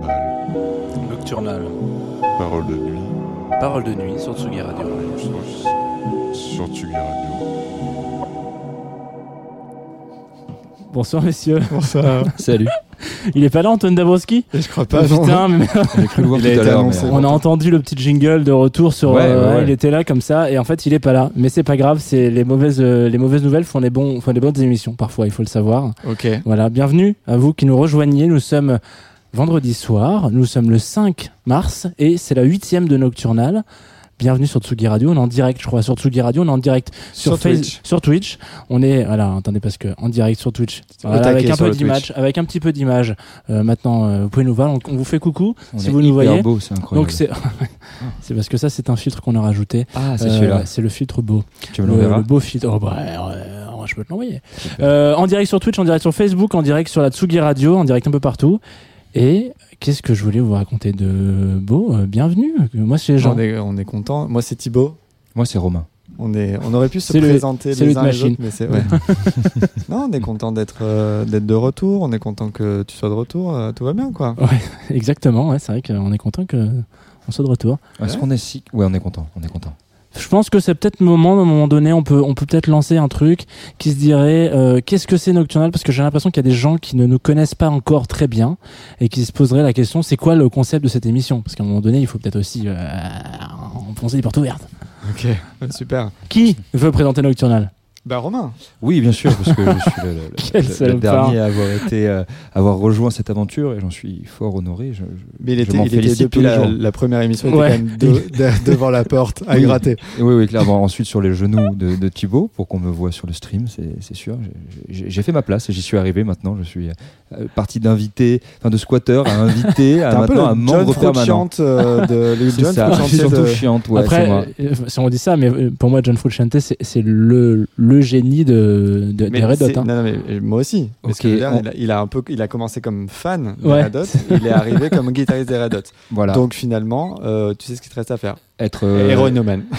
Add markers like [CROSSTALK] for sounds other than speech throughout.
Nocturnal. Nocturnal. Parole de nuit. Parole de nuit sur Tsugi Radio. Sur, sur Tsugi Radio. Bonsoir messieurs. Bonsoir. [LAUGHS] Salut. [LAUGHS] Il est pas là Antoine Dabrowski? Je crois pas. Oh, Putain, mais J'ai cru le Il [LAUGHS] tout a annoncé. on a entendu le petit jingle de retour sur. Ouais, euh, ouais, ouais. Il était là comme ça et en fait il est pas là. Mais c'est pas grave. C'est les mauvaises euh, les mauvaises nouvelles font les bons font les bonnes émissions parfois. Il faut le savoir. Ok. Voilà. Bienvenue à vous qui nous rejoignez. Nous sommes vendredi soir. Nous sommes le 5 mars et c'est la huitième de Nocturnal. Bienvenue sur Tsugi Radio. On est en direct, je crois, sur Tsugi Radio. On est en direct sur, Sur Twitch. sur Twitch. On est, voilà, attendez parce que en direct sur Twitch, Voilà, avec un peu d'image, avec un petit peu d'image. Euh, maintenant, euh, vous pouvez nous voir. On, on vous fait coucou On si vous nous voyez. beau, c'est incroyable. Donc c'est, [LAUGHS] c'est parce que ça c'est un filtre qu'on a rajouté. ah, c'est Euh, celui-là. C'est le filtre beau. Tu me Le, le beau filtre. Oh, bah, euh, je peux te l'envoyer. Euh, en direct sur Twitch, en direct sur Facebook, en direct sur la Tsugi Radio, en direct un peu partout. Et qu'est-ce que je voulais vous raconter de beau Euh, Bienvenue. Moi c'est Jean. On est, on est content. Moi, c'est Thibaut. Moi, c'est Romain. On, est, on aurait pu se le- présenter c'est les le uns les machine. autres, mais c'est ouais. [LAUGHS] non, on est content d'être euh, d'être de retour. On est content que tu sois de retour. euh, tout va bien, quoi. [LAUGHS] Exactement. Ouais, c'est vrai qu'on est content que on soit de retour. Est-ce Ouais. qu'on est si. Ouais, on est content. On est content. Je pense que c'est peut-être le moment, à un moment donné, on peut, on peut peut-être lancer un truc qui se dirait euh, qu'est-ce que c'est Nocturnal? Parce que j'ai l'impression qu'il y a des gens qui ne nous connaissent pas encore très bien et qui se poseraient la question c'est quoi le concept de cette émission? Parce qu'à un moment donné, il faut peut-être aussi euh, enfoncer les portes ouvertes. Ok. Super. Qui veut présenter Nocturnal? Bah, Romain. Oui, bien sûr, parce que je suis le, le- [LAUGHS] dernier à avoir, été, euh, avoir rejoint cette aventure et j'en suis fort honoré. Je, je- Mais il je était, il était depuis les la, première émission. Il était quand même de- de- [LAUGHS] devant la porte à Oui. gratter. Et oui, oui, clairement. Ensuite, sur les genoux de, de Thibaut, pour qu'on me voit sur le stream, c'est sûr. J'ai- fait ma place et j'y suis arrivé maintenant. Je suis euh, parti d'invité, enfin de squatter à invité, [LAUGHS] à T'es un peu maintenant un membre John permanent. Frusciante euh, de le C'est John ça, surtout de- chiante. Ouais, c'est Après, moi. si on dit ça, mais pour moi, John Frusciante, c'est c'est le, le génie de, de, Mais Red Hot. hein. non, non, mais euh, moi aussi. Parce que dire, on- il, a, il a un peu, il a commencé comme fan des Ouais. Red Hot, [LAUGHS] il est arrivé comme guitariste des Red Hot. Voilà. Donc finalement, euh, tu sais ce qu'il te reste à faire. être euh, Héroïnomane. [LAUGHS]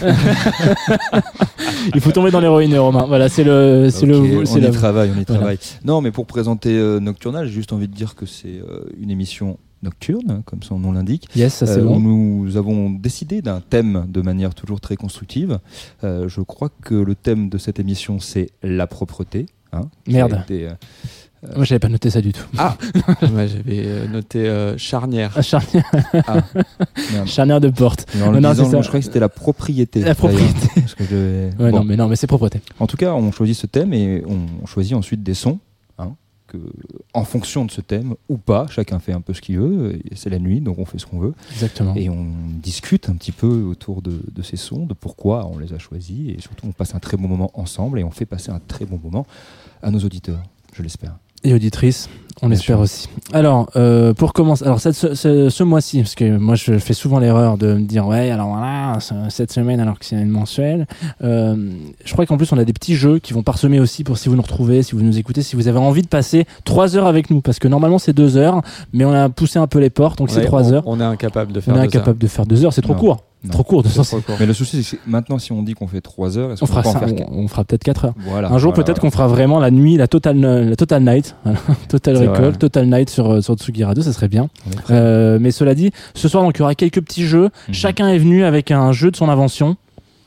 Il faut tomber dans l'héroïne, Romain. Voilà, c'est le, c'est le, on y la- travaille, on y Voilà. travaille. Non, mais pour présenter euh, Nocturnal, j'ai juste envie de dire que c'est euh, une émission nocturne, comme son nom l'indique. Yes, ça c'est Euh, bon. Nous avons décidé d'un thème de manière toujours très constructive. Euh, je crois que le thème de cette émission, c'est la propreté. hein, Merde. été, euh, Moi, j'avais pas noté ça du tout. Ah [LAUGHS] j'avais euh, noté euh, charnière. Ah, charnière, ah, charnière de porte. Non, non, disant, ça. je croyais que c'était la propriété. La propriété. parce que je- Ouais, Bon. non, mais non, mais c'est propreté. En tout cas, on choisit ce thème et on choisit ensuite des sons. Que, en fonction de ce thème ou pas, chacun fait un peu ce qu'il veut. C'est la nuit, donc on fait ce qu'on veut. Exactement. Et on discute un petit peu autour de, de ces sons, de pourquoi on les a choisis. Et surtout, on passe un très bon moment ensemble et on fait passer un très bon moment à nos auditeurs, je l'espère. Et auditrice, on Bien espère sûr. aussi. Alors, euh, pour commencer, alors cette- ce, ce- ce mois-ci, parce que moi je fais souvent l'erreur de me dire ouais, alors voilà, ce- cette semaine alors que c'est une mensuelle. Euh, je crois qu'en plus on a des petits jeux qui vont parsemer aussi pour si vous nous retrouvez, si vous nous écoutez, si vous avez envie de passer trois heures avec nous, parce que normalement c'est deux heures, mais on a poussé un peu les portes, donc On c'est est- trois on- heures. On est incapable de On faire est de incapable de faire deux heures, c'est trop Non. court, Non. trop court. De court. Mais le souci, c'est que maintenant, si on dit qu'on fait 3 heures, est-ce on qu'on fera peut pas en ça, faire on, fera peut-être quatre heures. Voilà, Un jour voilà, peut-être voilà. qu'on fera vraiment la nuit, la total, la total night, [LAUGHS] total C'est recall, vrai. total night sur euh, sur Tsugi Radio, ça serait bien. Euh, mais cela dit, ce soir donc il y aura quelques petits jeux. Mhm. Chacun est venu avec un jeu de son invention.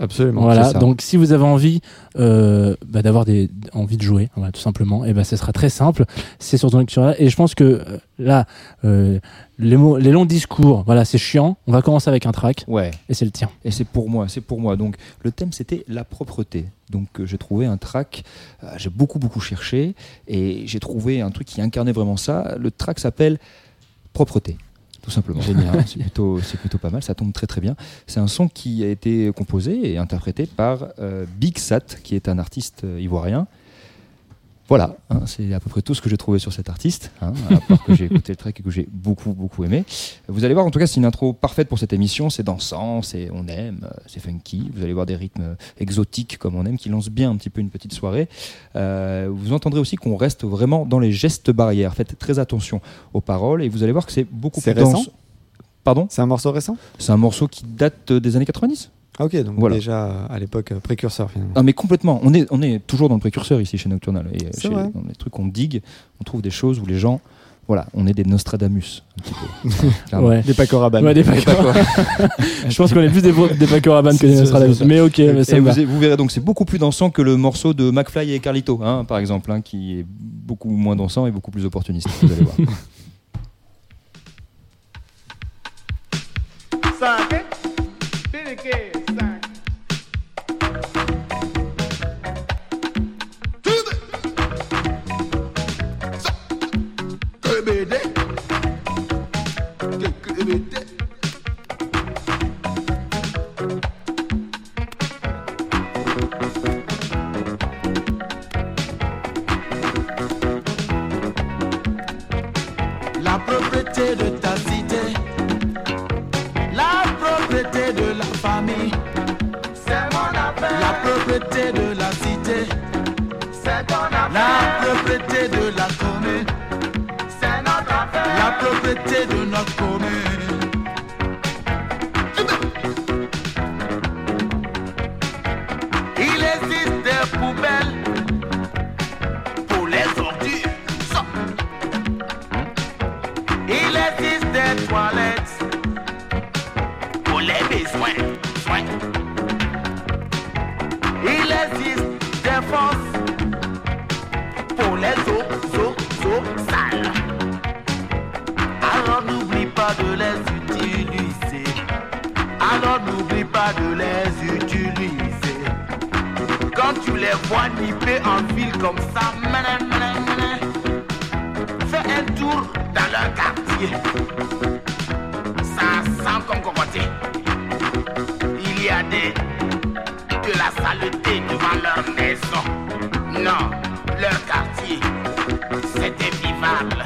Absolument. voilà. ça. Donc si vous avez envie euh, bah, d'avoir des envie de jouer, voilà, tout simplement, et ben ce sera très simple. C'est sur ton lecture Et je pense que euh, là, euh, les mots, les longs discours, voilà, c'est chiant. On va commencer avec un track Ouais. et c'est le tien. Et c'est pour moi, c'est pour moi. Donc le thème c'était la propreté. Donc euh, j'ai trouvé un track, j'ai beaucoup beaucoup cherché et j'ai trouvé un truc qui incarnait vraiment ça. Le track s'appelle Propreté. Tout simplement. Génial. [LAUGHS] c'est plutôt, c'est plutôt pas mal, ça tombe très très bien. C'est un son qui a été composé et interprété par euh, Big Sat, qui est un artiste euh, ivoirien. Voilà, hein, c'est à peu près tout ce que j'ai trouvé sur cet artiste, hein, à part que j'ai écouté le track et que j'ai beaucoup beaucoup aimé. Vous allez voir, en tout cas, c'est une intro parfaite pour cette émission. C'est dansant, c'est on aime, euh, c'est funky. Vous allez voir des rythmes exotiques comme on aime, qui lancent bien un petit peu une petite soirée. Euh, vous entendrez aussi qu'on reste vraiment dans les gestes barrières. Faites très attention aux paroles et vous allez voir que c'est beaucoup plus récent Pardon? C'est un morceau récent? C'est un morceau qui date des années 90 Ah, ok, donc Voilà. déjà à l'époque euh, précurseur finalement. Ah mais complètement. On est, on est toujours dans le précurseur ici chez Nocturnal. Et euh, C'est chez- vrai. dans les trucs qu'on digue, on trouve des choses où les gens Voilà, on est des Nostradamus. Un petit peu. [LAUGHS] Ouais. Des Paco Rabanne. Ouais, des Paco- [LAUGHS] Je pense qu'on est plus des, des Paco Rabanne que des Nostradamus. Mais ok, mais ça vous, va. vous verrez donc, c'est beaucoup plus dansant que le morceau de McFly et Carlito, hein, par exemple, hein, qui est beaucoup moins dansant et beaucoup plus opportuniste. Vous allez voir. [LAUGHS] Cinq, les vois nipper en file comme ça, fais un tour dans leur quartier. Ça sent comme cocoté. Il y a des de la saleté devant leur maison. Non, leur quartier, c'est invivable.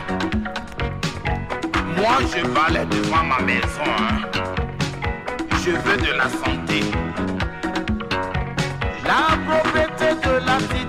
Moi, je balais devant ma maison. hein. Je veux de la santé. La cité,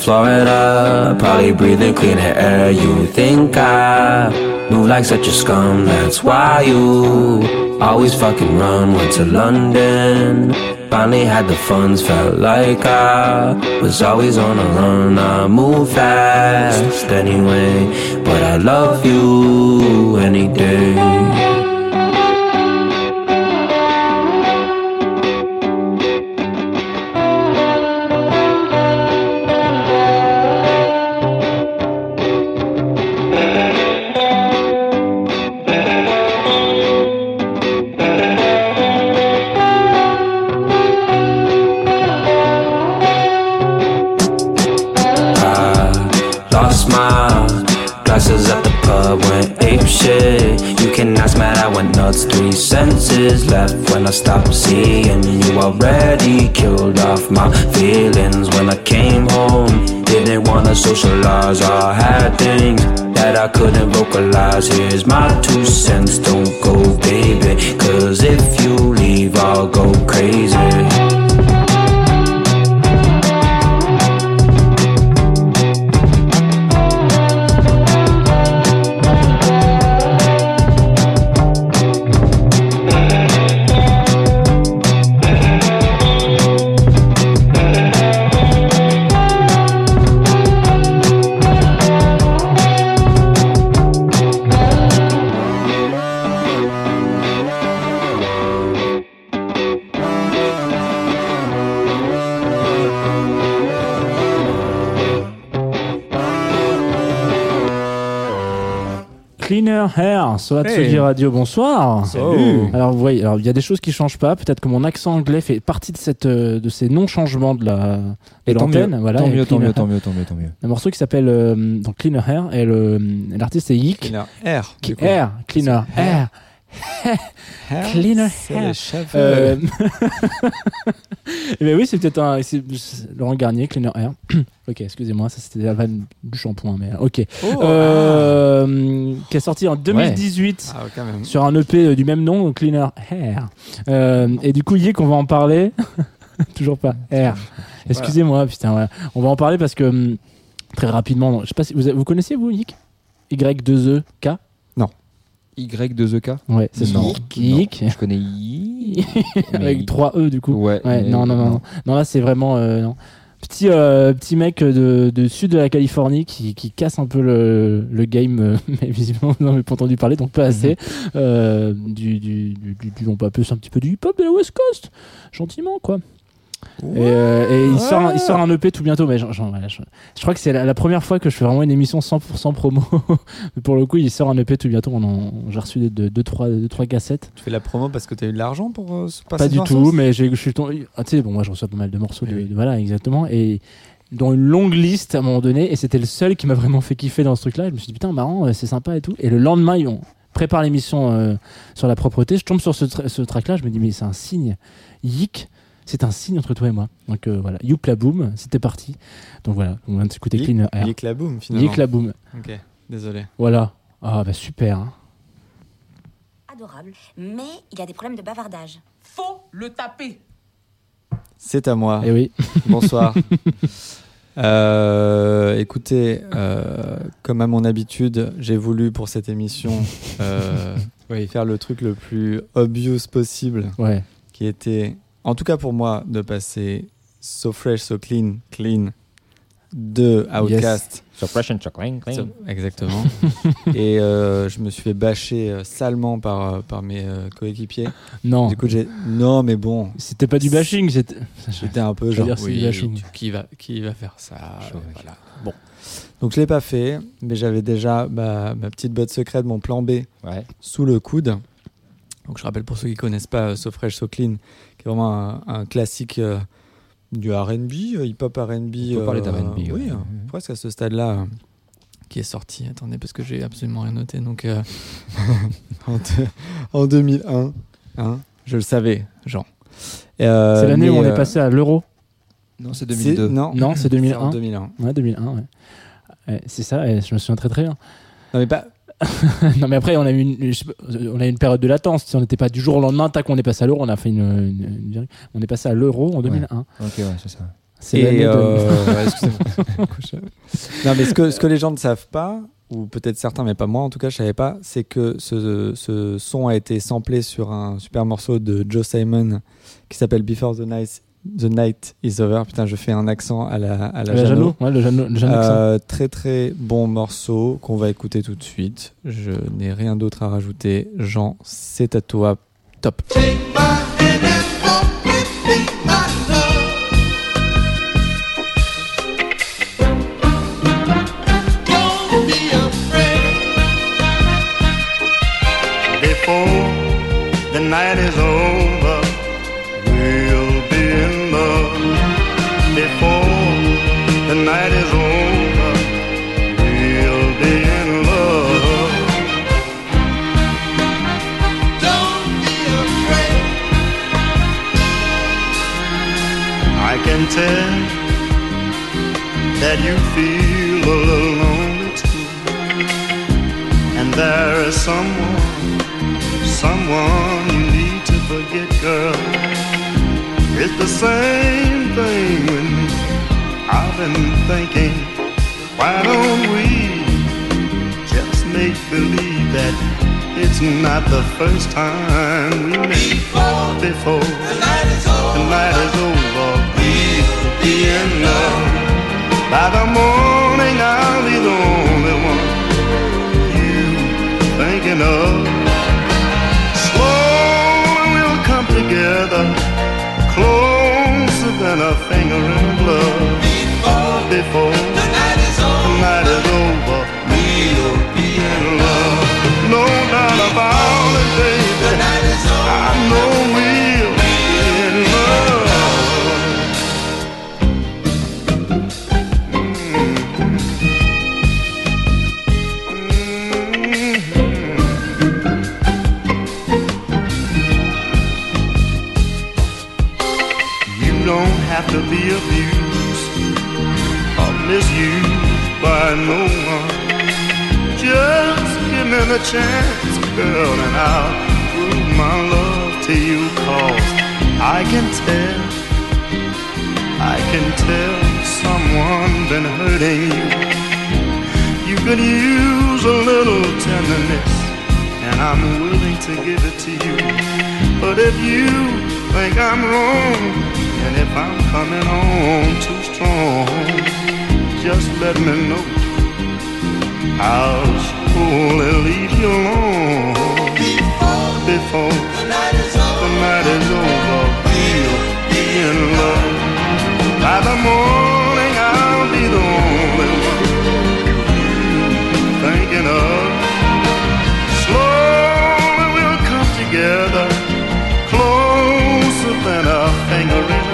Florida. Probably breathing cleaner air. You think I move like such a scum? That's why you always fucking run. Went to London. Finally had the funds, felt like I was always on a run. I move fast anyway, but I love you any day. Senses left when I stopped seeing you. Already killed off my feelings when I came home. Didn't wanna socialize, I had things that I couldn't vocalize. Here's my two cents, don't go, baby. Cause if Cleaner Hair sur Hey. Radio. Bonsoir. Salut. Alors, vous voyez, alors il y a des choses qui changent pas. Peut-être que mon accent anglais fait partie de cette, euh, de ces non-changements de la l'antenne. Voilà. tant mieux, tant mieux, tant Hair. mieux, tant mieux, tant mieux. Un morceau qui s'appelle euh, donc Cleaner Hair et le l'artiste est Yik. Cleaner Air. coup. Air, Cleaner Hair. Hair, [LAUGHS] Cleaner hair. Euh... [LAUGHS] ben oui, c'est peut-être un Laurent Garnier, Cleaner Hair. Ok, excusez-moi, ça c'était la vanne du shampoing, mais ok. Oh, Euh, qui est sorti en 2018 ah, sur un EP euh, du même nom, Cleaner Hair. Euh, et du coup, Yik, on va en parler. [LAUGHS] Toujours pas. Hair. Excusez-moi, putain, voilà. On va en parler parce que hum, très rapidement, je sais pas si vous, vous connaissez vous Yik? Y2EK Y2EK Ouais, c'est Non. son Yik. Je connais Y. [LAUGHS] Avec 3 E du coup. Ouais. Ouais, non, non, non, non. Non, là, c'est vraiment. euh, non. Petit, euh, petit mec de, de sud de la Californie qui, qui casse un peu le, le game, euh, [LAUGHS] mais visiblement, n'en avez pas entendu parler, donc pas assez. Euh, du, du, du, du- du- on peut appeler ça un petit peu du hip-hop de la West Coast, gentiment, quoi. Et, euh, et il, sort un, il sort un EP tout bientôt, mais j'en- voilà, je, je crois que c'est la, la première fois que je fais vraiment une émission 100% promo. [LAUGHS] Pour le coup, il sort un EP tout bientôt. J'ai reçu 2-3 deux, deux, trois, deux, trois cassettes. Tu fais la promo parce que tu as eu de l'argent pour euh, se passer Pas du tout, mais je suis tombé. Ah, tu sais, bon, moi je reçois pas mal de morceaux. de- Oui, oui. de- voilà, exactement. Et dans une longue liste à un moment donné, et c'était le seul qui m'a vraiment fait kiffer dans ce truc-là. Je me suis dit, putain, marrant, c'est sympa et tout. Et le lendemain, ils ont- prépare l'émission euh, sur la propreté. Je tombe sur ce, tra- ce track-là, je me dis, mais c'est un signe. Yik, c'est un signe entre toi et moi. Donc euh, voilà, Youp la boom, c'était parti. Donc voilà, on vient de s'écouter Clean Air. Yik la boom finalement. Yik la boom. Ok, désolé. Voilà. Ah bah super. hein. adorable, mais il a des problèmes de bavardage. Faut le taper. C'est à moi. Eh oui. [LAUGHS] Bonsoir. Euh, écoutez, euh, comme à mon habitude, j'ai voulu pour cette émission euh, [LAUGHS] faire le truc le plus obvious possible, Ouais. qui était, en tout cas pour moi, de passer So Fresh, So Clean, Clean de Outcast. So fresh and so clean, clean. So- exactement. [LAUGHS] Et euh, je me suis fait bâcher euh, salement par, euh, par mes euh, coéquipiers. Non. Du coup, j'ai. Non, mais bon. C'était pas du bashing, c'était. J'étais un peu genre. dire, du qui, va, qui va faire ça Voilà. Bon. Donc, je l'ai pas fait, mais j'avais déjà ma, ma petite botte secrète, mon plan B, Ouais. sous le coude. Donc, je rappelle pour ceux qui connaissent pas So Fresh, So Clean, qui est vraiment un, un classique euh, du RB, euh, hip-hop RB. On peut parler d'R&B, Oui, ouais. euh, presque à ce stade-là. euh, qui est sorti, attendez, parce que j'ai absolument rien noté. Donc, euh, [LAUGHS] en, deux- en 2001, hein, je le savais, Jean. Euh, C'est l'année où on est euh, passé à l'euro. Non, c'est c'est- 2002. Non, Non, c'est c'est 2001. en 2001. Ouais, 2001, ouais. Ouais, c'est ça, et je me souviens très très bien. Non, mais pas. [LAUGHS] non mais après on a eu une, sais on a eu une période de latence. Si on n'était pas du jour au lendemain, tac, on est passé à l'euro. On a fait une, une- une- on est passé à l'euro en 2001. Ok, ouais, c'est ça. C'est l'année Et de- euh, [LAUGHS] non, mais ce que, ce que les gens ne savent pas, ou peut-être certains, mais pas moi en tout cas, je savais pas, c'est que ce, ce son a été samplé sur un super morceau de Joe Simon qui s'appelle Before the Night, the Night is Over. Putain, je fais un accent à la, à la. Jeannot, ouais, le ça. Euh, très très bon morceau qu'on va écouter tout de suite. Je n'ai rien d'autre à rajouter. Jean, c'est à toi. Top. Before the night is over, Tell that you feel a little lonely too. And there is someone, someone you need to forget, girl. It's the same thing with me. I've been thinking, why don't we just make believe that it's not the first time we met before over? The night is over. In love. By the morning, I'll be the only one you thinking of. Slowly we'll come together, closer than a finger by no one. Just give me the chance, girl, and I'll prove my love to you. Cause I can tell, I can tell someone been hurting you. You could use a little tenderness, and I'm willing to give it to you. But if you think I'm wrong, and if I'm coming on too strong, just let me know. I'll surely leave you alone before the night is over. Night is over. We'll be in love. By the morning, I'll be the only one thinking of. Slowly we'll come together, closer than a finger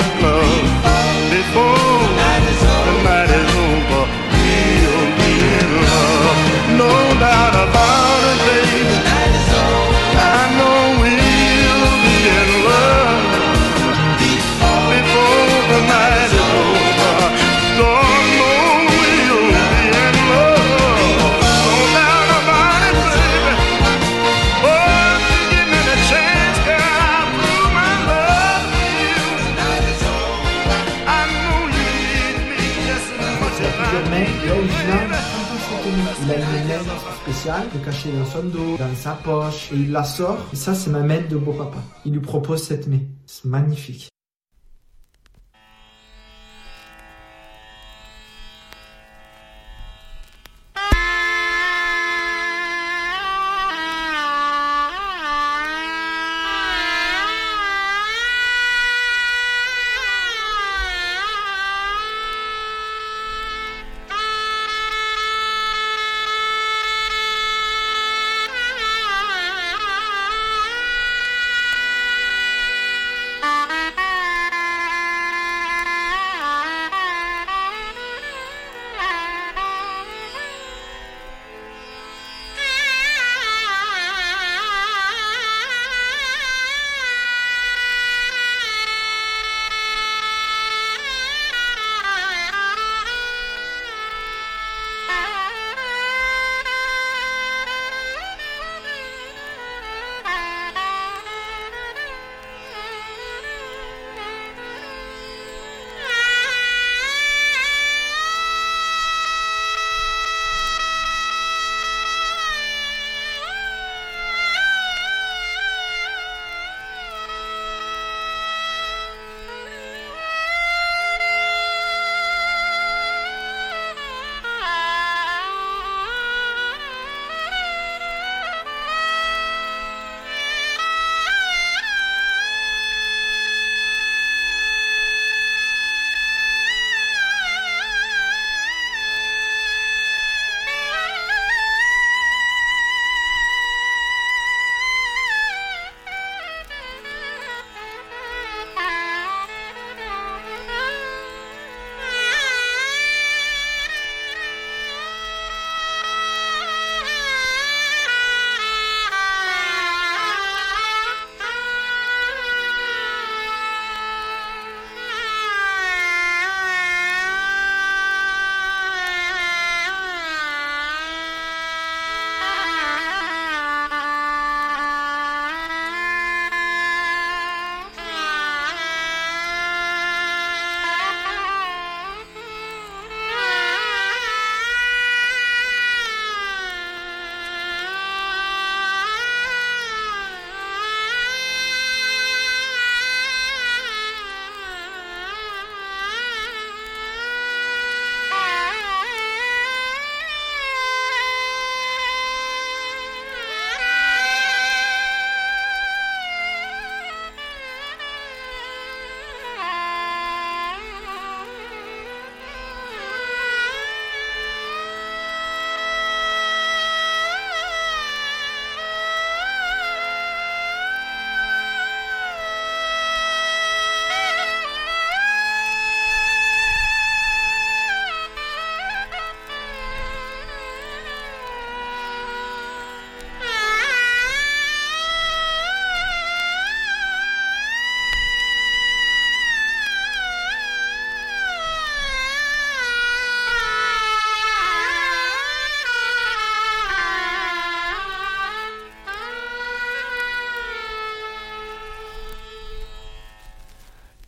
cachée dans son dos, dans sa poche, et il la sort. Et ça, c'est ma main de beau papa. Il lui propose cette main. C'est magnifique.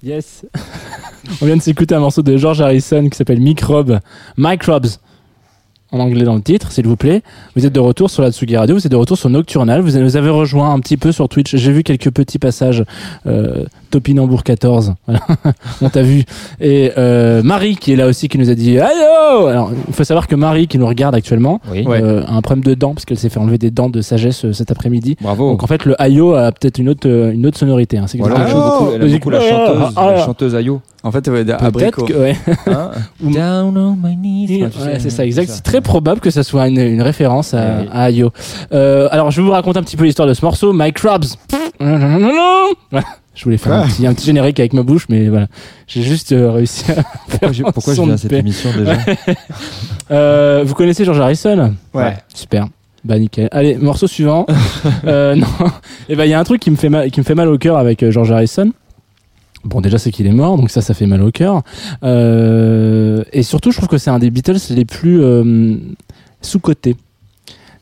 Yes. On vient de s'écouter un morceau de George Harrison qui s'appelle Microbe. Microbes. En anglais dans le titre, s'il vous plaît. Vous êtes de retour sur la Tsugi Radio, vous êtes de retour sur Nocturnal. Vous nous avez rejoint un petit peu sur Twitch. J'ai vu quelques petits passages. Euh, Topinambour 14. Voilà. [LAUGHS] On t'a vu. Et euh, Marie qui est là aussi qui nous a dit Ayo Alors, il faut savoir que Marie qui nous regarde actuellement Oui. euh, a un problème de dents parce qu'elle s'est fait enlever des dents de sagesse euh, cet après-midi. Bravo. Donc en fait, le Ayo a peut-être une autre, une autre sonorité. Hein. C'est Voilà, elle beaucoup, elle beaucoup la Ah, chanteuse, ah, la ah. chanteuse Ayo. En fait, ouais, Peut-être abricot. que, ouais. Hein [LAUGHS] Down on my knees. Ouais, c'est ça, exact. c'est très probable que ça soit une, une référence à, à Ayo. Euh, alors, je vais vous raconter un petit peu l'histoire de ce morceau. My Crabs. [LAUGHS] Je voulais faire un Quoi petit, un petit générique avec ma bouche, mais voilà. J'ai juste euh, réussi à [LAUGHS] Pourquoi je, pourquoi je viens à cette paix. émission déjà [LAUGHS] Euh, vous connaissez George Harrison? Ouais. Super. Bah nickel. Allez, morceau suivant. [LAUGHS] euh, non. Et ben il y a un truc qui me fait mal, qui me fait mal au cœur avec euh, George Harrison. Bon, déjà c'est qu'il est mort, donc ça, ça fait mal au cœur. Euh, et surtout, je trouve que c'est un des Beatles les plus euh, sous cotés.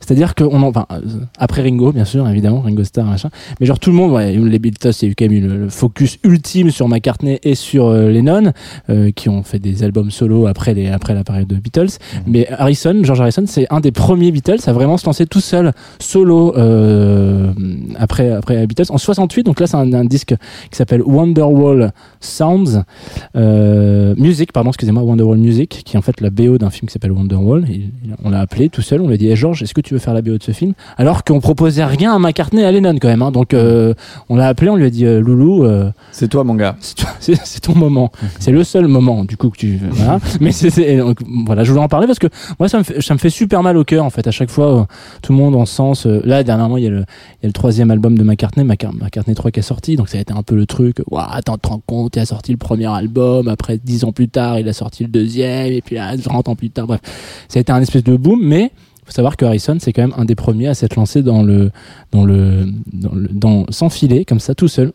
C'est-à-dire que on en, enfin, euh, après Ringo, bien sûr, évidemment, Ringo Starr, machin. Mais genre tout le monde, ouais, les Beatles, il y a eu quand même eu le, le focus ultime sur McCartney et sur euh, Lennon, euh, qui ont fait des albums solo après les, après la période de Beatles. Mais Harrison, George Harrison, c'est un des premiers Beatles à vraiment se lancer tout seul, solo, euh, après, après les Beatles, en 68. Donc là, c'est un, un disque qui s'appelle Wonderwall Sounds, euh, Music, pardon, excusez-moi, Wonderwall Music, qui est en fait la BO d'un film qui s'appelle Wonderwall. On l'a appelé tout seul, on lui a dit, hey, George, est-ce que tu veux faire la BO de ce film Alors qu'on proposait rien à McCartney et à Lennon quand même. hein. Donc euh, on l'a appelé, on lui a dit, euh, Loulou, euh, C'est toi, mon gars. [LAUGHS] c'est ton moment. C'est le seul moment, du coup, que tu. Voilà. [LAUGHS] Mais c'est- Voilà, je voulais en parler parce que moi, ça me fait, ça me fait super mal au cœur, en fait. À chaque fois, euh, tout le monde en sens. là, dernièrement, il y, a le, il y a le troisième album de McCartney, McCartney 3 qui est sorti. Donc, ça a été un peu le truc. Waouh, attends, te rends compte, il a sorti le premier album. Après, dix ans plus tard, il a sorti le deuxième. Et puis là, 30 ans plus tard. Bref, ça a été un espèce de boom. Mais faut savoir que Harrison, c'est quand même un des premiers à s'être lancé dans le. Dans le, dans le dans, sans filer, comme ça, tout seul.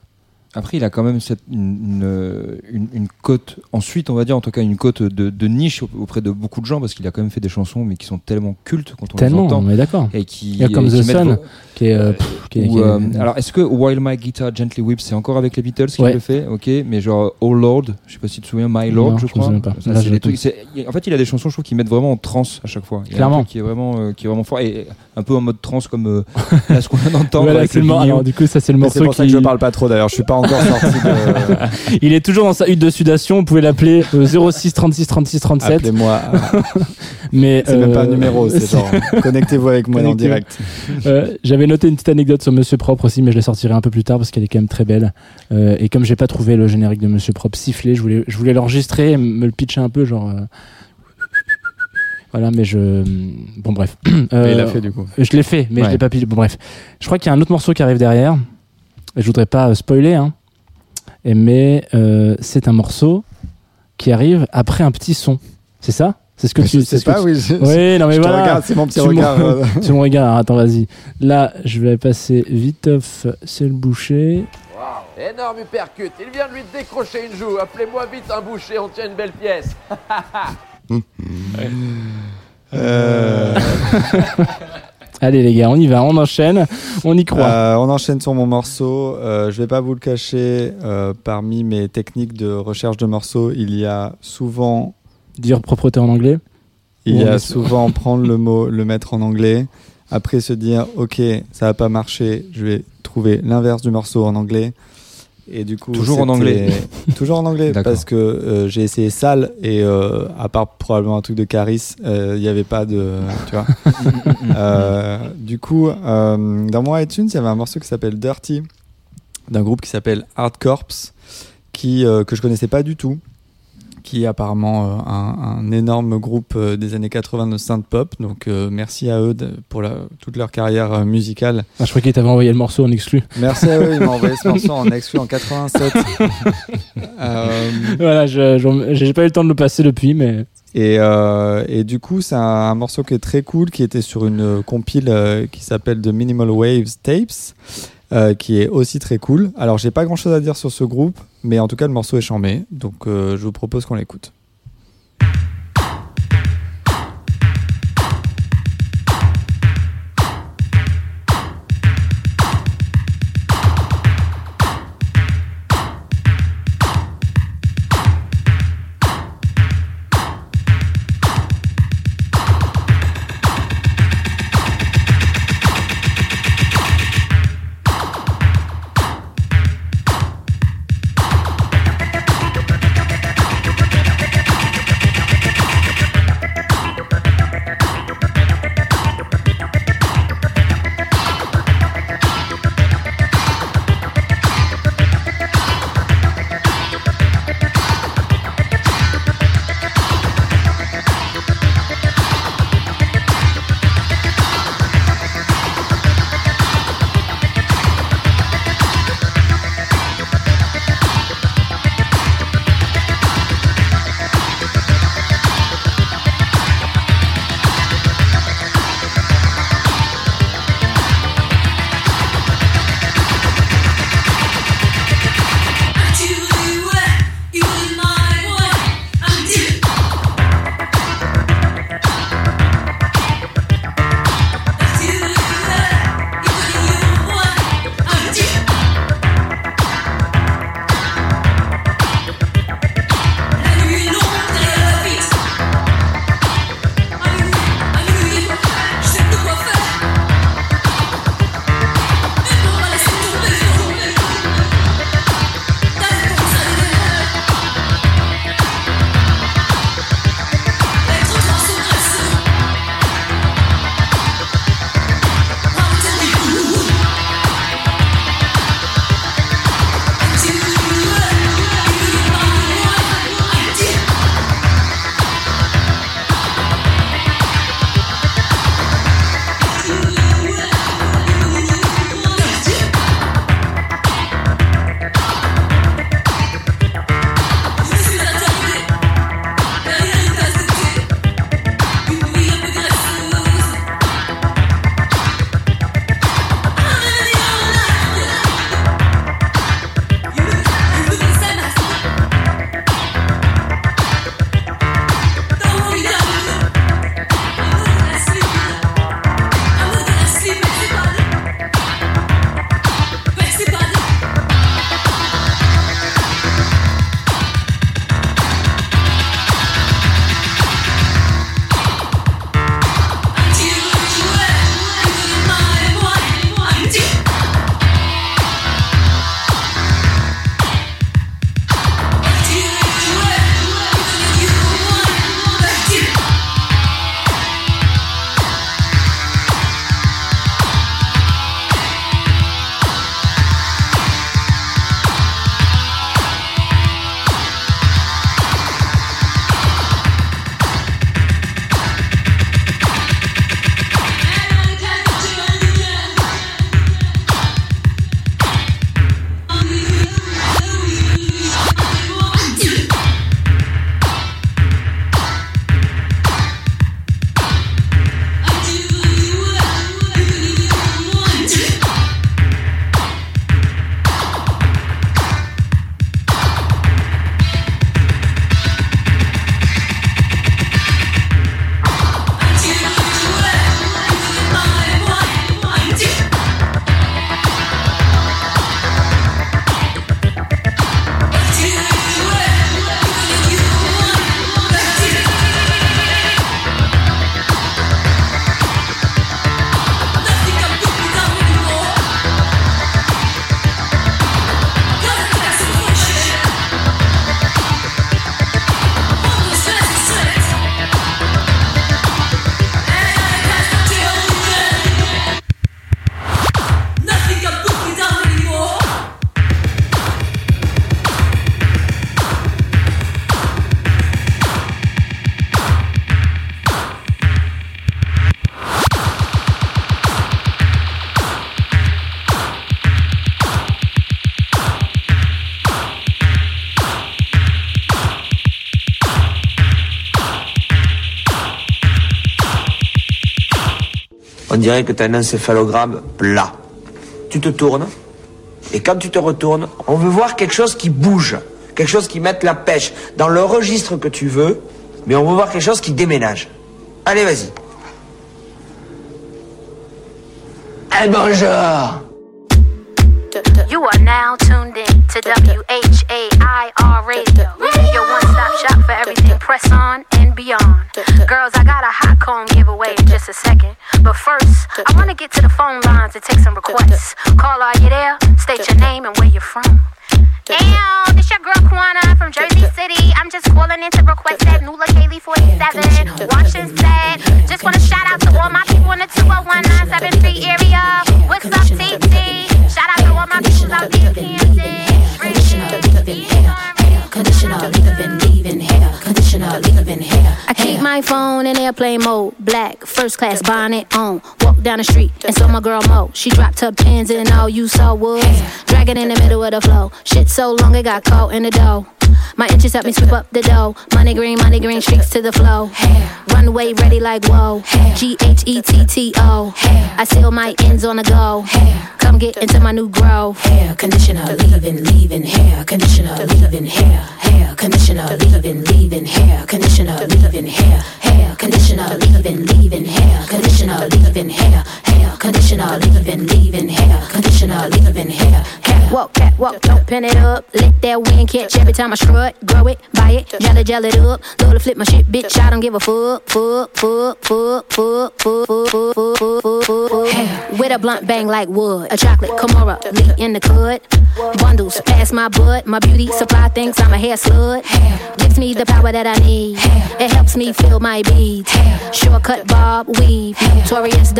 Après, il a quand même cette, une, une, une- une cote, ensuite, on va dire, en tout cas, une cote de, de niche auprès de beaucoup de gens, parce qu'il a quand même fait des chansons, mais qui sont tellement cultes quand on Tellement, les entend. on est d'accord. Et qui, Il y a comme et The mettent Sun, qui est, euh, pff, qui est- ou, qui est- euh, alors, est-ce que While My Guitar Gently Weeps, c'est encore avec les Beatles qui Ouais. le fait? Ok, mais genre Oh Lord, je sais pas si tu te souviens, My Lord, Non, je je me crois. souviens pas. Ça, Là, je trucs- en fait, il a des chansons, je trouve, qui mettent vraiment en transe à chaque fois. Il y a Clairement. un truc qui est vraiment, euh, qui est vraiment fort et un peu en mode transe comme euh, là, ce qu'on vient [LAUGHS] d'entendre. Voilà, avec c'est le alors, du coup, ça c'est le morceau C'est pour ça que qui- je parle pas trop d'ailleurs. Je suis pas encore sorti de. [LAUGHS] Il est toujours dans sa hutte de sudation. Vous pouvez l'appeler euh, 06 36 36 37. Appelez-moi. [LAUGHS] Mais C'est même pas un euh, numéro, c'est [LAUGHS] genre. Connectez-vous avec moi en direct. Euh, J'avais noté une petite anecdote sur Monsieur Propre aussi, mais je la sortirai un peu plus tard parce qu'elle est quand même très belle. Euh, et comme j'ai pas trouvé le générique de Monsieur Propre sifflé, je voulais, je voulais l'enregistrer, et me le pitcher un peu, genre. Voilà, mais je. Bon, bref. [CLEARS THROAT] Euh, il l'a fait, du coup. Je l'ai fait, mais je Ouais. l'ai pas pitché. Bon, bref. Je crois qu'il y a un autre morceau qui arrive derrière. Et je voudrais pas euh, spoiler, hein. Mais euh, c'est un morceau qui arrive après un petit son. C'est ça? C'est ce que Mais tu je sais c'est ce que pas, tu- oui. je- Oui, non mais je te voilà. regarde, c'est mon petit Tu me- regard. [LAUGHS] euh. C'est mon regard. Attends, vas-y. Là, je vais passer vite off, c'est le boucher. Énorme uppercut, il vient de lui décrocher une joue. Appelez-moi vite un boucher, on tient une belle pièce. [LAUGHS] [LAUGHS] Euh, Allez les gars, on y va, on enchaîne, on y croit. euh, on enchaîne sur mon morceau. Euh, je vais pas vous le cacher. euh, parmi mes techniques de recherche de morceaux, il y a souvent, Dire propreté en anglais. il y a souvent [LAUGHS] prendre le mot, le mettre en anglais. Après se dire, ok, ça va pas marcher. Je vais trouver l'inverse du morceau en anglais. Et du coup, Toujours en anglais. [LAUGHS] toujours en anglais, parce que euh, j'ai essayé sale et euh, à part probablement un truc de Caris, euh, il n'y avait pas de, tu vois. [LAUGHS] Euh, du coup, euh, dans mon iTunes, il y avait un morceau qui s'appelle Dirty, d'un groupe qui s'appelle Hard Corps, qui euh, que je connaissais pas du tout, qui est apparemment euh, un, un énorme groupe euh, des années 80 de synth pop. Donc euh, merci à eux de- pour la- toute leur carrière musicale. Ah, je crois qu'il t'avait envoyé le morceau en exclu. Merci à eux, ils m'ont envoyé ce [LAUGHS] morceau en exclu en 87. [LAUGHS] Euh, voilà, j'ai pas eu le temps de le passer depuis, mais Et, euh, et du coup, c'est un, un morceau qui est très cool, qui était sur une compile qui s'appelle The Minimal Waves Tapes, euh, qui est aussi très cool. Alors, j'ai pas grand chose à dire sur ce groupe, mais en tout cas, le morceau est chambé. Donc, euh, je vous propose qu'on l'écoute. Que tu as un encéphalogramme plat. Tu te tournes, et quand tu te retournes, on veut voir quelque chose qui bouge, quelque chose qui mette la pêche dans le registre que tu veux, mais on veut voir quelque chose qui déménage. Allez, vas-y. Eh bonjour black, first class bonnet on. Walk down the street and saw my girl Mo. She dropped her pins and all you saw was dragging in the middle of the flow. Shit so long it got caught in the dough. My inches help me sweep up the dough. Money green, money green, streaks to the flow. Runway ready like whoa. G H E T T O. I seal my ends on the go. Come get into my new grow. Hair conditioner, leaving, leaving hair. Conditioner, leaving hair. Hair conditioner, leaving, leaving hair. Conditioner, leaving hair. Hair conditioner, leave in, leave in hair, conditioner, leave in hair conditioner, leaving, leaving hair. Conditioner, leaving hair. Catwalk, catwalk, don't pin it up. Let that wind catch every time I strut. Grow it, buy it, jelly, gel it up. To flip my shit, bitch. I don't give a fuck, fuck, fuck, fuck, fuck, fuck, fuck, fuck, fuck, fuck, fuck. With a blunt bang like wood. A chocolate Kimura, lee in the cut. Bundles past my butt. My beauty supply thinks I'm a hair slut. Gives me the power that I need. It helps me feel my beads. Shortcut bob weave. Notorious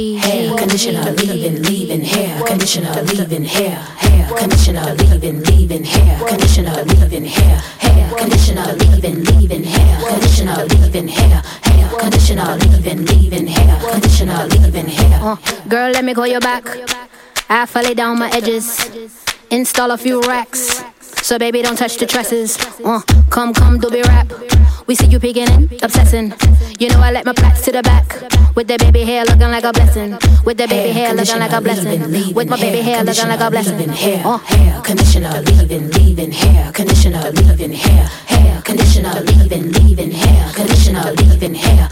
W-I-G. Hair conditioner, leaving, leaving hair. Conditioner, leaving hair. Hair conditioner, leaving, leaving hair. Conditioner, leaving hair. Hair conditioner, leaving, leaving hair. Conditioner, leaving hair. Hair conditioner, leaving, leaving hair. Conditioner, leaving hair. Uh, girl, let me call you back. I fell it down my edges. Install a few racks. So baby, don't touch the tresses. Uh, come, come, do be rap. We see you peeking in, obsessing. You know I let my plaits to the back. With the baby hair looking like a blessing. With the baby hair looking like a blessing. With my baby hair looking like a blessing. Uh, Hair conditioner, leaving, leaving hair. Conditioner, leaving hair. Hair conditioner, leaving, leaving hair. Conditioner, leaving hair.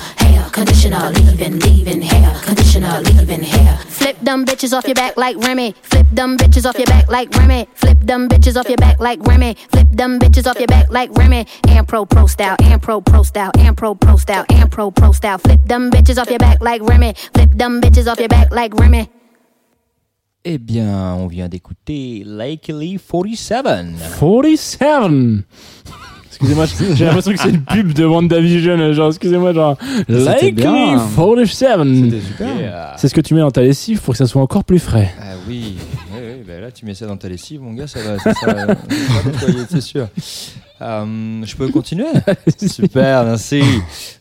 Hair conditioner, leaving, leaving hair. Conditioner, leaving hair. Flip them bitches off your back like Remy. Flip them bitches off your back like Remy. Flip them bitches off your back like Remy. Flip them bitches off your back like Remy. And pro pro style, and pro pro style, and pro pro style, and pro pro style. Flip them bitches off your back like Remy. Flip them bitches off your back like Remy. Eh bien, on vient d'écouter Lakely 47. 47 Excusez-moi, j'ai l'impression que c'est une pub de WandaVision. Genre, excusez-moi, genre. Likely bien. 47 C'était super. C'est ce que tu mets dans ta lessive pour que ça soit encore plus frais. Ah oui, oui, oui, bah là tu mets ça dans ta lessive, mon gars, ça va, ça, ça va nettoyer, c'est sûr. Euh, je peux continuer [LAUGHS] Super, merci.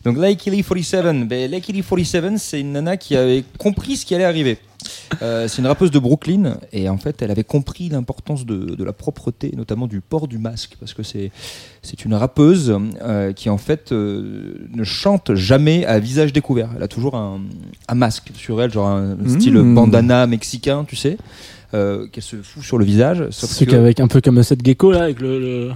Donc Lakely 47, ben, Lakely 47, c'est une nana qui avait compris ce qui allait arriver. Euh, c'est une rappeuse de Brooklyn et en fait elle avait compris l'importance de, de la propreté, notamment du port du masque, parce que c'est c'est une rappeuse euh, qui en fait euh, ne chante jamais à visage découvert. Elle a toujours un, un masque sur elle, genre un style Mmh. bandana mexicain, tu sais, euh, qu'elle se fout sur le visage. Sauf Ce que- qu'avec un peu comme cette gecko là, avec le. le-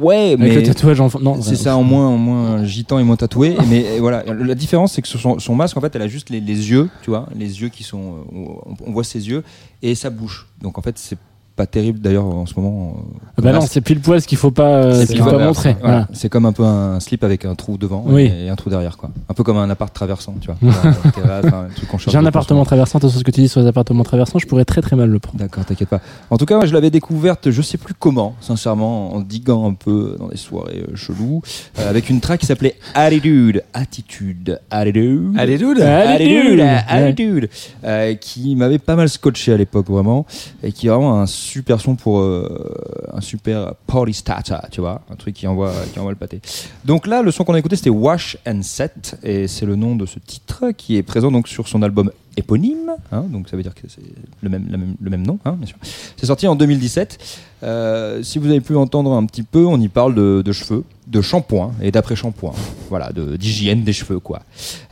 Ouais, avec mais le tatouage en. Non, c'est ça en moins, en moins gitan et moins tatoué. mais euh, voilà, la différence c'est que son, son masque en fait, elle a juste les, les yeux, tu vois, les yeux qui sont, euh, on, on voit ses yeux et sa bouche. Donc en fait, c'est pas terrible d'ailleurs en ce moment. euh, Ah bah non, c'est pile poil ce qu'il faut pas, euh, qu'il faut pas montrer. Voilà. Voilà. C'est comme un peu un slip avec un trou devant Oui. et un trou derrière, quoi. Un peu comme un appart traversant, tu vois. [LAUGHS] J'ai un appartement moment. traversant, attention ce que tu dis sur les appartements traversants, je pourrais très très mal le prendre. D'accord, t'inquiète pas. En tout cas, moi, je l'avais découverte, je sais plus comment, sincèrement, en diguant un peu dans des soirées euh, cheloues, euh, avec une track qui s'appelait Attitude, Attitude, Attitude, Attitude. Attitude, Ouais. Attitude, euh, qui m'avait pas mal scotché à l'époque vraiment, et qui est vraiment un super son pour euh, un super party tu vois, un truc qui envoie, qui envoie le pâté. Donc là, le son qu'on a écouté, c'était Wash and Set, et c'est le nom de ce titre qui est présent donc sur son album éponyme, hein, donc ça veut dire que c'est le même, le même nom, hein, bien sûr. C'est sorti en 2017. Euh, si vous avez pu entendre un petit peu, on y parle de, cheveux, de shampoing et d'après-shampoing. Voilà, d'hygiène des cheveux, quoi.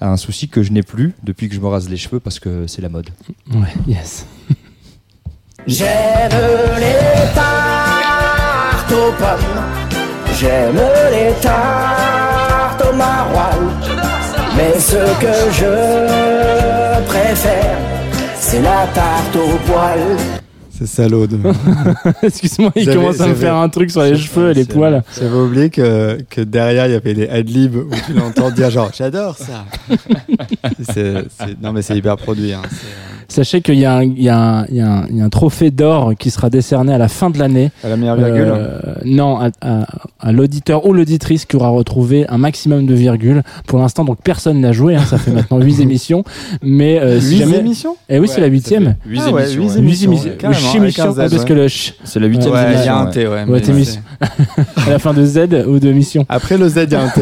Un souci que je n'ai plus depuis que je me rase les cheveux parce que c'est la mode. Ouais, yes. [LAUGHS] J'aime les tartes aux pommes, j'aime les tartes au maroilles. Mais ce que je préfère, c'est la tarte au poil. C'est salaud. De... [LAUGHS] Excuse-moi, il commence à me faire un truc sur les cheveux et les poils. J'avais oublié que, que derrière il y avait des adlibs où tu l'entends dire genre j'adore ça. [LAUGHS] Non mais c'est hyper produit. hein. Sachez qu'il y, a un- il y, a un- il y, a un- il y a un trophée d'or qui sera décerné à la fin de l'année. À la meilleure virgule Euh, Non, à, à- à l'auditeur ou l'auditrice qui aura retrouvé un maximum de virgules. Pour l'instant, donc personne n'a joué. hein, ça fait maintenant 8 [LAUGHS] émissions. Mais euh, si Huit jamais... émissions? Eh oui, c'est la ça huitième. fait huit Ah ouais, émissions, huit ouais. Huit émissions. émissions, carrément, Huit avec émissions, un Z, parce que le ch- C'est la huitième Ouais, émission, il y a un. T, ouais. Mais [LAUGHS] à la fin de Z ou de mission. Après le Z, il y a un T.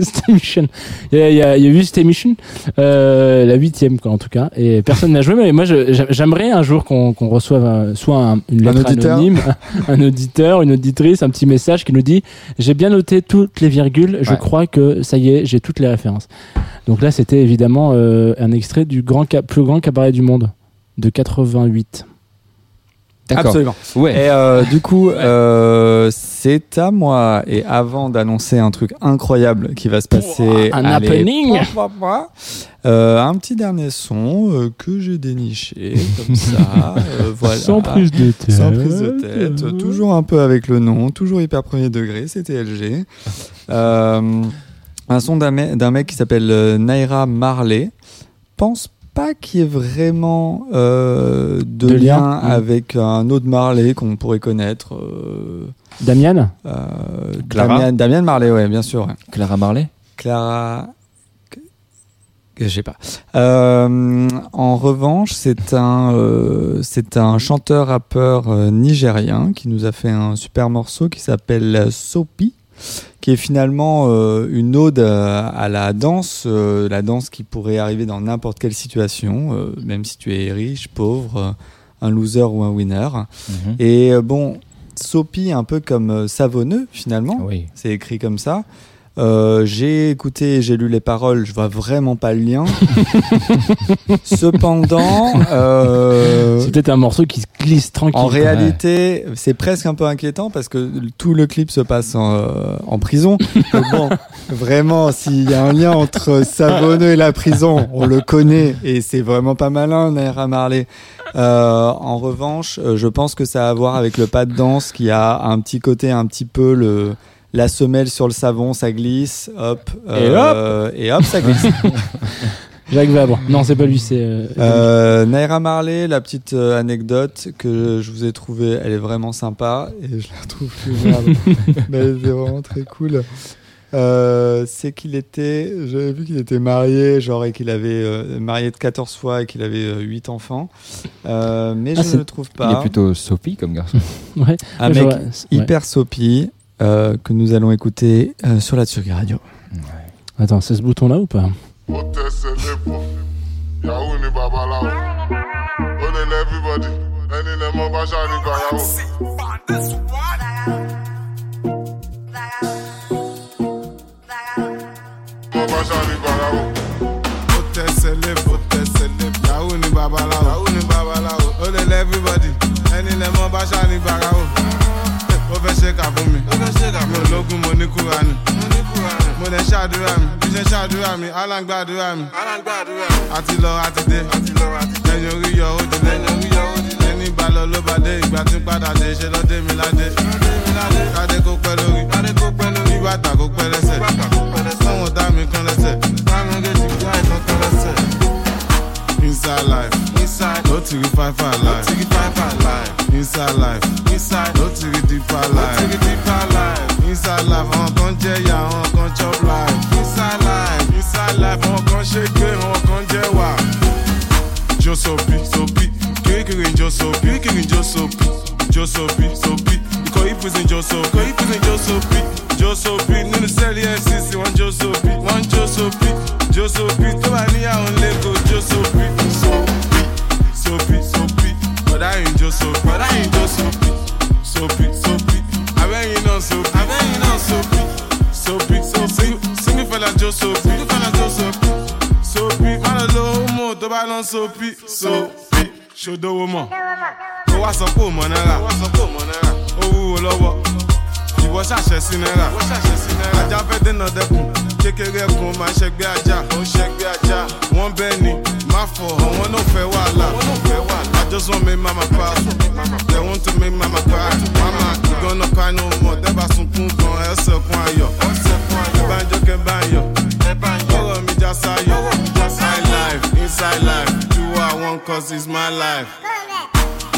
Station. [LAUGHS] Il y a, il y a, il y a eu Station, euh, la huitième quoi en tout cas, et personne n'a joué. Mais moi, j'aimerais un jour qu'on reçoive un- soit un- une Un lettre auditeur. anonyme, [LAUGHS] un auditeur, une auditrice, un petit message qui nous dit j'ai bien noté toutes les virgules, je Ouais. crois que ça y est, j'ai toutes les références. Donc là, c'était évidemment euh, un extrait du grand plus grand cabaret du monde de 88. Absolument. Ouais. Et euh, du coup, euh, c'est à moi. Et avant d'annoncer un truc incroyable qui va se passer, un allez, happening. euh, un petit dernier son que j'ai déniché comme ça. [LAUGHS] voilà. Sans prise de tête. Sans prise de tête. toujours un peu avec le nom, toujours hyper premier degré. C'était LG. Un son d'un mec, mec qui s'appelle Naira Marley. Pense pas qu'il y ait vraiment euh, de, De lien. lien avec un autre Marley qu'on pourrait connaître. euh, Damian euh, Clara? Damien, Damien Marley, ouais, bien sûr. ouais. Clara Marley? Clara. que- Je sais pas. Euh, en revanche, c'est un, euh, c'est un chanteur-rappeur euh, nigérien qui nous a fait un super morceau qui s'appelle Sopi, qui est finalement euh, une ode à, à la danse, euh, la danse qui pourrait arriver dans n'importe quelle situation, euh, même si tu es riche, pauvre, un loser ou un winner. Mhm. Et bon, Sopi, un peu comme savonneux finalement, Oui. c'est écrit comme ça. Euh, j'ai écouté, j'ai lu les paroles, je vois vraiment pas le lien. [LAUGHS] Cependant, euh, C'est peut-être un morceau qui se glisse tranquille. en réalité, c'est presque un peu inquiétant parce que tout le clip se passe en, euh, en prison. Donc bon, [LAUGHS] vraiment, s'il y a un lien entre Savonneux et la prison, on le connaît et c'est vraiment pas malin, Naira Marley. Euh, en revanche, euh, je pense que ça a à voir avec le pas de danse qui a un petit côté un petit peu le la semelle sur le savon, ça glisse, hop, euh, et hop, ça glisse. [LAUGHS] Jacques Vabre. Non, c'est pas lui, c'est. euh, Euh, Naira Marley, la petite euh, anecdote que je vous ai trouvée, elle est vraiment sympa et je la trouve plus. [LAUGHS] Mais elle est vraiment très cool. Euh, c'est qu'il était, j'avais vu qu'il était marié, genre et qu'il avait euh, marié de 14 fois et qu'il avait euh, 8 enfants. Euh, mais Ah, je ne le trouve pas. Il est plutôt soapy comme garçon. Ouais. Un Ouais, mec j'aurais- ouais. hyper soapy euh, que nous allons écouter euh, sur la Tsugi Radio. Attends, c'est ce bouton-là ou pas? Babaláwo. Ó lè. Ẹni bá ṣáà ní ṣèkà fún mi mi ò lógun mo ní kúra ni mo lè ṣàdúrà mi. Bí ṣe ṣàdúrà mi alágbàdúrà mi. Àti lọ àti dé. Lẹ́yìn orí yọ ó ti ẹni bá lọ ló bá dé. Ìgbà tí padà dé ṣe lọ mi ládé. Kádé kó pẹ́ lórí. Bí bàtà kó pẹ́ lẹ́sẹ̀. Sọ̀wọ́n dá mi kan lẹ́sẹ̀. Dá mi gé jù kí àìsàn kan lẹ́sẹ̀. inside life. No to five five life, no to five five life. Inside life, inside, no to deeper life, no to deeper life. Inside life, àwọn kan jẹ ya, àwọn kan chop life. Inside life, inside life, àwọn kan ṣe gbé, àwọn kan jẹ wà. Jó sopi, kirikiri jó sopi, kirikiri jó sopi. Josopi, Sopi. Ikọ̀ ìpèsè Josopi, ikọ̀ ìpèsè Josopi. Josopi nínú sẹ́ẹ̀lì NCC wọ́n Josopi, wọ́n Josopi. Josopi tó bá níyàwó lẹ́kọ̀ọ́ Josopi. soapy, soapy. But I ain't just soap, but I ain't just soapy, soapy, soapy. I bet you know soap, I bet you know soapy, soapy, soapy. Sing me for like just soapy, sing me for like just soapy, soapy. All alone, mo to balance soapy, soapy. Ṣodowo mọ̀, ó wá sọ pé òmọ̀ náírà, ó wúwo lọ́wọ́, ìwọ ṣàṣẹ sí náírà, ajá fẹ́ dènà dẹkùn, kékeré ẹkùn máa ṣẹgbẹ́ ajá, ó ṣẹgbẹ́ ajá, wọ́n bẹ́ẹ̀ ni. Náà fẹ́ wàhálà. Wọ́n náà fẹ́ wàhálà. I just want make mama proud. They want to make mama cry. Mama, you gonna cry no more. Dẹ́bà sunkún gan ẹsẹ̀ kún ayọ̀. Banjo kẹ́ báyọ̀. Ọ̀rọ̀ mi já sáyọ̀. Inside life, inside life. Do I want cause it's my life.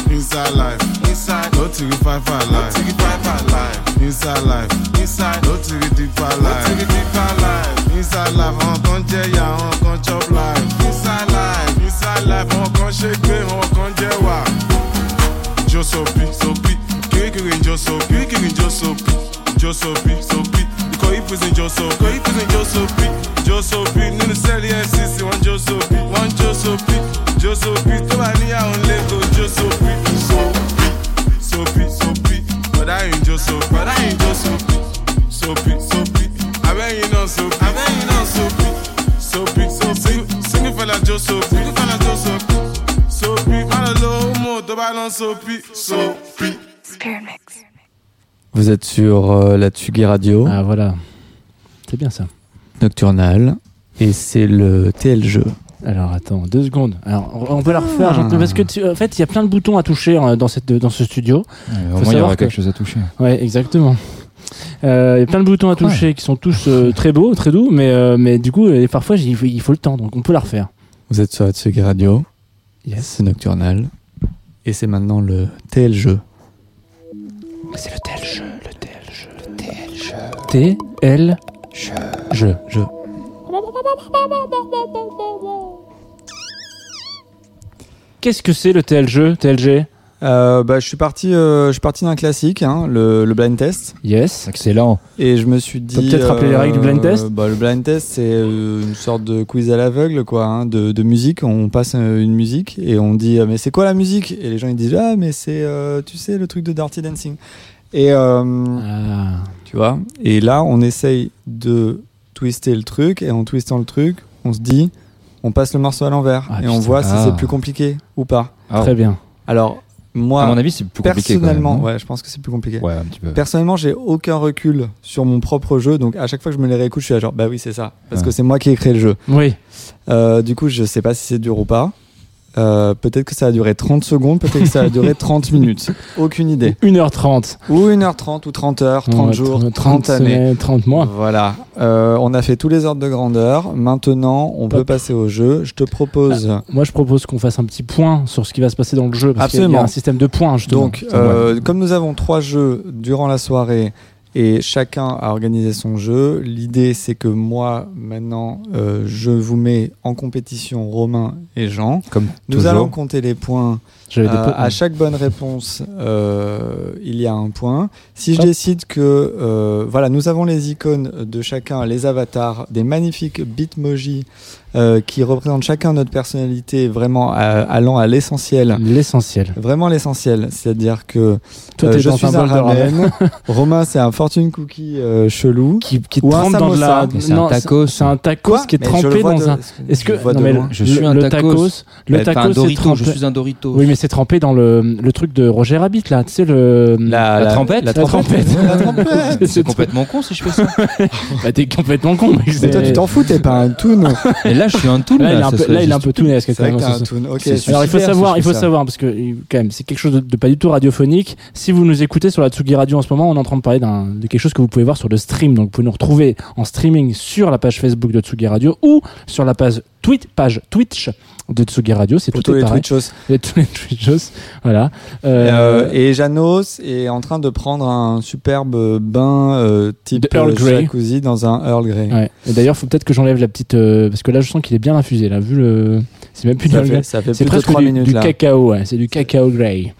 Inside life, inside. No the five five life. No five five. Inside life, inside. No to the deeper life. Inside life, àwọn kan jẹ ya, àwọn kan chop life. Inside life, inside life, àwọn kan ṣe gbé, àwọn kan jẹ wà. Josopi, sopi, kirikiri Josopi, kirikiri Josopi, Josopi, sopi. Ikọ̀ ìpèsè Josopi, ikọ̀ ìpèsè Josopi, Josopi. Nínú sẹ́ẹ̀lì NCC, wọ́n Josopi, wọ́n Josopi, Josopi. Tó bá níyàwó lẹ́kọ̀ọ́ Josopi, sopi, sopi, sopi. Bọ̀dá yìí Josopi, bọ̀dá yìí Josopi, sopi, sopi. Abẹ́yìn náà sopi, abẹ́yìn náà sopi, sopi, sopi. Single fella Josopi, single fella Josopi, sopi. Má lọ lówó mọ̀ tó bá lọ sopi, sopi. Vous êtes sur euh, la Tsugi Radio. Ah voilà. C'est bien ça. Nocturnal. Et c'est le TL jeu. Alors attends, deux secondes. Alors on peut la refaire Ah. gentiment, parce que tu- en fait il y a plein de boutons à toucher euh, dans, cette, dans ce studio. Ouais, Faut au moins, il y aura que- quelque chose à toucher. Ouais, exactement. Euh, Il y a plein de boutons à toucher qui sont tous euh, très beaux, très doux, mais, euh, mais du coup, euh, parfois il faut, il faut le temps, donc on peut la refaire. Vous êtes sur la Tsugi Radio. Yes. C'est Nocturnal. Et c'est maintenant le TL jeu. C'est le tel jeu, le tel jeu, le tel jeu. T, L, jeu. Jeu. Qu'est-ce que c'est le tel jeu, TLG Euh, bah, je suis parti, euh, je suis parti d'un classique, hein, le, le blind test. Yes. Excellent. Et je me suis dit. Peut peut-être rappeler les règles du blind test bah, Le blind test, c'est euh, une sorte de quiz à l'aveugle, quoi, hein, de, de musique. On passe euh, une musique et on dit euh, mais c'est quoi la musique? Et les gens ils disent ah mais c'est euh, tu sais le truc de Dirty Dancing. Et euh, Ah. tu vois. Et là on essaye de twister le truc et en twistant le truc, on se dit on passe le morceau à l'envers Ah, et on voit si Ah. c'est plus compliqué ou pas. Ah. Très bien. Alors moi, À mon avis, c'est plus compliqué. quand même, personnellement, ouais, je pense que c'est plus compliqué. Ouais, un petit peu. Personnellement, j'ai aucun recul sur mon propre jeu, donc à chaque fois que je me les réécoute, je suis là genre bah oui c'est ça, parce Ouais. que c'est moi qui ai créé le jeu. Oui. Euh, du coup, je sais pas si c'est dur ou pas. Euh, peut-être que ça a duré 30 secondes, peut-être que ça a duré [LAUGHS] 30 minutes. Aucune idée. 1h30. Ou 1h30, ou 30 heures, 30 Ouais, jours, 30, 30 années. semaines, 30 mois. Voilà. Euh, on a fait tous les ordres de grandeur. Maintenant, on peut passer au jeu. Je te propose. Moi, je propose qu'on fasse un petit point sur ce qui va se passer dans le jeu. Parce qu'il y a- il y Absolument. a un système de points, justement. Donc, euh, comme nous avons trois jeux durant la soirée et chacun a organisé son jeu, l'idée c'est que moi, maintenant, euh, je vous mets en compétition Romain et Jean. Comme Nous toujours. allons compter les points. Euh, points. à chaque bonne réponse, euh, il y a un point. Si je Hop. décide que, voilà, nous avons les icônes de chacun, les avatars, des magnifiques bitmojis euh, qui représentent chacun notre personnalité, vraiment euh, allant à l'essentiel. L'essentiel. Vraiment l'essentiel, c'est-à-dire que Toi, euh, t'es je dans suis un un ramen. ramen, Romain c'est un fortune cookie euh, chelou, Qui, qui ou un trempe dans de la. c'est un Non, tacos. C'est un tacos Quoi qui est Mais trempé dans de- un. Est-ce que je non, mais suis un tacos. le un tacos c'est Dorito, trempé. je suis un Dorito. Oui, mais c'est trempé dans le, le truc de Roger Rabbit là. Tu sais le. La, La trempette la trempette. [LAUGHS] C'est complètement con si je fais ça. [LAUGHS] Bah, t'es complètement con. mec, toi tu t'en fous, t'es pas un toon. Et là, je suis un tout. Là, il est un peu, là, il est un peu tout C'est vrai que un toon. Alors il faut savoir, il faut ça. savoir parce que quand même c'est quelque chose de, de pas du tout radiophonique. Si vous nous écoutez sur la Tsugi Radio en ce moment, on est en train de parler d'un de quelque chose que vous pouvez voir sur le stream. Donc vous pouvez nous retrouver en streaming sur la page Facebook de Tsugi Radio ou sur la page tweet, page Twitch de Tsugi Radio. C'est tout tous les. Twitchos. [LAUGHS] Et tous les Twitchos. Voilà. Euh, Euh, et Janos est en train de prendre un superbe bain euh, type Earl Grey. jacuzzi dans un Earl Grey. ouais. Et d'ailleurs, faut peut-être que j'enlève la petite parce que là, je sens qu'il est bien infusé. Là, vu le, c'est même plus Ça du fait, ça fait c'est presque 3 du, minutes du là. cacao. Ouais. C'est du cacao grey.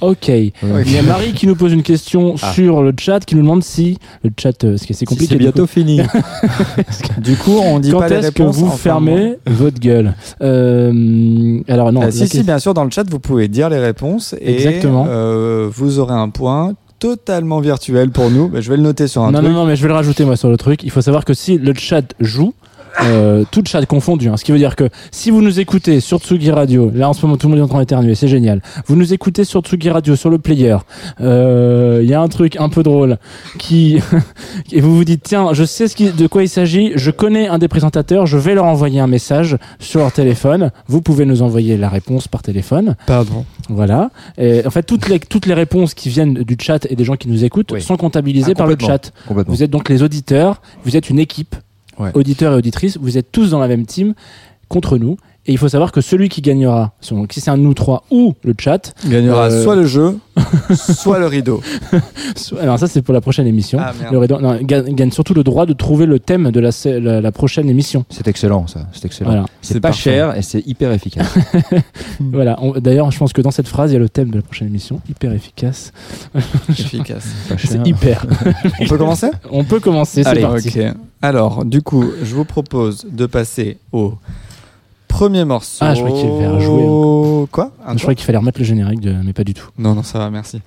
Ok. Il y a Marie qui nous pose une question Ah. sur le chat, qui nous demande si le chat, euh, ce qui est assez compliqué. c'est bientôt coup. fini. [LAUGHS] du coup, on dit Quand pas les est-ce que vous fermez votre gueule Euh, Alors non. Euh, si, si, bien sûr, dans le chat, vous pouvez dire les réponses et Exactement. euh, vous aurez un point totalement virtuel pour nous. Bah, je vais le noter sur un non, truc. non, non, mais je vais le rajouter moi sur le truc. Il faut savoir que si le chat joue, euh, tout chat confondu, hein, ce qui veut dire que si vous nous écoutez sur Tsugi Radio, là en ce moment tout le monde est en train d'éternuer, c'est génial. Vous nous écoutez sur Tsugi Radio, sur le player, euh, il y a un truc un peu drôle qui [LAUGHS] et vous vous dites tiens, je sais ce qui, de quoi il s'agit, je connais un des présentateurs, je vais leur envoyer un message sur leur téléphone. Vous pouvez nous envoyer la réponse par téléphone. Pardon. Voilà. Et en fait, toutes les, toutes les réponses qui viennent du chat et des gens qui nous écoutent sont comptabilisées Ah, par le chat. Vous êtes donc les auditeurs, vous êtes une équipe, auditeurs et auditrices, vous êtes tous dans la même team contre nous. Et il faut savoir que celui qui gagnera, donc si c'est un nous trois ou le chat, gagnera euh, soit le jeu, [LAUGHS] soit le rideau. alors ça c'est pour la prochaine émission. Ah, le rideau- non, gagne, gagne surtout le droit de trouver le thème de la, se- la, la prochaine émission. C'est excellent, ça. C'est excellent. Voilà. C'est pas parfait. cher et c'est hyper efficace. [LAUGHS] Voilà. D'ailleurs, je pense que dans cette phrase, il y a le thème de la prochaine émission, hyper efficace. Efficace. [LAUGHS] C'est hyper. On peut commencer? On peut commencer. C'est Allez, parti. ok. Alors, du coup, je vous propose de passer au premier morceau. Ah, je croyais qu'il y avait à jouer Quoi? Un je croyais qu'il fallait remettre le générique, de... mais pas du tout. Non, non, ça va, merci.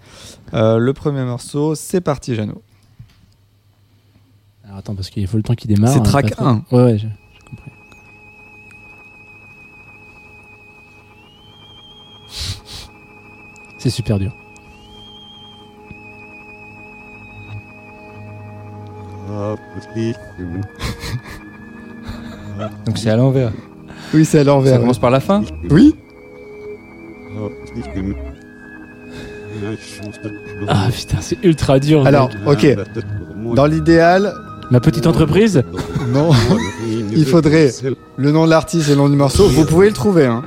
Euh, le premier morceau, c'est parti, Jeannot. Alors attends, parce qu'il faut le temps qu'il démarre. C'est hein, track pas trop. 1. Ouais, ouais, j'ai j'ai compris. C'est super dur. [LAUGHS] Donc c'est à l'envers. Oui, c'est à l'envers. Ça commence par la fin Oui Ah putain, c'est ultra dur. Alors, ok. Dans l'idéal, Ma petite entreprise non. [LAUGHS] Il faudrait le nom de l'artiste et le nom du morceau. Vous pouvez le trouver. Hein.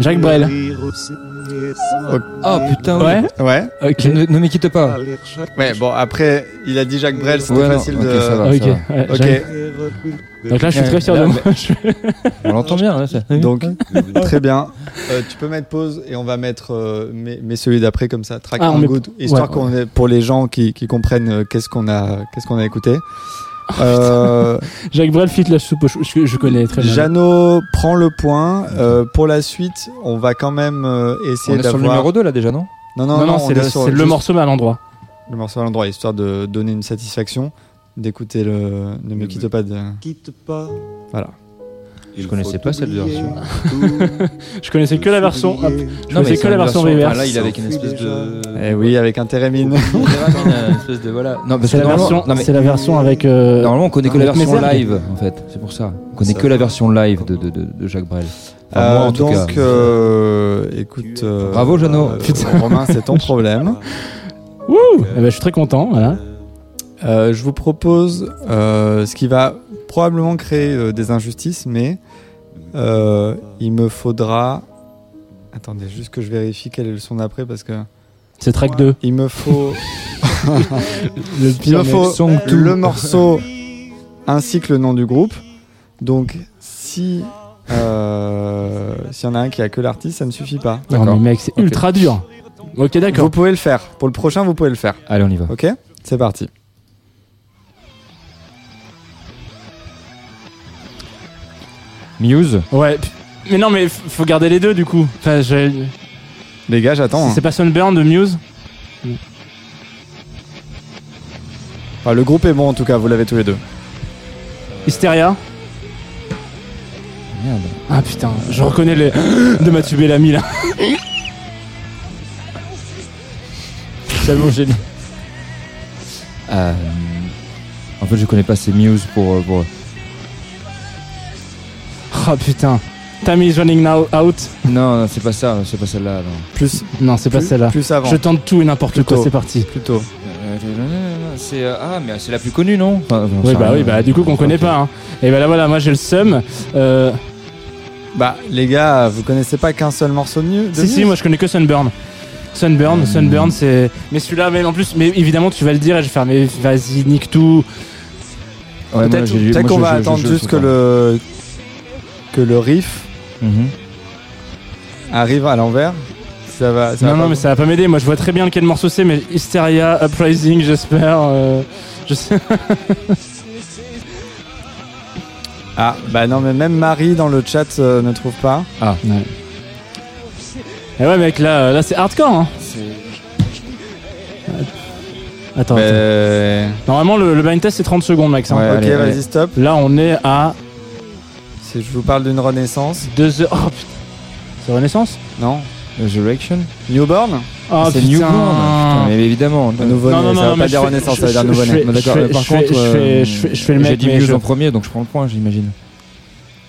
Jacques Brel. Oh putain. Ouais Ouais. Ok. Ne, ne me quitte pas. Ouais, bon, après, il a dit Jacques Brel, c'était Ouais, non, facile ok, de. ça va, Ok, ça va. ouais, Ok. Donc là, je suis très fier de moi. [LAUGHS] On l'entend bien. Là, ça. Donc, très bien. Euh, tu peux mettre pause et on va mettre euh, mais, mais celui d'après comme ça, track Ah, on met- good, histoire ouais, qu'on ait- pour les gens qui, qui comprennent euh, qu'est-ce qu'on a qu'est-ce qu'on a écouté. Euh, Jacques Brel fit la soupe. Je, je connais très bien. Jeannot prend le point. Euh, pour la suite, on va quand même euh, On essayer est sur le d'avoir. numéro 2 là déjà, non? Non, non, Non, non, on c'est est le, juste morceau, mais à l'endroit. le morceau à l'endroit, histoire de donner une satisfaction, d'écouter le. Ne me quitte pas. De... Quitte pas. Voilà. Je connaissais pas cette version. [LAUGHS] Je connaissais que la version. hop. Je Non, mais connaissais c'est que la version reverse. enfin, là, il est avec une espèce de. Eh oui, avec un [LAUGHS] espèce de voilà. Non, C'est la, version, non, mais- c'est la version avec. euh, Normalement, on connaît que la version live, en fait. C'est pour ça. On connaît que la version live de, de, de, de Jacques Brel. Enfin, moi, Euh, en tout donc, cas. euh, écoute. euh, Bravo, Jeannot. euh, Romain, c'est ton [LAUGHS] problème. Wouh Eh ben, Je suis très content. Voilà. Euh, je vous propose euh, ce qui va probablement créer euh, des injustices, mais euh, il me faudra. Attendez, juste que je vérifie quel est le son d'après parce que. C'est track 2. Il me faut. [LAUGHS] Le il me faut le morceau ainsi que le nom du groupe. Donc, si. Euh, S'il y en a un qui a que l'artiste, ça ne suffit pas. Non, mais mec, c'est ultra dur. Ok, d'accord. Vous pouvez le faire. Pour le prochain, vous pouvez le faire. Allez, on y va. Ok? C'est parti. Muse. Ouais. Mais non, mais faut garder les deux du coup. Enfin, je- Les gars, j'attends. hein. C'est pas Sunburn de Muse Enfin, le groupe est bon en tout cas, vous l'avez tous les deux. Hysteria Merde. Ah putain, je reconnais les [GASPS] de Mathieu Bellamy là. [LAUGHS] Tellement génie. Euh, en fait, je connais pas ces Muse pour. euh, pour... Oh putain. Time is running now out. Non, non, c'est pas ça, c'est pas celle-là. non. Plus, Non, c'est pas plus- celle-là. Plus avant. Je tente tout et n'importe quoi, Plutôt. c'est parti. Plutôt. C'est euh, ah, mais c'est la plus connue, non Enfin, j'en Oui, sais bah rien. oui, bah du coup qu'on connaît pas. Hein. Et bah là voilà, moi j'ai le seum. Euh, Bah, les gars, vous connaissez pas qu'un seul morceau de de si si, Muse moi je connais que Sunburn. Sunburn, Sunburn, c'est. Mais celui-là, mais en plus, mais évidemment tu vas le dire et je vais faire, mais vas-y, nique tout. Ouais, moi, Peut-être j'ai- moi, peut-être qu'on je- va je- attendre je- juste que le que le riff Mhm. arrive à l'envers. Ça va. ça Non, va non, pas mais ça va pas m'aider. Moi, je vois très bien lequel morceau c'est, mais Hysteria, Uprising, j'espère. euh, je sais. [LAUGHS] Ah, bah non, mais même Marie dans le chat euh, ne trouve pas. Ah. Ouais. Et ouais, mec, là, là c'est hardcore. Hein. Attends, Mais-. Normalement, le, le blind test c'est 30 secondes, Max. hein. Ouais, ok, allez, vas-y, allez. stop. Là, on est à je vous parle d'une renaissance. 2 heures. Oh putain. C'est Renaissance? Non. Resurrection Newborn? Oh C'est. Newborn. Putain, mais évidemment. Nouveau-né, Non, non, ça non, va non, pas dire renaissance, ça veut dire je- Bon, D'accord, par je fais- contre, je fais- euh, je fais- je fais le mec, J'ai dit mais Muse je- en premier, donc je prends le point, j'imagine.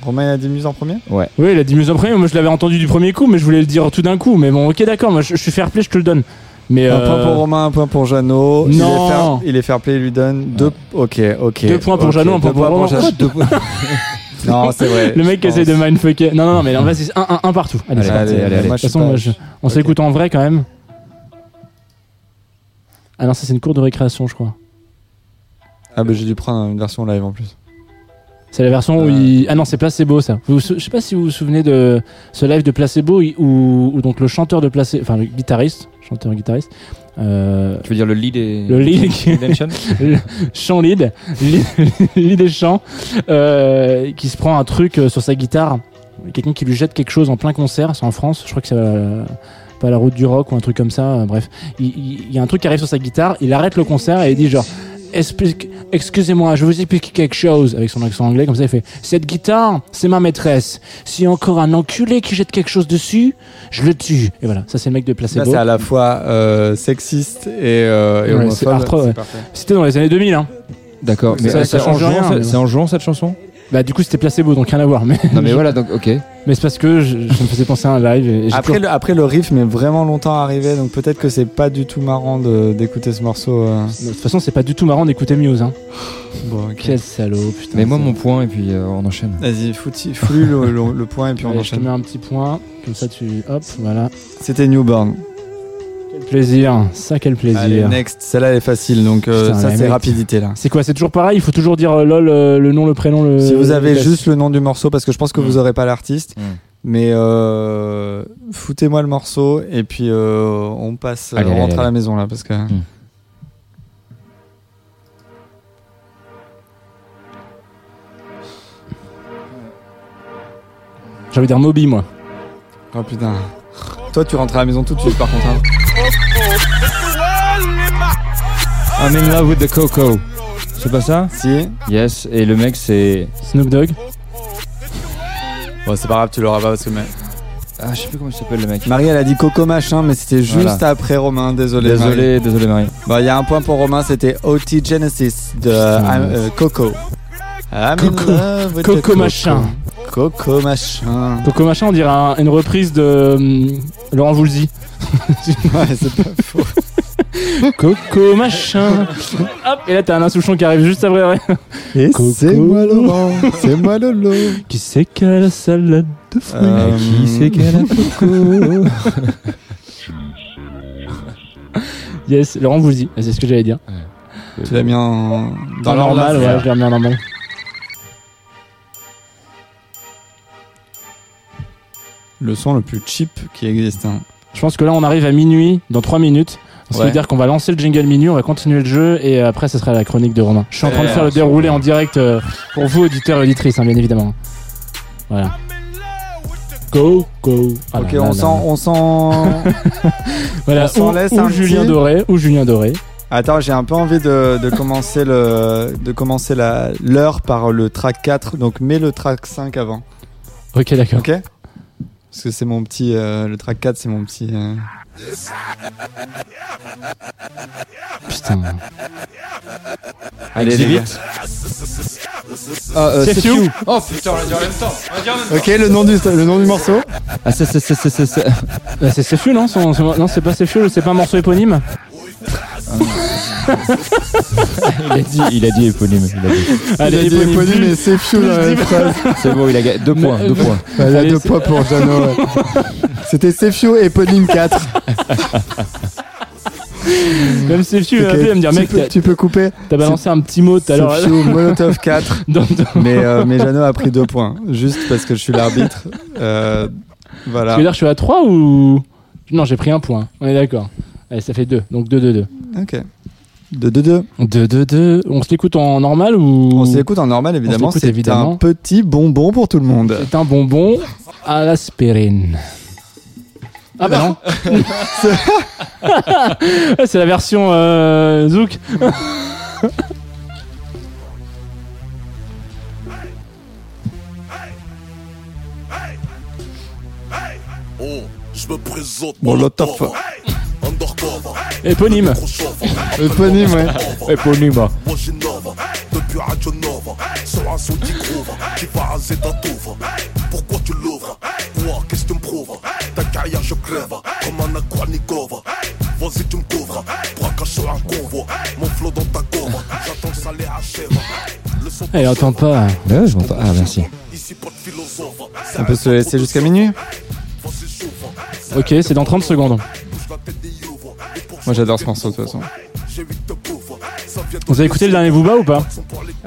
Romain a dit Muse en premier? Ouais. Oui, il a dit Muse en premier. Moi, je l'avais entendu du premier coup, mais je voulais le dire tout d'un coup. Mais bon, ok, d'accord. Moi, je, je suis fair play, je te le donne. Mais Un euh, point pour Romain, un point pour Jeannot. Il est Non. fair- Il est fair play, il lui donne deux. Ok, ok. Deux points pour ok, Jeannot, un deux point pour Romain. [LAUGHS] Deux points. [LAUGHS] Non, c'est vrai. Le mec essaie de mindfucker. Non, non, non, mais non, vas-y, c'est un, un, un partout. Allez, Allez, c'est parti. allez, allez, allez. De toute façon, pas- moi, je- on s'écoute en vrai quand même. Ah non, ça c'est une cour de récréation, je crois. Ah, bah j'ai dû prendre une version live en plus. C'est la version où Euh. il. Ah non, c'est Placebo ça. Vous, je sais pas si vous vous souvenez de ce live de Placebo où, où donc le chanteur de Placebo, enfin le guitariste, chanteur guitariste, euh, Tu veux dire le lead et. le lead, [LAUGHS] [LAUGHS] le chant lead, lead, [LAUGHS] lead et chant, euh, qui se prend un truc euh, sur sa guitare, quelqu'un qui lui jette quelque chose en plein concert, c'est en France, je crois que c'est euh, pas la route du rock ou un truc comme ça, euh, bref, il, il- il y a un truc qui arrive sur sa guitare, il arrête le concert et il dit genre Explique- excusez-moi, je vous explique quelque chose avec son accent anglais comme ça il fait cette guitare c'est ma maîtresse. S'il y a encore un enculé qui jette quelque chose dessus je le tue. Et voilà ça c'est le mec de Placebo. C'est à la fois euh, sexiste et, euh, et Ouais, homophobe. ouais. c'était dans les années 2000 hein. D'accord, mais Ça- ça c'est en change rien, c'est- en jouant cette chanson? Bah du coup c'était placebo donc rien à voir mais Non mais [LAUGHS] voilà, donc ok. mais c'est parce que je, je me faisais penser à un live et, et j'ai Après toujours- le, après, le riff met vraiment longtemps à arriver, donc peut-être que c'est pas du tout marrant de- d'écouter ce morceau. euh. de toute façon c'est pas du tout marrant d'écouter Muse hein. Bon, ok. Quel salaud putain. Mais moi mon point et puis euh, on enchaîne. Vas-y, foutis- fous-lui le, le- le point et puis on Allez, je te enchaîne. mets un petit point comme ça tu hop voilà. C'était Newborn. Quel plaisir, ça quel plaisir. Allez, next. Celle-là, elle est facile, donc euh, Putain, ça, c'est rapidité là. C'est quoi C'est toujours pareil? Il faut toujours dire euh, lol euh, le nom, le prénom, le. Si vous avez le- juste le nom du morceau, parce que je pense que vous aurez pas l'artiste, Mm. mais euh, foutez-moi le morceau et puis euh, on passe, Allez, on allez, rentre à la maison là, parce que. J'ai envie de dire Moby moi. Oh putain. Toi, tu rentres à la maison tout de suite, par contre. hein. I'm in love with the coco. C'est pas ça? Si. Yes, et le mec c'est. Snoop Dogg. Bon, c'est pas grave, tu l'auras pas parce que. mais- Ah, je sais plus comment il s'appelle le mec. Marie, elle a dit Coco machin, mais c'était juste Voilà. après Romain. Désolé. Marie. Désolé, désolé Marie. Bon, il y a un point pour Romain, c'était OT Genesis de euh, Coco. I'm in Coco. love with Coco the machin. Coco machin. Coco machin on dirait un- une reprise de hum, Laurent Voulzy. [LAUGHS] Ouais, c'est pas faux. [LAUGHS] Coco machin. Hop et là t'as un insouchon qui arrive juste après. Et Coco. c'est moi Laurent, c'est moi Lolo. Qui c'est qui a la salade de fruits? Euh, Qui c'est qu'elle a [LAUGHS] coco? Yes, Laurent Voulzy. C'est ce que j'allais dire. Tu l'as mis en. Dans normal, ouais, je l'ai remis en normal. Le son le plus cheap qui existe. hein. Je pense que là on arrive à minuit dans 3 minutes. Ce qui Ouais. veut dire qu'on va lancer le jingle minuit, on va continuer le jeu et après ça sera la chronique de Romain. Je suis en train de Ouais, faire le déroulé en direct euh, pour vous auditeurs et auditrices hein, bien évidemment. Voilà. Go go. Ah ok, là là on là sent, on sent. [LAUGHS] Voilà, on s'en ou, laisse ou un Julien petit. Doré, ou Julien Doré. Attends, j'ai un peu envie de, de commencer le de commencer l'heure par le track 4, donc mets le track 5 avant. Ok d'accord. Ok? Parce que c'est mon petit euh, le track 4, c'est mon petit euh, Putain. Allez les gars. Ah, euh, C'est c'est Few. Few. Oh putain, on l'a dit en même temps. On l'a dit en même temps. OK, le nom du le nom du morceau Ah, c'est, c'est, c'est, c'est, c'est, c'est- c'est Sefiu non? Son- son- Non c'est pas Sefiu, c'est pas un morceau éponyme? Il a dit, il a dit éponyme. Il a dit. Allez, Il a dit éponyme. éponyme et c'est Few dans la même phrase. C'est bon, il a gagné. Deux points, deux points. Ouais, il a Allez, deux points pour Jano. ouais. C'était Sefio éponyme 4. Même Sefiu il Ok, m'a appelé à me dire tu mec peux- t'as- tu peux couper. t'as balancé un petit mot tout à l'heure. Sefio Molotov [LAUGHS] 4. Dans- dans- Mais, euh, mais Jeannot a pris deux points, juste parce que je suis l'arbitre. Euh, Voilà. Tu veux dire que je suis à 3 ou? Non, j'ai pris un point. On est d'accord. Allez, ça fait 2. Donc 2-2-2. Ok. 2-2-2. 2-2-2. On se l'écoute en normal ou? On s'écoute en normal, évidemment. C'est évidemment. un petit bonbon pour tout le monde. C'est un bonbon à l'aspirine. Ah bah non. [LAUGHS] C'est la version euh, Zouk. Oh, je me présente. Molotov. Undercover. Éponyme. Éponyme, ouais. Éponyme. Depuis Radio Nova sur un son qui groove qui va raser ta touve. Pourquoi tu l'ouvres? Quoi Qu'est-ce que tu me prouves? Ta carrière je crève comme un Akwanikov. Vas-y tu me couvres, braquage sur un convoi. Mon flow dans ta gomme, j'attends que ça les achève. Elle entend pas. Ouais, je m'entends. Ah, merci. On peut se laisser jusqu'à minuit Ok, c'est dans 30 secondes. Moi j'adore ce morceau de toute façon. Vous avez écouté le dernier Booba ou pas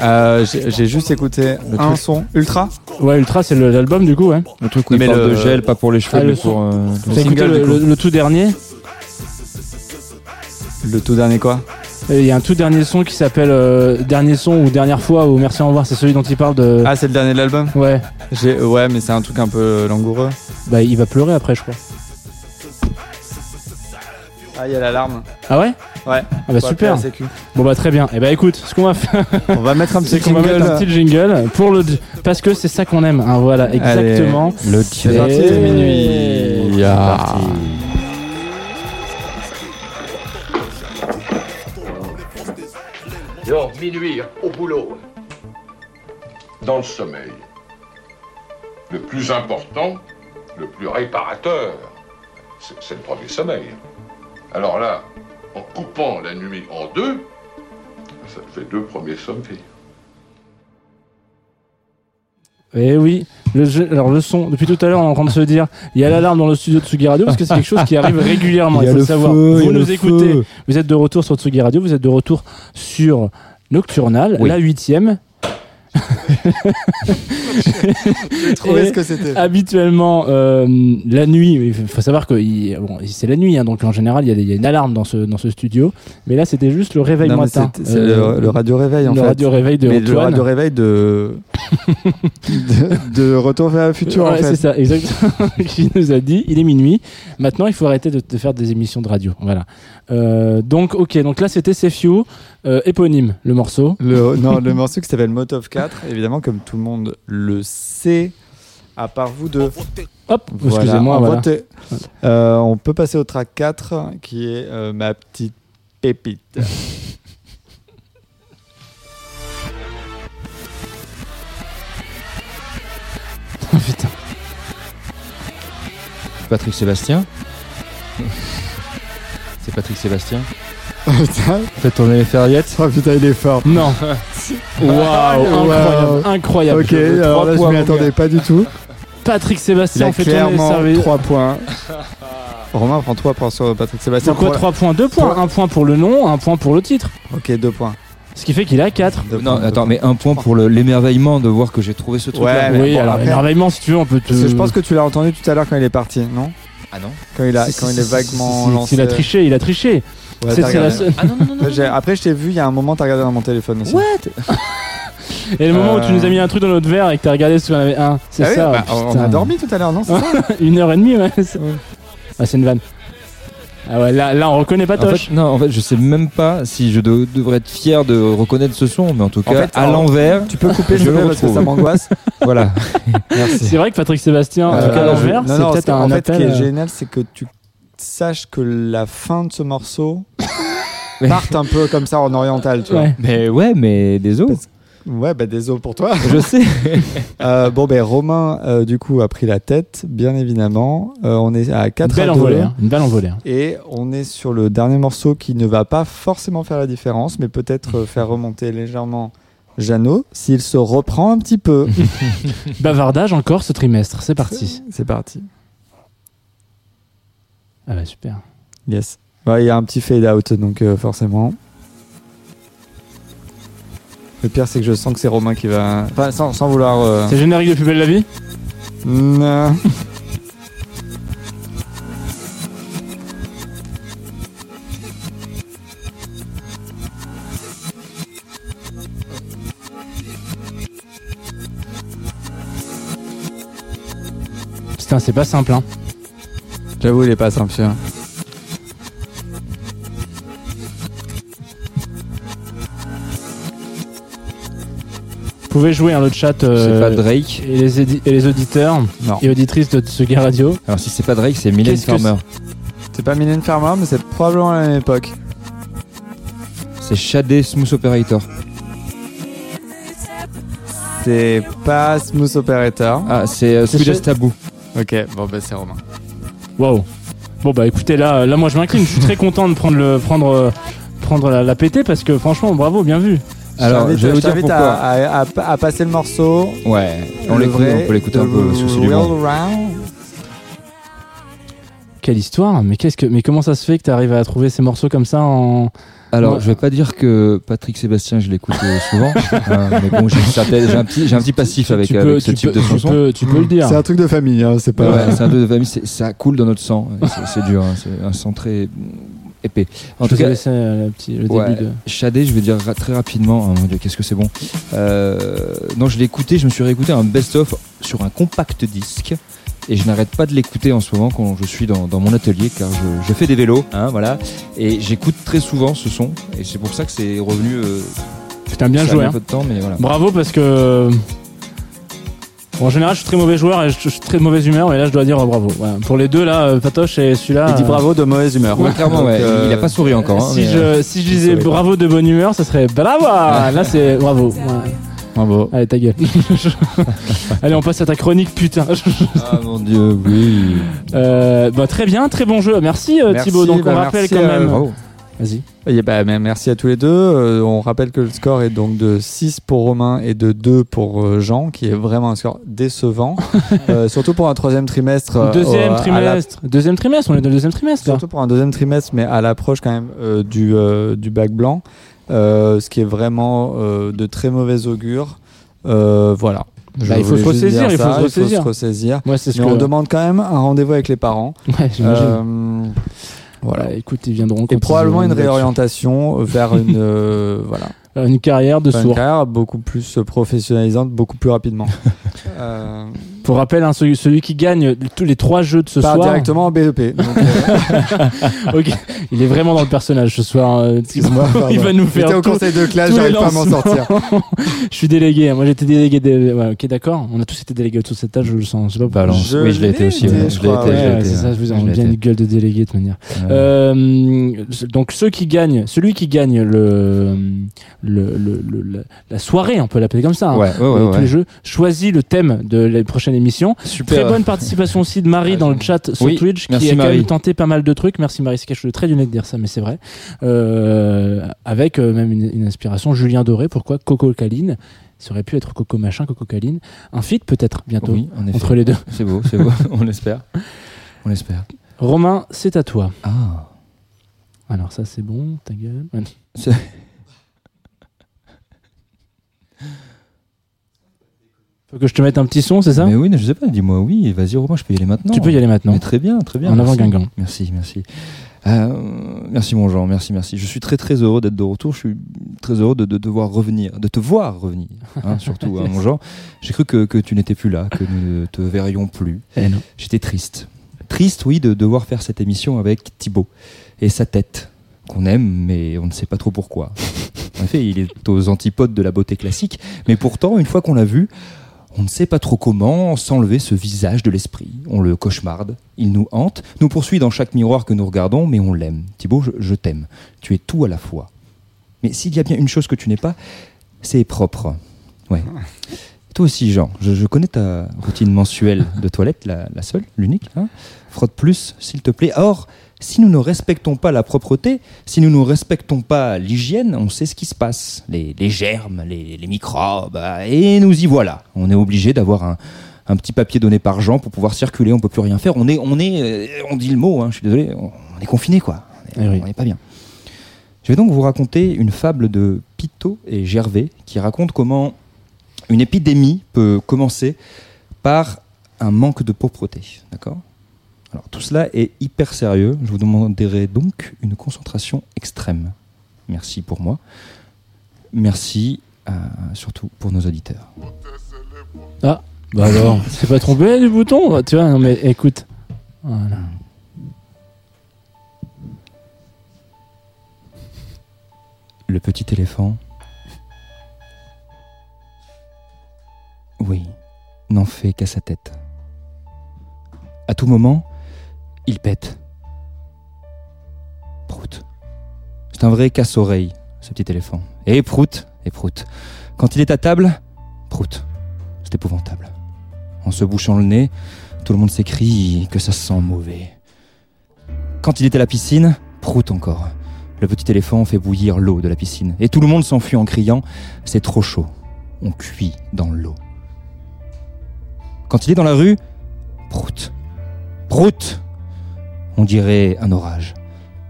Euh, J'ai juste écouté Le un truc. son ultra. Ouais, Ultra, c'est le- l'album du coup, ouais. Le truc où il parle le- de gel, pas pour les cheveux, Ah, le mais son. pour. euh, écouté le, du coup. le- le tout dernier Le tout dernier quoi? Et Il y a un tout dernier son qui s'appelle euh, Dernier son ou Dernière fois ou Merci au revoir, c'est celui dont il parle de. Ah, c'est le dernier de l'album? Ouais. Ouais, mais c'est un truc un peu langoureux. Bah, il va pleurer après, je crois. Ah, il y a l'alarme. Ah ouais Ouais. Ah bah super. Bon bah très bien. Et bah écoute, ce qu'on va faire, On va mettre un [LAUGHS] c'est petit qu'on va mettre un jingle. petit jingle pour le parce que c'est ça qu'on aime. hein, voilà, exactement. Le C'est minuit. Ah. Yo, minuit, au boulot. Dans le sommeil. Le plus important, le plus réparateur, c'est le premier sommeil. Alors là, en coupant la nuit en deux, ça te fait deux premiers sommeils. Eh oui, le jeu- alors le son, depuis tout à l'heure on est en train de se dire, il y a l'alarme dans le studio de Tsugi Radio parce que c'est quelque chose qui arrive régulièrement, Il y il a faut le le savoir. feu, vous nous écoutez, feu. vous êtes de retour sur Tsugi Radio, vous êtes de retour sur Nocturnal, Oui. la huitième. J'ai trouvé Et ce que c'était. Habituellement, euh, la nuit, il faut savoir que il- bon, c'est la nuit, hein, donc en général il y, a des- il y a une alarme dans ce, dans ce studio, mais là c'était juste le réveil Non, mais matin. c'est c'est Euh, le, le radio réveil en le fait. radio réveil de Mais le Antoine. radio réveil de [LAUGHS] de, de Retour vers le futur en Ouais, fait. c'est ça, exactement. [LAUGHS] qui nous a dit il est minuit. Maintenant, il faut arrêter de, de faire des émissions de radio. Voilà. Euh, donc, ok. Donc là, c'était Sefiu, euh, éponyme, le morceau. Le, [LAUGHS] non, le morceau qui s'appelle Motov 4, évidemment, comme tout le monde le sait, à part vous deux. Hop, Voilà, excusez-moi. Voilà. Euh, on peut passer au track 4, qui est euh, ma petite pépite. [LAUGHS] Putain. Patrick Sébastien. [LAUGHS] C'est Patrick Sébastien. Oh, [LAUGHS] putain. Faites tourner les ferriettes. Oh putain, il est fort. Non. [LAUGHS] Waouh, incroyable, Wow. incroyable. Ok, alors là, je m'y attendais pas du tout. Patrick Sébastien, fait tourner les clairement serviettes. 3 points. [LAUGHS] Romain prend 3 points sur Patrick Sébastien. Pourquoi Pour- 3 points 2 points. Un point pour le nom, un point pour le titre. Ok, 2 points. Ce qui fait qu'il a 4. Deux Non, attends, points. mais un point pour le- l'émerveillement de voir que j'ai trouvé ce truc. Ouais, oui, bon, alors émerveillement, si tu veux, on peut te. Parce que je pense que tu l'as entendu tout à l'heure quand il est parti, non? Ah non Quand il, a, quand il est vaguement lancé. Il a triché, il a triché. Ouais, C'est- la seule- Ah [LAUGHS] non, non, Après, je t'ai vu, il y a un moment, t'as regardé dans mon téléphone aussi. What [LAUGHS] Et le moment où tu Euh. nous as mis un truc dans notre verre et que t'as regardé si on avait un, c'est Ah oui, ça. bah, on a dormi tout à l'heure, non c'est ça [LAUGHS] Une heure et demie, ouais. c'est- Ah, c'est une vanne. Ah ouais, là, là on reconnaît pas En Toche. fait, non, en fait, je sais même pas si je de- devrais être fier de reconnaître ce son, mais en tout En cas, fait, à alors, l'envers, Tu peux couper [LAUGHS] Je le parce que retrouve. ça m'angoisse. [LAUGHS] voilà. [LAUGHS] Merci. C'est vrai que Patrick Sébastien, en Euh, tout cas à l'envers, c'est peut-être un En fait, appel. ce qui est euh, génial, c'est que tu saches que la fin de ce morceau parte un peu comme ça en oriental, tu vois. Ouais. Mais ouais, mais désolé. Ouais, bah désolé pour toi. [LAUGHS] Je sais. [LAUGHS] Euh, bon, ben Romain, euh, du coup, a pris la tête, bien évidemment. Euh, on est à 4 Une belle à 2. envolée, hein, une belle envolée. hein. Et on est sur le dernier morceau qui ne va pas forcément faire la différence, mais peut-être faire remonter légèrement Jeannot s'il se reprend un petit peu. [LAUGHS] Bavardage encore ce trimestre, c'est parti. C'est parti. Ah bah super. Yes. Ouais, Il y a un petit fade out, donc forcément. Le pire, c'est que je sens que c'est Romain qui va. Enfin, sans, vouloir. Euh, c'est générique de plus belle la vie Non. Putain, c'est pas simple, hein. J'avoue, il est pas simple. Pouvez jouer hein, le chat. euh, C'est pas Drake. Et les, édi- et les auditeurs Non. et auditrices de Tsugi Radio. Alors si c'est pas Drake, c'est Mylène Farmer. C'est pas Mylène Farmer, mais c'est probablement à la même époque. C'est Shadé Smooth Operator. C'est pas Smooth Operator. Ah, c'est euh, Taboo. Ok, bon bah c'est Romain. Wow. Bon bah écoutez là, là moi je m'incline. Je suis très content de prendre le prendre euh, prendre la, la pété parce que franchement bravo, bien vu. Alors, je vais vous dire pourquoi. à, à- à- à passer le morceau. Ouais, on l'écoute, on peut l'écouter un peu sous du. Quelle histoire Mais qu'est-ce que mais comment ça se fait que tu arrives à trouver ces morceaux comme ça en Alors, Ouais. je vais pas dire que Patrick Sébastien, je l'écoute euh, souvent, hein, [LAUGHS] mais bon, j'ai un petit, j'ai un petit passif avec, tu avec ce type peux- de tu chanson. peux- tu peux le dire. C'est un truc de famille, hein, c'est pas. Ouais, c'est un peu de famille, ça coule dans notre sang. [LAUGHS] C'est- C'est dur, hein, c'est un sang très épais. En tout cas, laisser euh, le, petit, le Ouais, début de. Shadé, je vais dire ra- très rapidement. Oh mon dieu, qu'est-ce que c'est bon. Euh, non, je l'ai écouté, je me suis réécouté un best-of sur un compact disque. Et je n'arrête pas de l'écouter en ce moment quand je suis dans, dans mon atelier car je, je fais des vélos, hein, voilà. Et j'écoute très souvent ce son. Et c'est pour ça que c'est revenu. Euh, Putain, bien joué. un hein. peu de temps, mais voilà. Bravo parce que. Bon, en général, je suis très mauvais joueur et je je suis très de mauvaise humeur, mais là, je dois dire euh, bravo. Voilà. Pour les deux, là, euh, Patoche et celui-là. Il dit euh, bravo de mauvaise humeur. Ouais, clairement, Donc, ouais. euh, Il a pas souri encore. hein, si, mais, je, euh, si je disais pas. bravo de bonne humeur, ça serait bravo. Là, c'est bravo. Ouais. Bravo. Allez, ta gueule. [LAUGHS] Allez, on passe à ta chronique, putain. [LAUGHS] Ah mon dieu, oui. Euh, bah, très bien, très bon jeu. Merci, Merci, Thibaut. Donc, bah, on rappelle merci, quand euh, même. Bravo. Vas-y. Et bah, merci à tous les deux. Euh, on rappelle que le score est donc de 6 pour Romain et de 2 pour euh, Jean, qui est vraiment un score décevant. [LAUGHS] Euh, surtout pour un troisième trimestre. Deuxième la- trimestre. Deuxième trimestre, on est dans le deuxième trimestre. là. Surtout pour un deuxième trimestre, mais à l'approche quand même euh, du, euh, du bac blanc. Euh, ce qui est vraiment euh, de très mauvais augure. Euh, voilà. Bah, il faut se ressaisir, il faut ça, se ressaisir. ressaisir. Ouais, c'est ce Mais que- on demande quand même un rendez-vous avec les parents. Ouais, j'imagine. Euh, voilà. Bah, écoute, ils viendront. Et probablement une réorientation vers [LAUGHS] une euh, voilà Une carrière de une sourd. carrière beaucoup plus professionnalisante, beaucoup plus rapidement. [LAUGHS] Euh, Pour rappel, hein, celui, celui qui gagne tous les trois jeux de ce Pas soir. directement en BEP. donc, euh, [LAUGHS] ok, il est vraiment dans le personnage ce soir. euh, Excuse-moi, il va nous faire. J'étais au conseil de classe, j'arrive pas à m'en sortir. [LAUGHS] je suis délégué. hein. Moi, j'étais délégué. Ouais, ok, d'accord. On a tous été délégués autour de cette tâche. Je le sens. Je sais pas. Je oui, je l'ai été aussi. été, ouais. je l'ai été, Ouais, je l'ai été, c'est ça, vous Je avez l'ai bien une gueule de délégué de toute manière. Ouais. Euh, donc ceux qui gagnent, celui qui gagne le, le, le- le- la- la soirée, on peut l'appeler comme ça, hein, Ouais, ouais, ouais, de tous les jeux, choisit le thème de la prochaine émission. Super. Très bonne participation aussi de Marie dans le chat sur Oui, Twitch, qui a quand même tenté pas mal de trucs. Merci Marie, c'est quelque chose de très honnête de dire ça, mais c'est vrai. Euh, avec euh, même une, une inspiration, Julien Doré, pourquoi Coco Caline ça aurait pu être Coco Machin, Coco Caline. Un feat peut-être bientôt Oui, en effet. entre les deux. C'est beau, c'est beau. [LAUGHS] On l'espère. On l'espère. Romain, c'est à toi. Ah. Alors ça c'est bon, ta gueule. Ouais. C'est- Faut que je te mette un petit son, c'est ça Mais oui, je sais pas, dis-moi oui, vas-y Romain, je peux y aller maintenant. Tu peux y aller maintenant. Mais très bien, très bien. En avant. Guingamp. Merci, merci. Euh, merci mon Jean, merci, merci. Je suis très très heureux d'être de retour. Je suis très heureux de, de devoir revenir, de te voir revenir, hein, [LAUGHS] surtout hein, mon Jean. J'ai cru que, que tu n'étais plus là, que nous ne te verrions plus. Eh. J'étais triste. Triste, oui, de devoir faire cette émission avec Thibaut et sa tête qu'on aime, mais on ne sait pas trop pourquoi. [LAUGHS] En effet, il est aux antipodes de la beauté classique, mais pourtant, une fois qu'on l'a vu, on ne sait pas trop comment s'enlever ce visage de l'esprit. On le cauchemarde, il nous hante, nous poursuit dans chaque miroir que nous regardons, mais on l'aime. Thibaut, je, t'aime. Tu es tout à la fois. Mais s'il y a bien une chose que tu n'es pas, c'est propre. Ouais. [LAUGHS] Toi aussi, Jean, je, je connais ta routine mensuelle de toilette, la, la seule, l'unique. hein. Frotte plus, s'il te plaît. Or, si nous ne respectons pas la propreté, si nous ne respectons pas l'hygiène, on sait ce qui se passe. Les, les germes, les, les microbes, ah, et nous y voilà. On est obligé d'avoir un, un petit papier donné par Jean pour pouvoir circuler, on peut plus rien faire. On est, on est, euh, on dit le mot, hein, je suis désolé, on, on est confiné quoi. On est- Eh oui. n'est pas bien. Je vais donc vous raconter une fable de Pitot et Gervais qui raconte comment une épidémie peut commencer par un manque de propreté. D'accord? Alors tout cela est hyper sérieux. Je vous demanderai donc une concentration extrême. Merci pour moi. Merci euh, surtout pour nos auditeurs. Ah, Bah alors, [LAUGHS] c'est pas trompé du bouton Tu vois, non mais écoute. Voilà. Le petit éléphant. Oui, n'en fait qu'à sa tête. À tout moment, il pète. Prout. C'est un vrai casse-oreille, ce petit éléphant. Et prout, et prout. Quand il est à table, prout. C'est épouvantable. En se bouchant le nez, tout le monde s'écrie que ça sent mauvais. Quand il est à la piscine, prout encore. Le petit éléphant fait bouillir l'eau de la piscine. Et tout le monde s'enfuit en criant C'est trop chaud. On cuit dans l'eau. Quand il est dans la rue, prout. Prout On dirait un orage.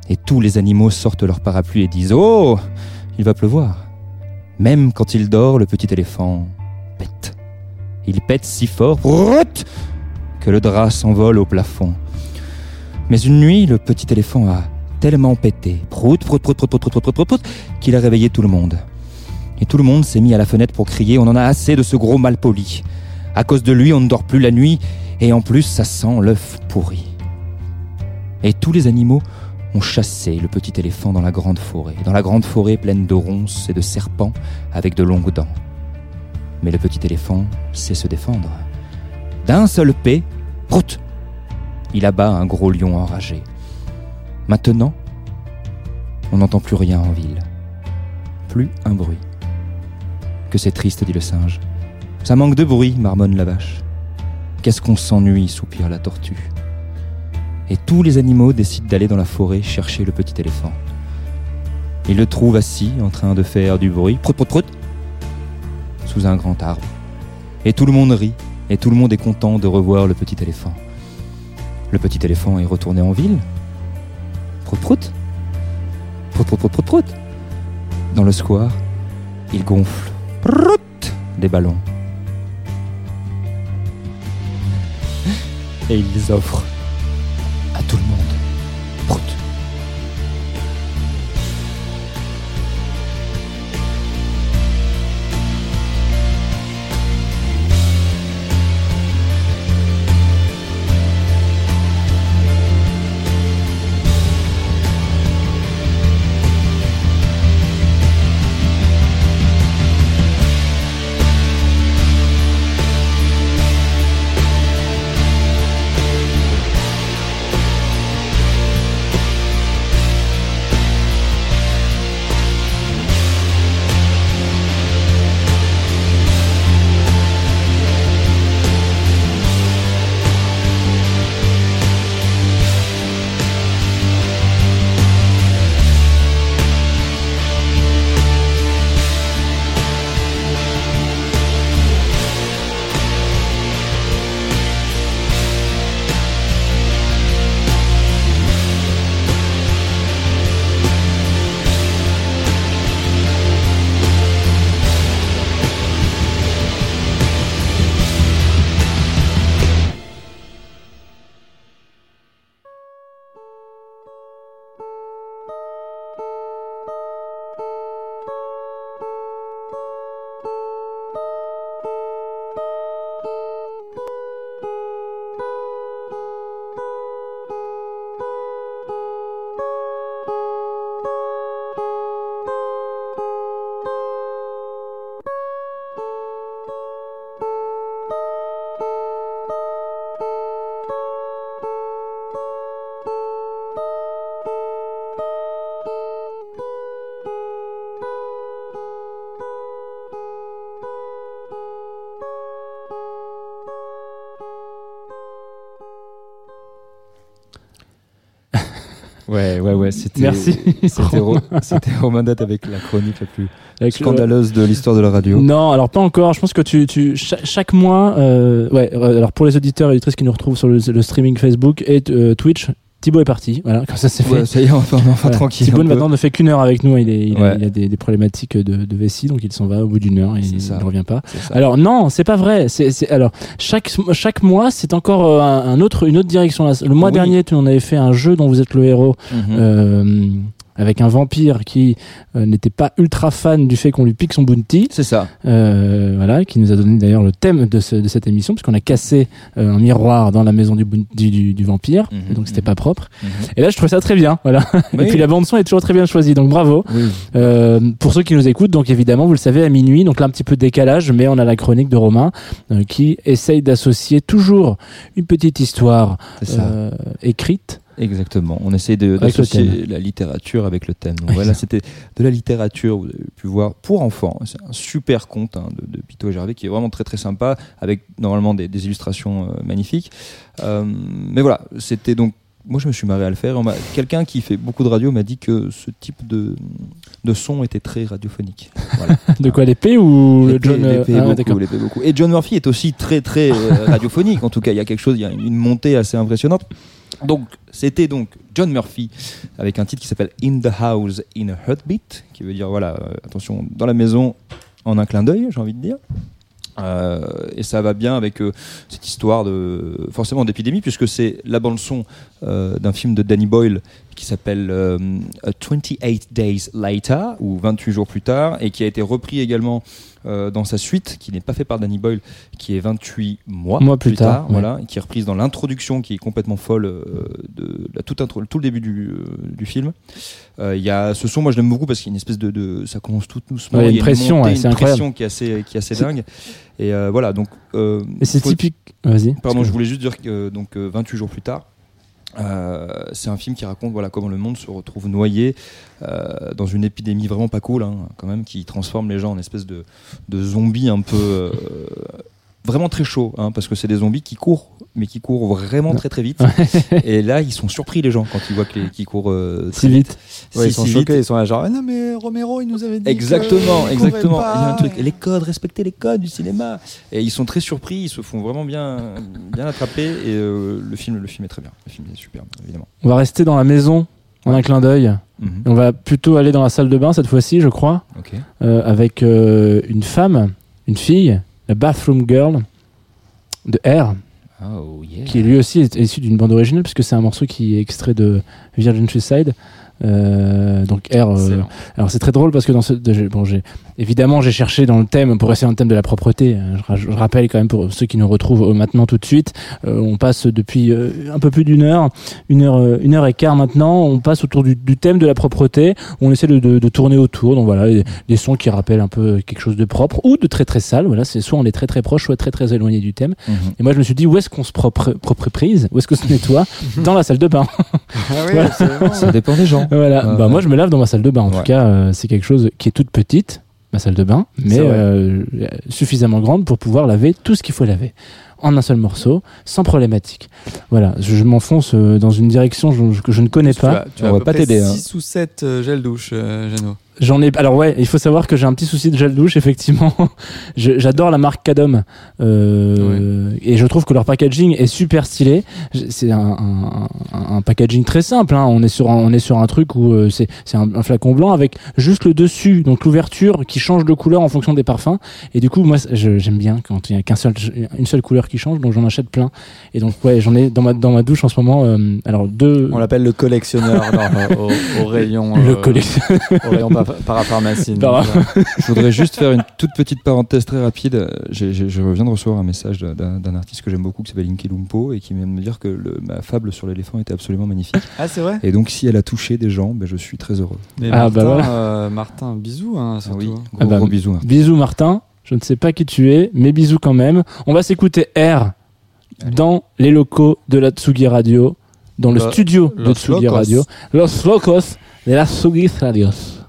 Et tous les animaux sortent leur parapluie et disent Oh Il va pleuvoir. Même quand il dort, le petit éléphant pète. Il pète si fort prout, que le drap s'envole au plafond. Mais une nuit, le petit éléphant a tellement pété, prout, prout, prout, prout, prout, prout, prout, prout, prout, qu'il a réveillé tout le monde. Et tout le monde s'est mis à la fenêtre pour crier On en a assez de ce gros malpoli. À cause de lui, on ne dort plus la nuit, et en plus, ça sent l'œuf pourri. Et tous les animaux ont chassé le petit éléphant dans la grande forêt, dans la grande forêt pleine de ronces et de serpents avec de longues dents. Mais le petit éléphant sait se défendre. D'un seul pé, prout, il abat un gros lion enragé. Maintenant, on n'entend plus rien en ville. Plus un bruit. Que c'est triste, dit le singe. Ça manque de bruit, marmonne la vache. Qu'est-ce qu'on s'ennuie, soupire la tortue. Et tous les animaux décident d'aller dans la forêt chercher le petit éléphant. Ils le trouvent assis, en train de faire du bruit, prout prout prout, sous un grand arbre. Et tout le monde rit, et tout le monde est content de revoir le petit éléphant. Le petit éléphant est retourné en ville. Prout prout. Prout prout prout prout prout. Dans le square, il gonfle prout, des ballons. Et il les offre à tout le monde. Prout. Ouais, ouais, ouais. C'était, Merci. C'était, Ro- [LAUGHS] Romain Date avec la chronique la plus Avec le- scandaleuse de l'histoire de la radio. Non, alors pas encore. Je pense que tu, tu cha- chaque, mois, euh, ouais. euh, Alors pour les auditeurs et auditrices qui nous retrouvent sur le, le streaming Facebook et euh, Twitch, Thibaut est parti. Voilà, comme ça c'est Ouais, fait. ça y est, enfin, enfin tranquille. Thibaut maintenant ne fait qu'une heure avec nous. Il, est, il, a, Ouais. il a des, des problématiques de, de vessie, donc il s'en va au bout d'une heure et il ne revient pas. Alors non, c'est pas vrai. C'est, alors chaque chaque mois, c'est encore euh, un, un autre une autre direction. Le mois Oui. dernier, tu en avais fait un jeu dont vous êtes le héros. Mhm. Euh, avec un vampire qui euh, n'était pas ultra fan du fait qu'on lui pique son bounty. C'est ça. Euh, voilà, qui nous a donné d'ailleurs le thème de, ce- de cette émission, puisqu'on a cassé euh, un miroir dans la maison du, du, du- du vampire, Mhm, et donc c'était pas propre. Et là, je trouvais ça très bien, voilà. [LAUGHS] et puis la bande son est toujours très bien choisie, donc bravo. Euh, pour ceux qui nous écoutent, donc évidemment, vous le savez, à minuit, donc là un petit peu de décalage, mais on a la chronique de Romain euh, qui essaye d'associer toujours une petite histoire euh, écrite. Exactement. On essaye de- Avec le d'associer la littérature avec le thème. Donc voilà, c'était de la littérature. Vous avez pu voir pour enfants. C'est un super conte hein, de, de Pito Gervais qui est vraiment très très sympa avec normalement des, des illustrations euh, magnifiques. Euh, mais voilà, c'était donc. Moi, je me suis marré à le faire. Quelqu'un qui fait beaucoup de radio m'a dit que ce type de, de son était très radiophonique. Voilà. [LAUGHS] De quoi l'épée ou le John euh, l'épée ah, beaucoup, beaucoup. Et John Murphy est aussi très très euh, [LAUGHS] radiophonique. En tout cas, il y a quelque chose, il y a une montée assez impressionnante. Donc, c'était donc John Murphy avec un titre qui s'appelle In the House in a Heartbeat, qui veut dire voilà, euh, attention, dans la maison en un clin d'œil, j'ai envie de dire. Euh, et ça va bien avec euh, cette histoire de forcément d'épidémie puisque c'est la bande son euh, d'un film de Danny Boyle qui s'appelle euh, 28 Days Later ou 28 jours plus tard et qui a été repris également euh, dans sa suite qui n'est pas fait par Danny Boyle qui est 28 mois, Mois plus tard, ouais. voilà et qui est reprise dans l'introduction qui est complètement folle euh, de la toute intro, tout le début du, du film il y a ce son moi je l'aime beaucoup parce qu'il y a une espèce de, de- ça commence tout doucement Ouais, il y a une pression, montée, ouais, c'est une incroyable. pression qui est assez qui est assez dingue et voilà donc c'est typique. Vas-y. Pardon, je voulais juste dire que donc euh, 28 jours plus tard, euh, c'est un film qui raconte voilà comment le monde se retrouve noyé euh, dans une épidémie vraiment pas cool hein, quand même qui transforme les gens en espèce de, zombies un peu euh, vraiment très chaud hein, parce que c'est des zombies qui courent mais qui courent vraiment très très vite [LAUGHS] et là ils sont surpris les gens quand ils voient qu'ils courent euh, Si vite. Ouais, Si, ils sont si choqués, vite. ils sont là genre, ah non mais Romero il nous avait dit. Exactement, que exactement. Il y a un truc, les codes, respecter les codes du cinéma. Et ils sont très surpris, ils se font vraiment bien, bien attraper. Et euh, le film, le film est très bien. Le film est superbe, évidemment. On va rester dans la maison en un clin d'œil. Mhm. On va plutôt aller dans la salle de bain cette fois-ci, je crois, euh, avec une femme, une fille, la Bathroom Girl de R, Oh qui lui aussi est issu d'une bande originale, puisque c'est un morceau qui est extrait de Virgin Suicide. Euh, donc R. euh, alors c'est très drôle parce que dans ce, de- bon, j'ai évidemment j'ai cherché dans le thème pour rester dans le thème de la propreté. Euh, Je, ra- je rappelle quand même pour ceux qui nous retrouvent euh, maintenant tout de suite, euh, on passe depuis euh, un peu plus d'une heure, une heure, une heure et quart maintenant, on passe autour du, du thème de la propreté. On essaie de, de, de tourner autour. Donc voilà, les, les sons qui rappellent un peu quelque chose de propre ou de très très sale. Voilà, c'est soit on est très très proche, soit très très éloigné du thème. Mhm. Et moi je me suis dit où est-ce qu'on se propre, propre prise, où est-ce qu'on se [LAUGHS] nettoie? Dans la salle de bain. Ah oui, Voilà. Ça dépend des gens. Voilà. Bah moi je me lave dans ma salle de bain. En Ouais. tout cas, euh, c'est quelque chose qui est toute petite, ma salle de bain, mais euh, suffisamment grande pour pouvoir laver tout ce qu'il faut laver en un seul morceau, sans problématique. Voilà, je, je m'enfonce euh, dans une direction je- que je ne connais Tu pas. as, tu as On à va peu pas t'aider, hein. 6 ou 7 gels douche, euh, Jeannot. J'en ai. Alors ouais, il faut savoir que j'ai un petit souci de gel douche. Effectivement, [LAUGHS] j'adore la marque Cadom euh, et je trouve que leur packaging est super stylé. C'est un, un, un- un packaging très simple. Hein. On est sur un, on est sur un truc où euh, c'est un, un flacon blanc avec juste le dessus, donc l'ouverture qui change de couleur en fonction des parfums. Et du coup, moi, j'aime bien quand il y a qu'un seul, une seule couleur qui change, donc j'en achète plein. Et donc ouais, j'en ai dans ma dans ma douche en ce moment. euh, alors deux. On l'appelle le collectionneur dans- au, au rayon. Le euh, collectionneur. Au rayon pa- parapharmacie. Para-. Je voudrais juste faire une toute petite parenthèse très rapide. Je viens de recevoir un message d'un artiste que j'aime beaucoup qui s'appelle Inky Lumpo et qui vient de me dire que le- ma fable sur l'éléphant était absolument magnifique. Ah, c'est vrai? Et donc, si elle a touché des gens, ben, je suis très heureux. Mais Ah, Martin, bah voilà. euh, Martin, bisous. Hein, surtout. oui, gros, Ah bah, gros bisous. hein. Bisous Martin, je ne sais pas qui tu es, mais bisous quand même. On va s'écouter R dans les locaux de la Tsugi Radio, dans le studio de Tsugi Locos. Radio. Los Locos de la Tsugi Radios.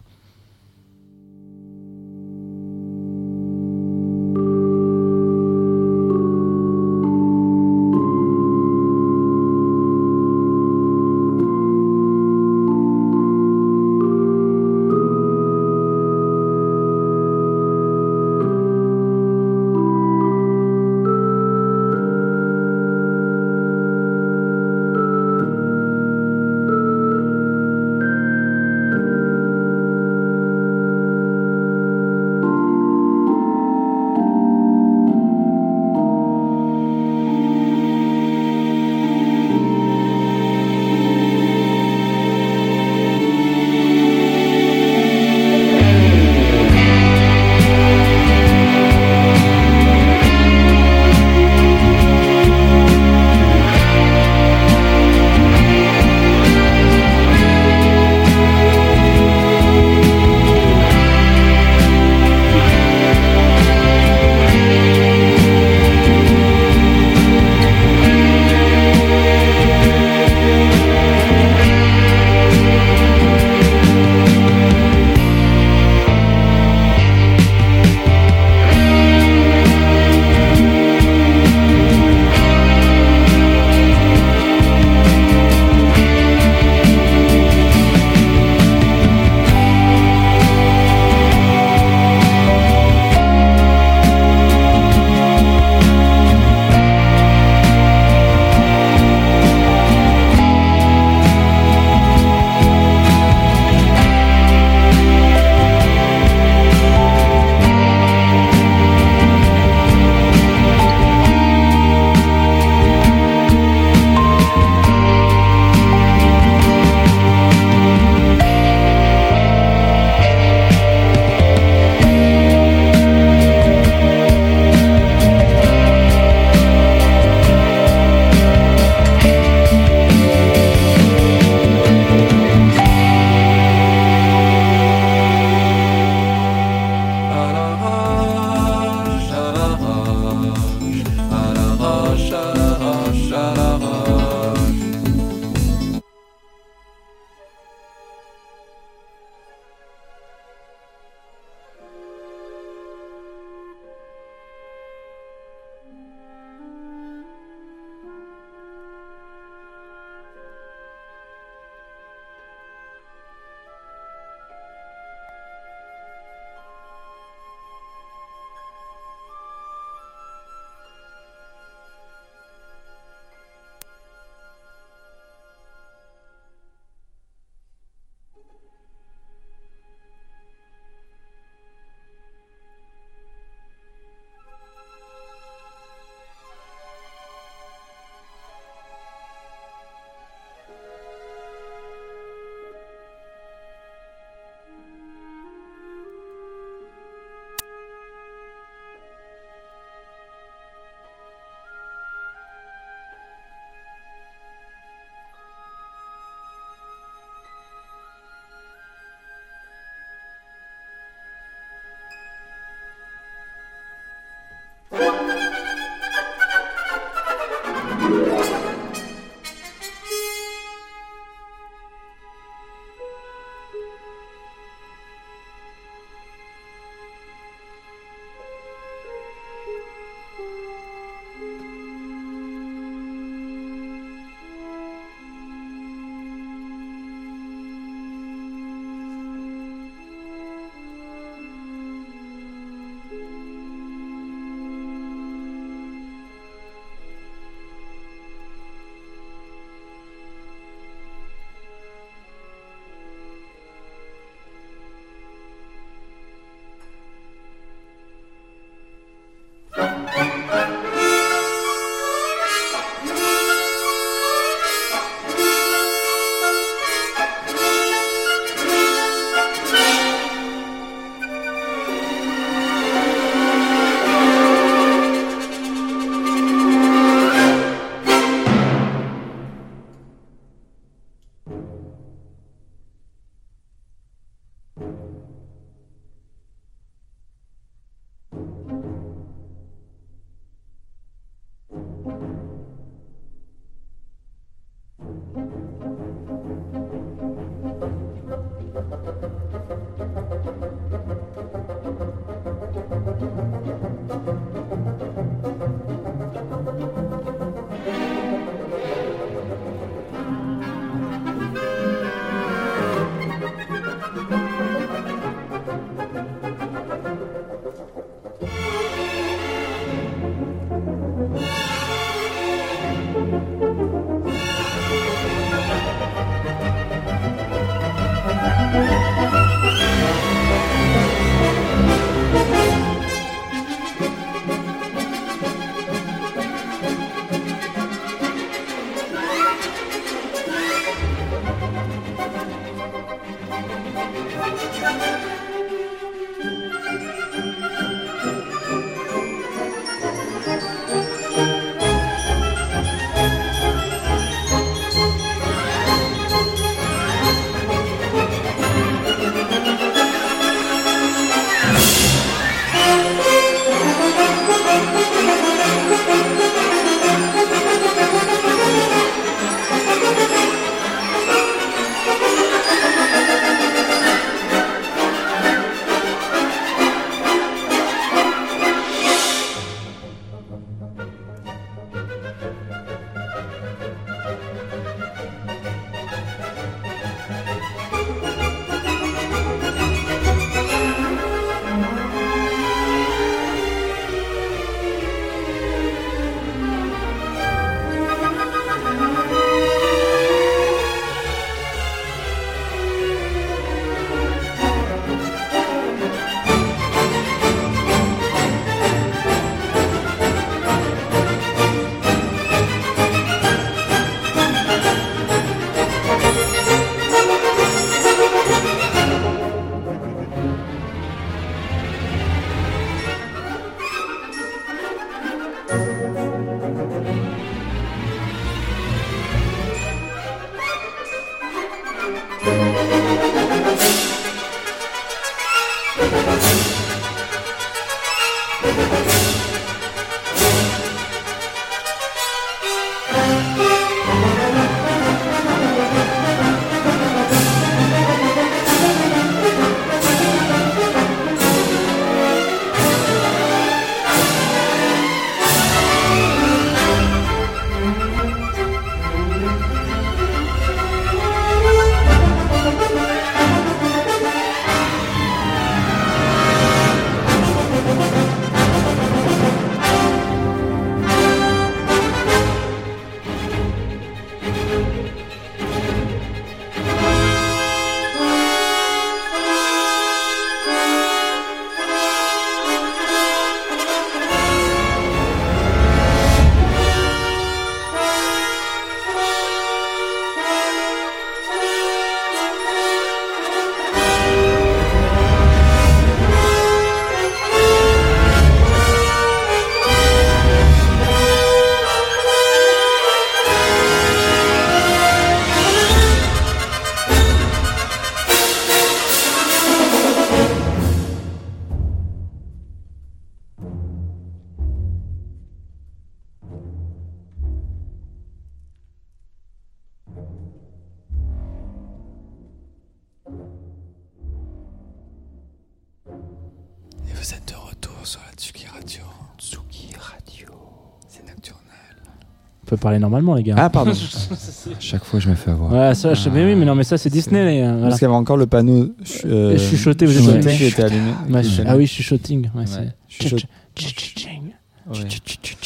Parler normalement, les gars. Ah, pardon. [LAUGHS] Chaque fois, je me fais avoir. Ouais, ça, je... mais oui, mais non, mais ça, c'est Disney. les gars, voilà. Parce qu'il y avait encore le panneau ch- euh, Et chuchoter, vous êtes ouais. était allumé. Ouais, ah oui, chuchoting. Ouais, c'est- Chuchote-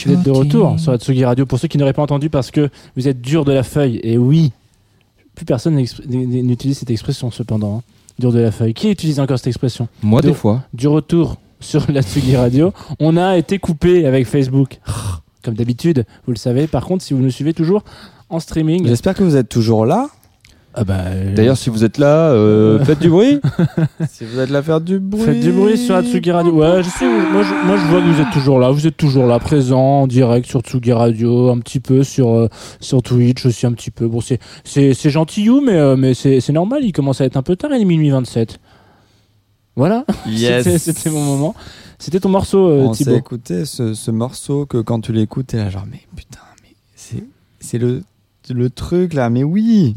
Vous êtes de retour sur la Tsugi Radio. Pour ceux qui n'auraient pas entendu, parce que vous êtes dur de la feuille. Et oui, plus personne n'utilise cette expression cependant. hein. Dur de la feuille. Qui utilise encore cette expression? Moi, De- des fois. Du retour sur [LAUGHS] la Tsugi Radio. On a été coupé avec Facebook. [LAUGHS] Comme d'habitude, vous le savez. Par contre, si vous nous suivez toujours en streaming. J'espère que vous êtes toujours là. Ah bah, euh, D'ailleurs, si vous êtes là, euh, [LAUGHS] faites du bruit. Si vous êtes là faire du bruit. Faites du bruit sur la Tsugi Radio. Ouais, je sais, moi, je, moi je vois que vous êtes toujours là. Vous êtes toujours là, présent, en direct sur Tsugi Radio, un petit peu sur, euh, sur Twitch aussi, un petit peu. Bon, c'est, gentillou, mais, mais c'est normal. Il commence à être un peu tard, il est minuit 27. Voilà. [LAUGHS] Yes. C'était, mon moment. C'était ton morceau, euh, On s'est Thibaut. écouté ce, ce morceau que quand tu l'écoutes, t'es là genre, mais putain, mais c'est, c'est le, le truc là, mais oui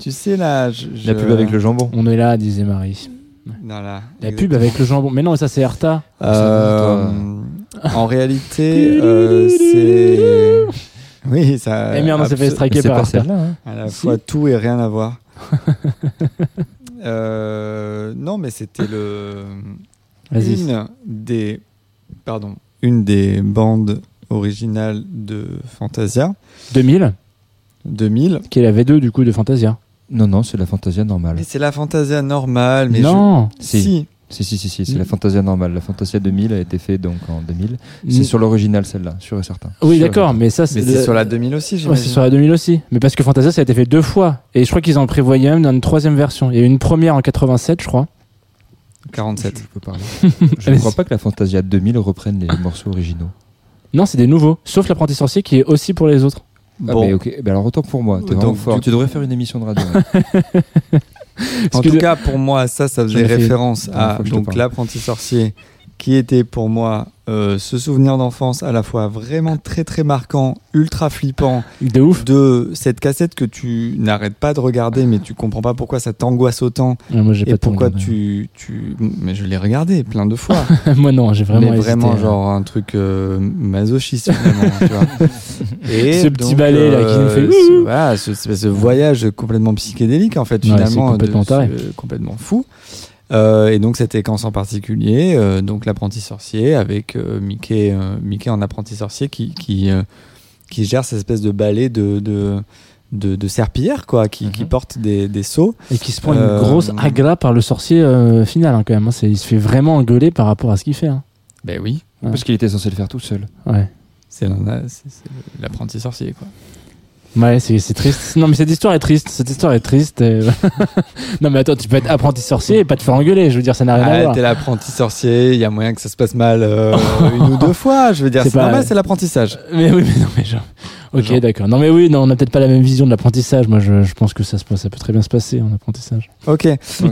Tu sais là. Je, je- La pub avec le jambon. On est là, disait Marie. Non, là, La pub avec le jambon. Mais non, ça c'est Erta. Euh, [LAUGHS] en réalité, euh, c'est. Oui, ça. Eh merde, on s'est fait striker par celle-là, hein. À la Si. fois tout et rien à voir. [LAUGHS] Euh, non, mais c'était le une des pardon une des bandes originales de Fantasia 2000, 2000. qui est la V2 du coup de Fantasia. Non, non, c'est la Fantasia normale. Mais c'est la Fantasia normale. Mais non. je- Si. si. Si, si, si, si, c'est Mm. la Fantasia normale. La Fantasia 2000 a été faite donc en 2000. Mm. C'est sur l'original, celle-là, sûr et certain. Oui, d'accord, mais ça Mais c'est. sur la 2000 aussi, Ouais, j'imagine. c'est sur la 2000 aussi. Mais parce que Fantasia, ça a été fait deux fois. Et je crois qu'ils en prévoyaient même dans une troisième version. Il y a eu une première en 87, je crois. 47. Je peux parler. [LAUGHS] Je ne crois pas que la Fantasia 2000 reprenne les morceaux originaux. Non, c'est des nouveaux. Sauf l'apprenti sorcier qui est aussi pour les autres. Ah, Bon. mais ok, alors autant pour moi, t'es Donc, fort. Tu devrais faire une émission de radio. ouais. [LAUGHS] En tout cas, pour moi, ça, ça faisait référence à donc l'apprenti sorcier, qui était pour moi euh, ce souvenir d'enfance à la fois vraiment très très marquant, ultra flippant, De ouf. de cette cassette que tu n'arrêtes pas de regarder, mais tu comprends pas pourquoi ça t'angoisse autant Ouais, moi, et pas pourquoi tu, tu. Mais je l'ai regardé plein de fois. [LAUGHS] moi, non, j'ai vraiment mais hésité, vraiment hein. genre un truc euh, masochiste finalement, tu vois. [LAUGHS] Et Ce petit ballet, là, qui nous fait ce, voilà, ce, voyage complètement psychédélique en fait Ouais, finalement, complètement de- taré. euh, complètement fou. Euh, et donc cette séquence en particulier, euh, donc l'apprenti sorcier avec euh, Mickey, euh, Mickey en apprenti sorcier qui qui, euh, qui gère cette espèce de ballet de de, de, de serpillière quoi, qui, qui porte des, des seaux. Et qui se prend Euh, une grosse agra par le sorcier euh, final, hein, quand même. hein. C'est- Il se fait vraiment engueuler par rapport à ce qu'il fait. hein. Ben oui, Ouais. Parce qu'il était censé le faire tout seul. Ouais. c'est l'apprenti sorcier quoi. Ouais, c'est triste. Non, mais cette histoire est triste. Cette histoire est triste. [LAUGHS] non, mais attends, tu peux être apprenti sorcier et pas te faire engueuler. Je veux dire, ça n'a rien à Ah, voir. t'es l'apprenti sorcier, il y a moyen que ça se passe mal euh, [LAUGHS] une ou deux fois. Je veux dire, C'est pas- normal, c'est l'apprentissage. [LAUGHS] Mais oui, mais non, mais genre. Ok, d'accord. Non, mais oui, non, on n'a peut-être pas la même vision de l'apprentissage. Moi, je, je pense que ça, se passe, ça peut très bien se passer en apprentissage. Ok.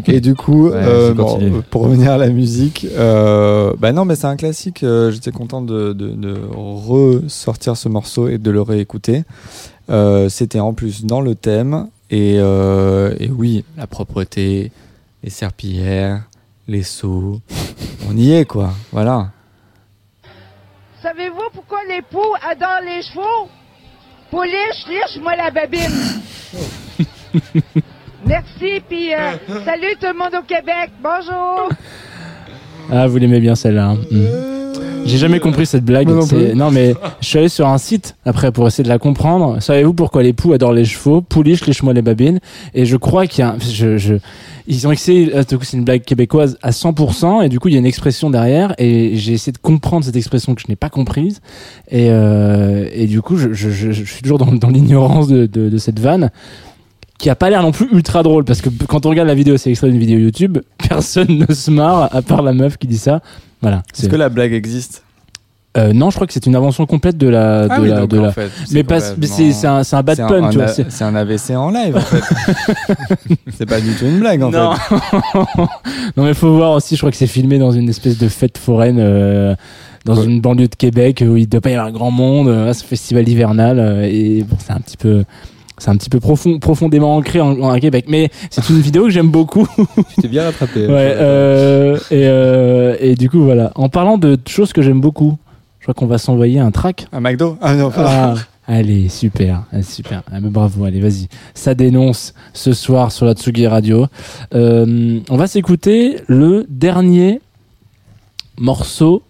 Et du coup, Ouais, euh, bon, pour revenir à la musique, euh, bah non, mais c'est un classique. J'étais content de, de, de ressortir ce morceau et de le réécouter. Euh, C'était en plus dans le thème. Et, euh, et oui, la propreté, les serpillères, les seaux. [LAUGHS] On y est, quoi. Voilà. Savez-vous pourquoi les poux adorent les chevaux? Pouliche, liche-moi la babine. [LAUGHS] Merci, puis euh, salut tout le monde au Québec. Bonjour. Ah, vous l'aimez bien celle-là. hein. Mm. J'ai jamais compris cette blague. Non non, mais je suis allé sur un site après pour essayer de la comprendre. Savez-vous pourquoi les poux adorent les chevaux? Pouliche, lèche-moi les babines. Et je crois qu'il y a. un- Je, je, ils ont essayé. euh, du coup, c'est une blague québécoise à 100%. Et du coup, il y a une expression derrière. Et j'ai essayé de comprendre cette expression que je n'ai pas comprise. Et, euh, et du coup, je, je, je, je suis toujours dans, dans l'ignorance de, de, de cette vanne qui a pas l'air non plus ultra drôle parce que quand on regarde la vidéo, c'est extrait d'une vidéo YouTube, [LAUGHS] personne ne se marre à part la meuf qui dit ça. Voilà. Est-ce que la blague existe? Euh, non, je crois que c'est une invention complète de la. Ah de oui, la, donc de en la- fait, c'est mais c'est un, bad pun, tu vois. A- c'est- un AVC en live, en fait. [LAUGHS] c'est pas du tout une blague, en non. fait. [LAUGHS] non, mais faut voir aussi. Je crois que c'est filmé dans une espèce de fête foraine. euh, dans une banlieue de Québec où il doit pas y avoir grand monde, euh, ce festival hivernal euh, et bon c'est un petit peu c'est un petit peu profond, profondément ancré en, en Québec mais c'est une vidéo que j'aime beaucoup [LAUGHS] Tu t'es bien rattrapé. ouais, euh, et, euh, et du coup voilà en parlant de choses que j'aime beaucoup je crois qu'on va s'envoyer un track Un McDo? Ah non, ah, allez, super, ah, super. Ah, mais bravo, allez, vas-y. Ça dénonce ce soir sur la Tsugi Radio. Euh, on va s'écouter le dernier morceau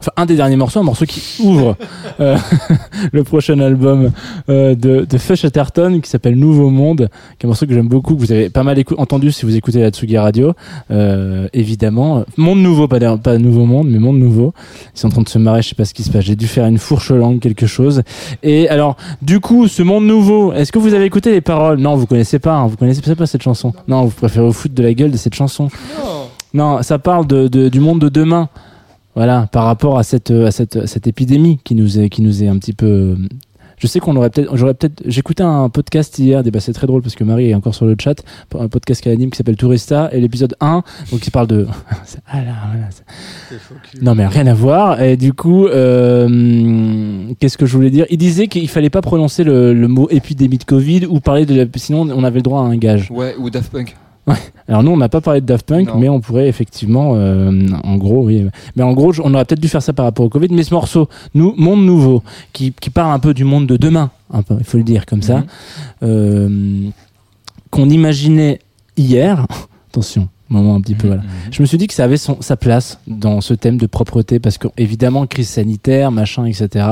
enfin un des derniers morceaux, un morceau qui ouvre euh, [LAUGHS] le prochain album euh, de, de Fush Atherton qui s'appelle Nouveau Monde, qui est un morceau que j'aime beaucoup, que vous avez pas mal entendu si vous écoutez la Tsugi Radio, euh, évidemment. Monde Nouveau, pas, pas Nouveau Monde, mais Monde Nouveau. Ils sont en train de se marrer, je sais pas ce qui se passe. J'ai dû faire une fourche langue, quelque chose. Et alors, du coup, ce Monde Nouveau, est-ce que vous avez écouté les paroles? Non, vous connaissez pas, hein, vous connaissez pas cette chanson. Non, vous préférez vous foutre de la gueule de cette chanson. Non, ça parle de, de- du monde de demain. Voilà, par rapport à cette, à cette, à cette épidémie qui nous est, qui nous est un petit peu. Je sais qu'on aurait peut-être, j'aurais peut-être, j'écoutais un podcast hier, c'est très drôle parce que Marie est encore sur le chat, un podcast qu'elle anime qui s'appelle Tourista et l'épisode 1, donc il parle de, [LAUGHS] ah là, voilà, non mais rien à voir. Et du coup, euh, qu'est-ce que je voulais dire? Il disait qu'il fallait pas prononcer le, le mot épidémie de Covid ou parler de la, sinon on avait le droit à un gage. Ouais, ou Daft Punk. Ouais. Alors nous, on n'a pas parlé de Daft Punk, mais on pourrait effectivement, euh, en gros, oui. Mais en gros, on aurait peut-être dû faire ça par rapport au Covid. Mais ce morceau, nous, Monde Nouveau, qui, qui parle un peu du monde de demain, un peu, il faut le dire comme ça, Mhm. euh, qu'on imaginait hier. [LAUGHS] Attention. Moment un petit peu voilà. Je me suis dit que ça avait son, sa place dans ce thème de propreté parce que évidemment crise sanitaire, machin, etc.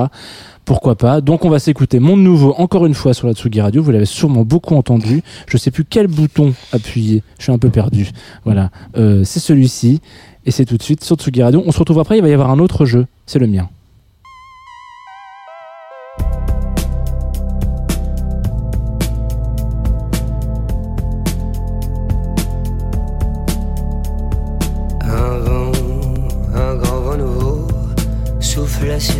Pourquoi pas? Donc on va s'écouter Monde Nouveau encore une fois sur la Tsugi Radio. Vous l'avez sûrement beaucoup entendu. Je sais plus quel bouton appuyer. Je suis un peu perdu. Voilà, Euh, c'est celui-ci et c'est tout de suite sur Tsugi Radio. On se retrouve après. Il va y avoir un autre jeu. C'est le mien.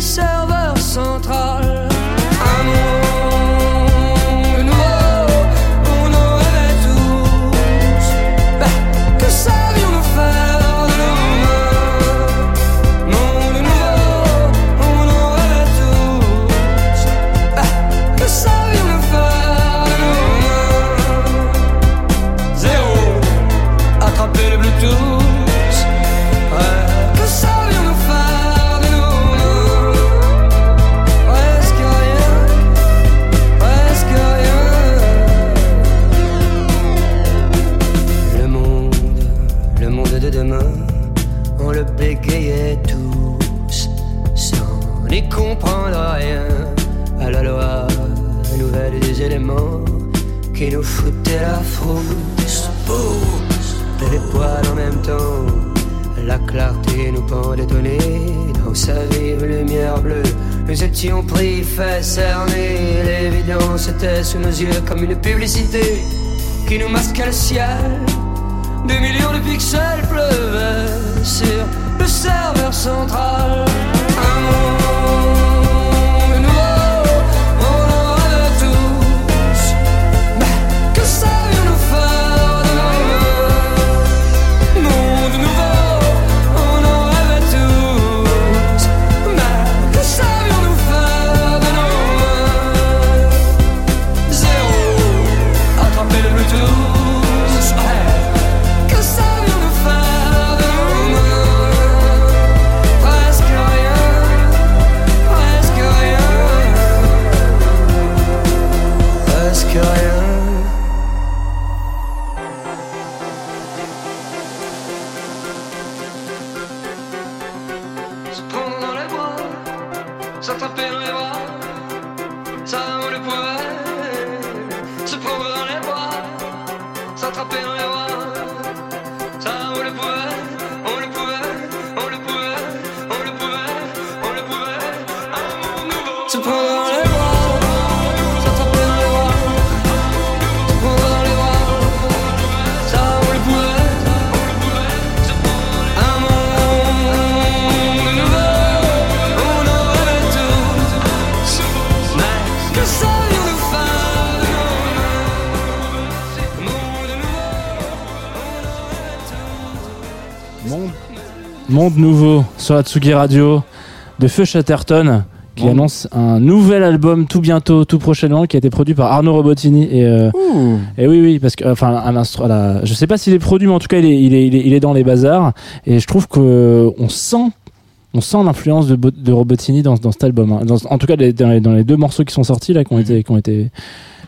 serveur central. Comprendre rien à la loi nouvelle des éléments qui nous foutaient la frousse. Pousse, les poils en même temps. La clarté nous pendait dans sa vive lumière bleue. Nous étions pris, fait cerner. L'évidence était sous nos yeux comme une publicité qui nous masquait le ciel. Des millions de pixels pleuvaient sur le serveur central. Un Monde, Nouveau sur la Tsugi Radio. de Feu Chatterton qui Bon. annonce un nouvel album tout bientôt, tout prochainement, qui a été produit par Arnaud Robotini. Et, euh, et oui, oui, parce que, enfin, un instru- la- je sais pas s'il est produit, mais en tout cas, il est, il est, il est, il est dans les bazars. Et je trouve que on sent. On sent l'influence de, de Robotini dans, dans cet album. hein. Dans- en tout cas, les- dans, les, dans les deux morceaux qui sont sortis là, qui ont été, qui ont été,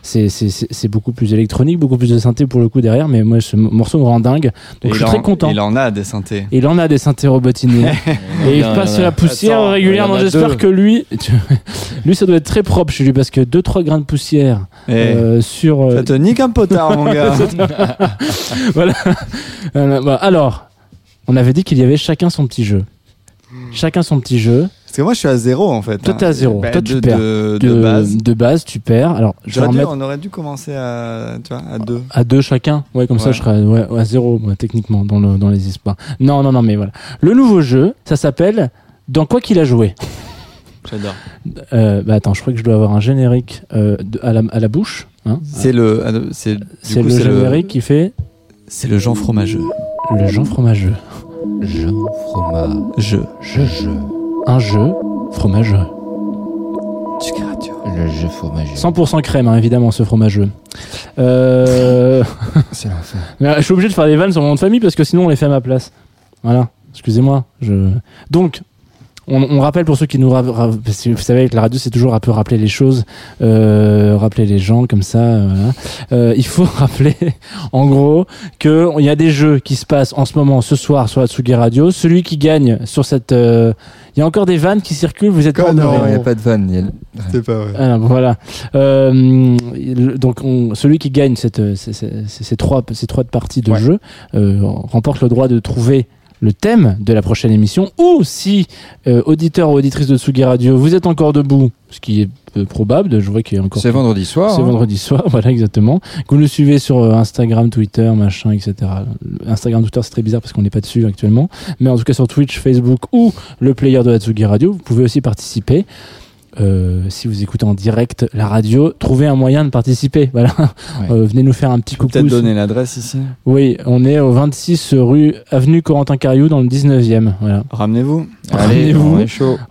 c'est, c'est, c'est, c'est beaucoup plus électronique, beaucoup plus de synthé pour le coup derrière. Mais moi, ce morceau me rend dingue. Et Donc, je suis très en- content. Il en a des synthés. Et il en a des synthés Robotini. [LAUGHS] et il passe la poussière Attends, régulièrement. J'espère que lui, lui, ça doit être très propre chez lui parce que 2-3 grains de poussière Eh, euh, sur. euh, Ça te nique un potard, mon gars. [LAUGHS] [LAUGHS] voilà. Voilà, bah, Alors, on avait dit qu'il y avait chacun son petit jeu. Chacun son petit jeu. Parce que moi, je suis à zéro en fait. Toi, hein. t'es à zéro. Bah, Toi, tu de, perds. De, de base. De base, tu perds. Alors, je vais J'aurais dû- remettre on aurait dû commencer à, tu vois, à deux. à deux chacun. Ouais, comme ça, je serais ouais, à zéro, moi, techniquement, dans, le, dans les espoirs. Non, non, non, mais voilà. Le nouveau jeu, ça s'appelle Dans quoi qu'il a joué. [LAUGHS] J'adore. Euh, bah attends, je crois que je dois avoir un générique euh, de- à, la, à la bouche. hein. C'est le, ah, c'est, du C'est le générique qui fait C'est le Jean fromageux. le Jean fromageux. Jean fromage. Je. Je, je. Un jeu fromageux. Le jeu fromageux. 100% crème, hein, évidemment, ce fromageux. Euh... [LAUGHS] C'est l'enfer. Mais, je suis obligé de faire des vannes sur mon nom de famille parce que sinon on les fait à ma place. Voilà. Excusez-moi. Je... Donc, on, on rappelle pour ceux qui nous. parce que vous savez, avec la radio, c'est toujours un peu rappeler les choses, euh, rappeler les gens comme ça. euh, voilà. Euh, il faut [LAUGHS] rappeler, en gros, qu'il y a des jeux qui se passent en ce moment, ce soir, sur la Tsugi Radio. Celui qui gagne sur cette. euh, Il y a encore des vannes qui circulent, vous êtes pas Non, il n'y a pas de vanne. il y a- C'était pas vrai. Ah, voilà. Euh, donc, on- celui qui gagne cette, ces, ces- ces- ces trois, ces trois parties de jeu euh, remporte le droit de trouver le thème de la prochaine émission. Ou si, euh, auditeur ou auditrice de Tsugi Radio, vous êtes encore debout, ce qui est peu probable, je vois qu'il y a encore. C'est vendredi soir. C'est hein. vendredi soir, [LAUGHS] voilà exactement. Que vous nous suivez sur euh, Instagram, Twitter, machin, etc. Instagram, Twitter, c'est très bizarre parce qu'on n'est pas dessus actuellement. Mais en tout cas sur Twitch, Facebook ou le player de la Tsugi Radio, vous pouvez aussi participer. Euh, si vous écoutez en direct la radio, trouvez un moyen de participer. [LAUGHS] Voilà. Euh, venez nous faire un petit coucou. Peut-être donner l'adresse ici. Oui, on est au 26 rue avenue Corentin Cariou dans le 19e. Voilà. Ramenez-vous. Ramenez-vous.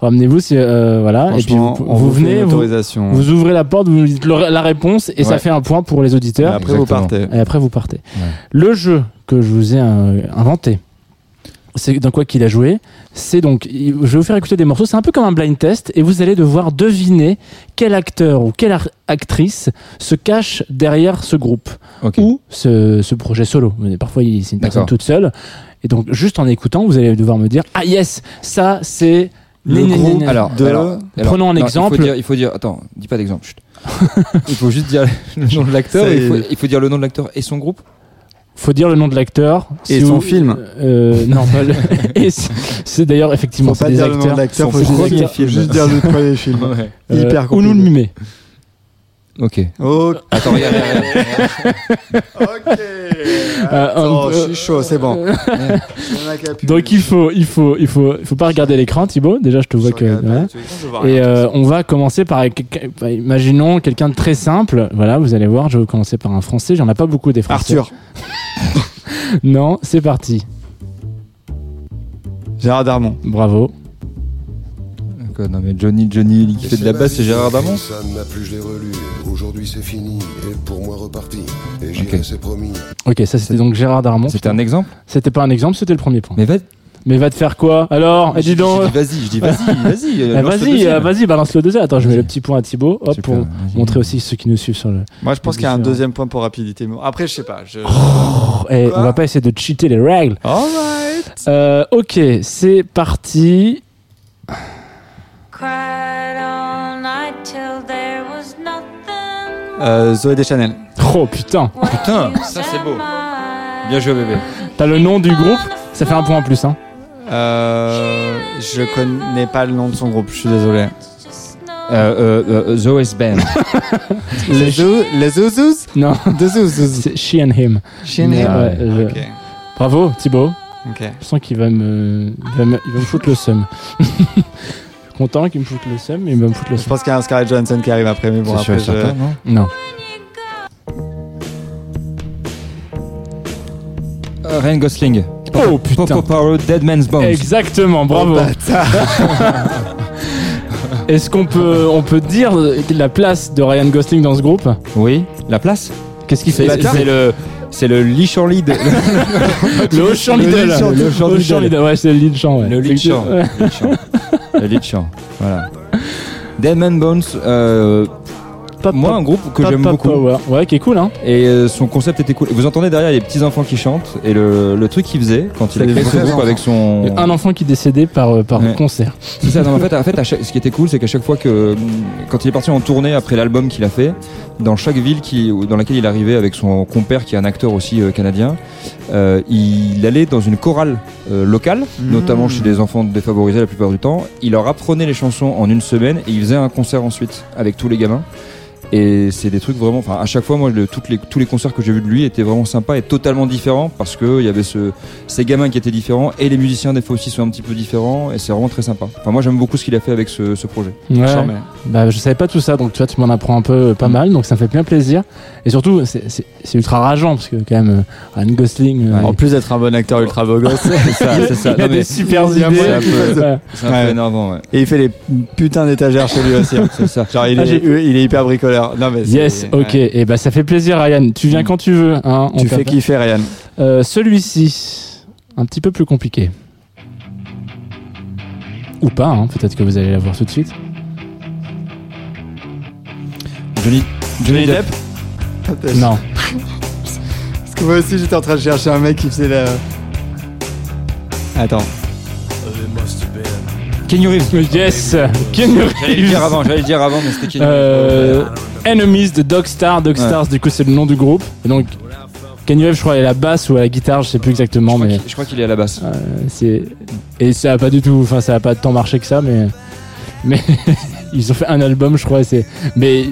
Ramenez-vous, si, euh, voilà. Et puis vous, venez, vous, ouvrez la porte, vous nous dites le- la réponse et ça fait un point pour les auditeurs. Et après, vous partez. Et après, vous partez. Ouais. Le jeu que je vous ai inventé, c'est dans quoi qu'il a joué. C'est donc, je vais vous faire écouter des morceaux. C'est un peu comme un blind test et vous allez devoir deviner quel acteur ou quelle actrice se cache derrière ce groupe ou ce, ce projet solo. Mais parfois, il- c'est une personne toute seule. Et donc, juste en écoutant, vous allez devoir me dire Ah, yes, ça, c'est. Le Né, né, né, groupe né. Alors, de- alors, alors, Prenons un non, exemple. Il faut, dire, il faut dire. Attends, dis pas d'exemple. [LAUGHS] il faut juste dire le nom de l'acteur. Il faut dire le nom de l'acteur et son groupe. Faut dire le nom de l'acteur Et Si son vous- film. euh, non pas le... [LAUGHS] et c'est d'ailleurs effectivement Faut pas des dire le nom acteurs de l'acteur, faut juste, premier dire- film. juste dire le premier film. [LAUGHS] Euh, Hyper ou nous le mimer Ok. Oh, Attends, regarde. ok. [LAUGHS] Euh, Oh, je suis chaud, c'est bon. [LAUGHS] Donc il faut il faut il faut il faut pas regarder l'écran Thibaut. Déjà je te vois Je que voilà. et euh, on va commencer par bah, imaginons quelqu'un de très simple. Voilà vous allez voir je vais commencer par un français. J'en ai pas beaucoup des français. Arthur. [LAUGHS] non c'est parti. Gérard Darmon. bravo Quoi, Non mais Johnny, Johnny qui fait de la basse, c'est Gérard Damon. Ça ne m'a plus, je l'ai relu. Aujourd'hui c'est fini, et pour moi reparti. Et j'irai, Ok. c'est promis. ok ça c'était donc Gérard Darmon C'était un exemple. c'était pas un exemple c'était le premier point Mais va. mais va te faire quoi alors Eh, dis donc Je dis vas-y, je dis vas-y, [LAUGHS] vas-y. Eh, lance le vas-y, deuxième. euh, vas-y, balance le deuxième. Attends, je mets le petit point à Thibaut, hop, Super, pour vas-y. montrer aussi ceux qui nous suivent sur le. Moi, je pense qu'il y a un deuxième point pour rapidité. mais Après, je sais pas. Je... Oh, eh, on va pas essayer de cheater les règles. Alright. Euh, ok, c'est parti. Euh, Zoé Deschanel. Oh putain, Putain, ça c'est beau. Bien joué bébé. t'as le nom du groupe? Ça fait un point en plus, hein. Euh, je connais pas le nom de son groupe, je suis désolé. Euh, euh, euh, Zoe's Band. [LAUGHS] Les Zou- les Zouzous Non, De Zouzous. [LAUGHS] c'est She and Him. She and Mais, Him. ouais, je- Ok. Bravo, Thibaut. Je sens qu'il va me, il va me, il va me foutre le seum. [LAUGHS] je suis content qu'il me foute le seum, mais il va me foutre le Je pense qu'il y a un Scarlett Johansson qui arrive après, mais bon, après, et je... certain, non Non. Euh, Ryan Gosling. Oh putain. Popo Power, Dead Man's Bones. Exactement, bravo. Oh. [LAUGHS] Est-ce qu'on peut, on peut dire la place de Ryan Gosling dans ce groupe? Oui, la place? Qu'est-ce qu'il fait? C'est le, c'est le lit champ lead. [LAUGHS] Le Le Lidl. lead chant, Le haut chant Lidl. Ouais, c'est le chant. Ouais. Le. Ouais. Le chant. Voilà. [LAUGHS] Dead Man Bones, euh, moi, un groupe que Pop, j'aime Pop beaucoup. Power. Ouais, qui est cool, hein. Et euh, son concept était cool. Vous entendez derrière les petits enfants qui chantent et le, le truc qu'il faisait quand il a créé ce groupe enfants. avec son. Un enfant qui décédait par, euh, par Ouais. concert. C'est ça. non, en [LAUGHS] fait, en fait à chaque- ce qui était cool, c'est qu'à chaque fois que quand il est parti en tournée après l'album qu'il a fait, dans chaque ville qui, dans laquelle il arrivait avec son compère qui est un acteur aussi euh, canadien, euh, il allait dans une chorale euh, locale, Mhm. notamment chez des enfants défavorisés la plupart du temps. Il leur apprenait les chansons en une semaine et il faisait un concert ensuite avec tous les gamins. Et c'est des trucs vraiment, enfin à chaque fois moi le- toutes les, tous les concerts que j'ai vus de lui étaient vraiment sympas et totalement différents parce que il y avait ce, ces gamins qui étaient différents et les musiciens des fois aussi sont un petit peu différents et c'est vraiment très sympa. Enfin moi j'aime beaucoup ce qu'il a fait avec ce, ce projet. Ouais. Charmé. Bah, je savais pas tout ça, donc tu vois, tu m'en apprends un peu euh, pas mal, donc ça me fait bien plaisir. Et surtout, c'est- ultra rageant parce que quand même, euh, Ryan Gosling. euh, En plus d'être un bon acteur ultra beau gosse, [LAUGHS] C'est ça, c'est ça. Il a Non, des super idées. qu'il. C'est un peu énervant, ouais. Et il fait les putains d'étagères chez lui aussi. hein. C'est ça. Genre il Ah, est, il est hyper bricoleur. Non mais c'est- Yes, ok. ouais. Et bah ça fait plaisir, Ryan. Tu viens quand tu veux. Hein, on Tu fais kiffer Ryan. Euh, Celui-ci, un petit peu plus compliqué. Ou pas, hein, peut-être que vous allez la voir tout de suite. Johnny, Johnny Depp. Non. Parce que moi aussi j'étais en train de chercher un mec qui faisait la. Attends. Kenny Reeves. Yes, Kenny J'allais le Reeves. dire avant, j'allais le dire avant, mais c'était Kenny Euh. Enemies de Dogstar. Dogstar, du coup, c'est le nom du groupe. Et donc, Kenny je crois, est à la basse ou à la guitare, je sais plus exactement, mais Je crois qu'il est à la basse. euh, c'est et ça a pas du tout, enfin, ça a pas tant marché que ça, mais mais [LAUGHS] ils ont fait un album, je crois. C'est mais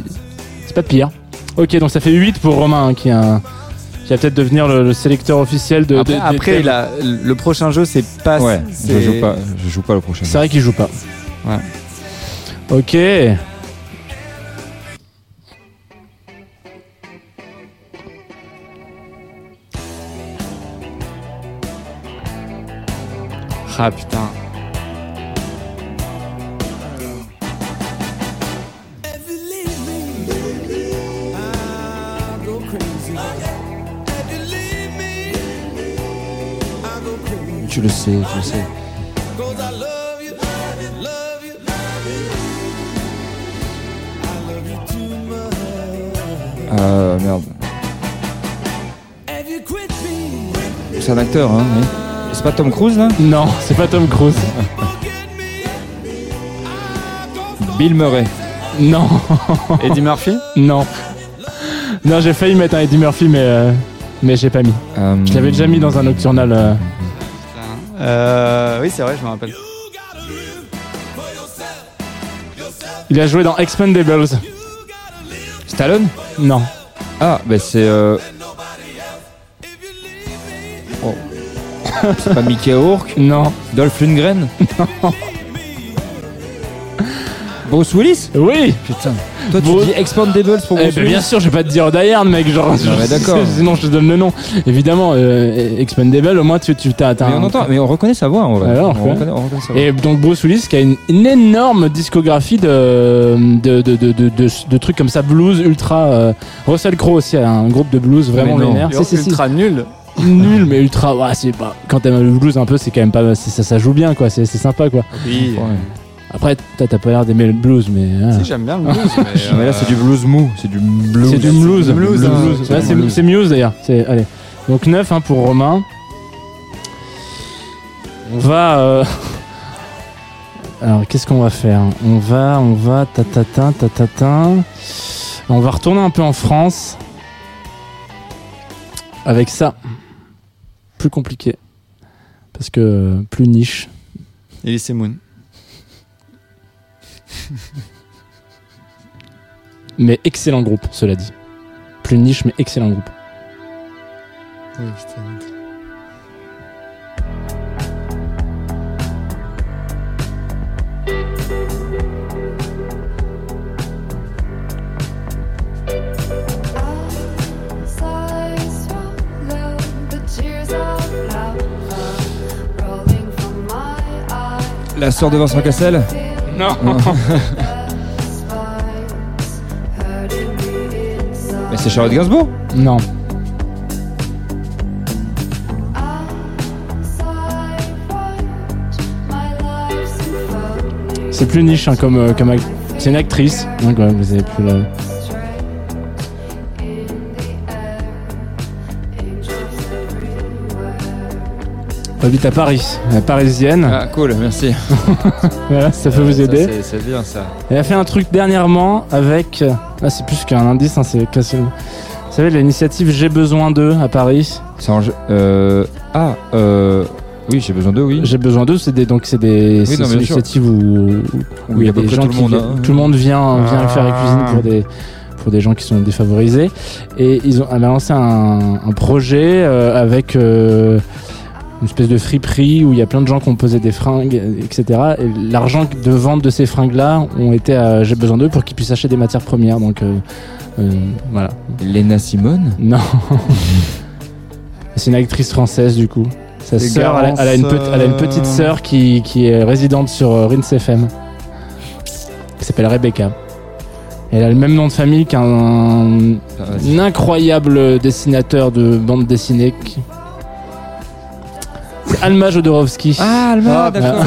c'est pas pire. Ok, donc ça fait 8 pour Romain, hein, qui, est un- qui va peut-être devenir le, le sélecteur officiel de. Après, de- après, thèmes. il a- le prochain jeu c'est pas. Ouais, c'est- je joue pas, je joue pas le prochain. C'est vrai qu'il joue pas. Ouais. Ok. Ah putain. Tu le sais, tu le sais. Euh, merde. C'est un acteur, hein. C'est pas Tom Cruise là Non, c'est pas Tom Cruise. Bill Murray. Non. Eddie Murphy Non. Non, j'ai failli mettre un Eddie Murphy, mais, euh, mais j'ai pas mis. Euh, Je l'avais déjà mis dans un nocturnal. euh. Euh, oui, c'est vrai, je me rappelle. Il a joué dans Expendables. Stallone Non. Ah, bah c'est. Euh... c'est pas Mickey Rourke Non. Dolph Lundgren [LAUGHS] Bruce Willis Oui Putain. Toi, tu Bruce- dis Expandables pour Eh Bruce ben, Willis bien sûr, je vais pas te dire Die Hard, mec. Genre, Non, mais d'accord. [LAUGHS] sinon je te donne le nom. Évidemment, euh, Expendable, au moins tu, tu t'as. t'as Mais on un- entend, mais on reconnaît sa voix en vrai. Ouais, on on, reconnaît. reconnaît, on reconnaît sa voix. Et donc Bruce Willis qui a une, une énorme discographie de de, de, de, de, de- de trucs comme ça, blues ultra. euh, Russell Crowe aussi a un groupe de blues vraiment non. si, si. ultra nul. Nul mais ultra. Ouais, c'est pas. Quand t'aimes le blues un peu, c'est quand même pas. c'est- Ça, ça joue bien quoi. C'est c'est sympa quoi. Oui. Ouais. Après, toi, t'as pas l'air d'aimer le blues, mais. ah. Si, j'aime bien le blues. [LAUGHS] mais, là, c'est du blues mou. C'est du blues. C'est du blues. du blues, Du hein. blues. C'est Ouais, du c'est blues. c'est Muse d'ailleurs. C'est allez. Donc 9 hein, pour Romain. On va. euh, [LAUGHS] Alors qu'est-ce qu'on va faire? On va, on va, tatatin, tatatin. On va retourner un peu en France. Avec ça. Plus compliqué. Parce que euh, plus niche. Elise Moon. [LAUGHS] Mais excellent groupe, cela dit. Plus niche, mais excellent groupe. La sœur de Vincent Cassel Non. non. [LAUGHS] Mais c'est Charlotte Gainsbourg Non. C'est plus niche hein, comme, euh, comme c'est une actrice. Hein, Donc ouais, vous avez plus la. Habite à Paris, la parisienne. Ah, cool, merci. [LAUGHS] voilà, ça peut vous aider. C'est bien ça. Elle a fait un truc dernièrement avec. Là, c'est plus qu'un indice, hein, c'est cassé. Vous savez, l'initiative J'ai besoin d'eux à Paris. C'est en jeu- euh, Ah, euh, oui, j'ai besoin d'eux, oui. J'ai besoin d'eux, c'est des donc c'est des non, sûr. initiative où, où il y a à peu près tout le qui monde, viennent- hein. tout le monde vient vient Ah. faire la cuisine pour des pour des gens qui sont défavorisés et ils ont elle a lancé un, un projet euh, avec euh, une espèce de friperie où il y a plein de gens qui ont posé des fringues, etc. Et l'argent de vente de ces fringues-là ont été à J'ai besoin d'eux pour qu'ils puissent acheter des matières premières. Donc euh, euh, voilà. Lena Simone Non. [LAUGHS] C'est une actrice française du coup. Sa sœur, elle, a- Garance, elle a une pe- elle a une euh, petite sœur qui, qui est résidente sur Rince FM. Qui s'appelle Rebecca. Elle a le même nom de famille qu'un un incroyable dessinateur de bande dessinée. qui- C'est Alma Jodorowsky. Ah, Alma, Ah, d'accord.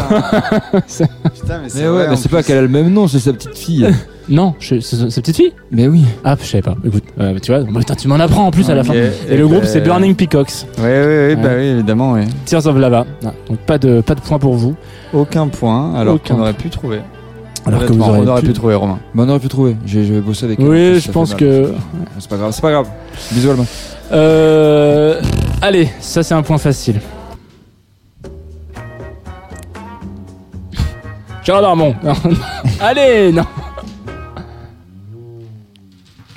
[LAUGHS] C'est- Putain, mais Mais ouais, mais c'est pas qu'elle a le même nom, c'est sa petite fille. [LAUGHS] Non, je- c'est sa petite fille Mais oui. Ah, je savais pas. Écoute, euh, tu vois, putain, tu m'en apprends en plus à la Ok, fin. et Et le groupe, ben- c'est Burning Peacocks. Oui, oui, oui, bah Ouais. oui, évidemment, oui. Tears of Lava. Ah, donc pas de, pas de point pour vous. Aucun point, alors Aucun qu'on aurait pu trouver. Alors que Honnêtement, vous auriez on aurait pu- pu trouver, Romain. Bah, on aurait pu trouver. J'ai j'ai bossé avec elle. Oui, ça je fait pense mal. que. C'est pas grave, c'est pas grave. Bisous, Alma. Euh, allez, ça c'est un point facile. Non. [LAUGHS] allez, non.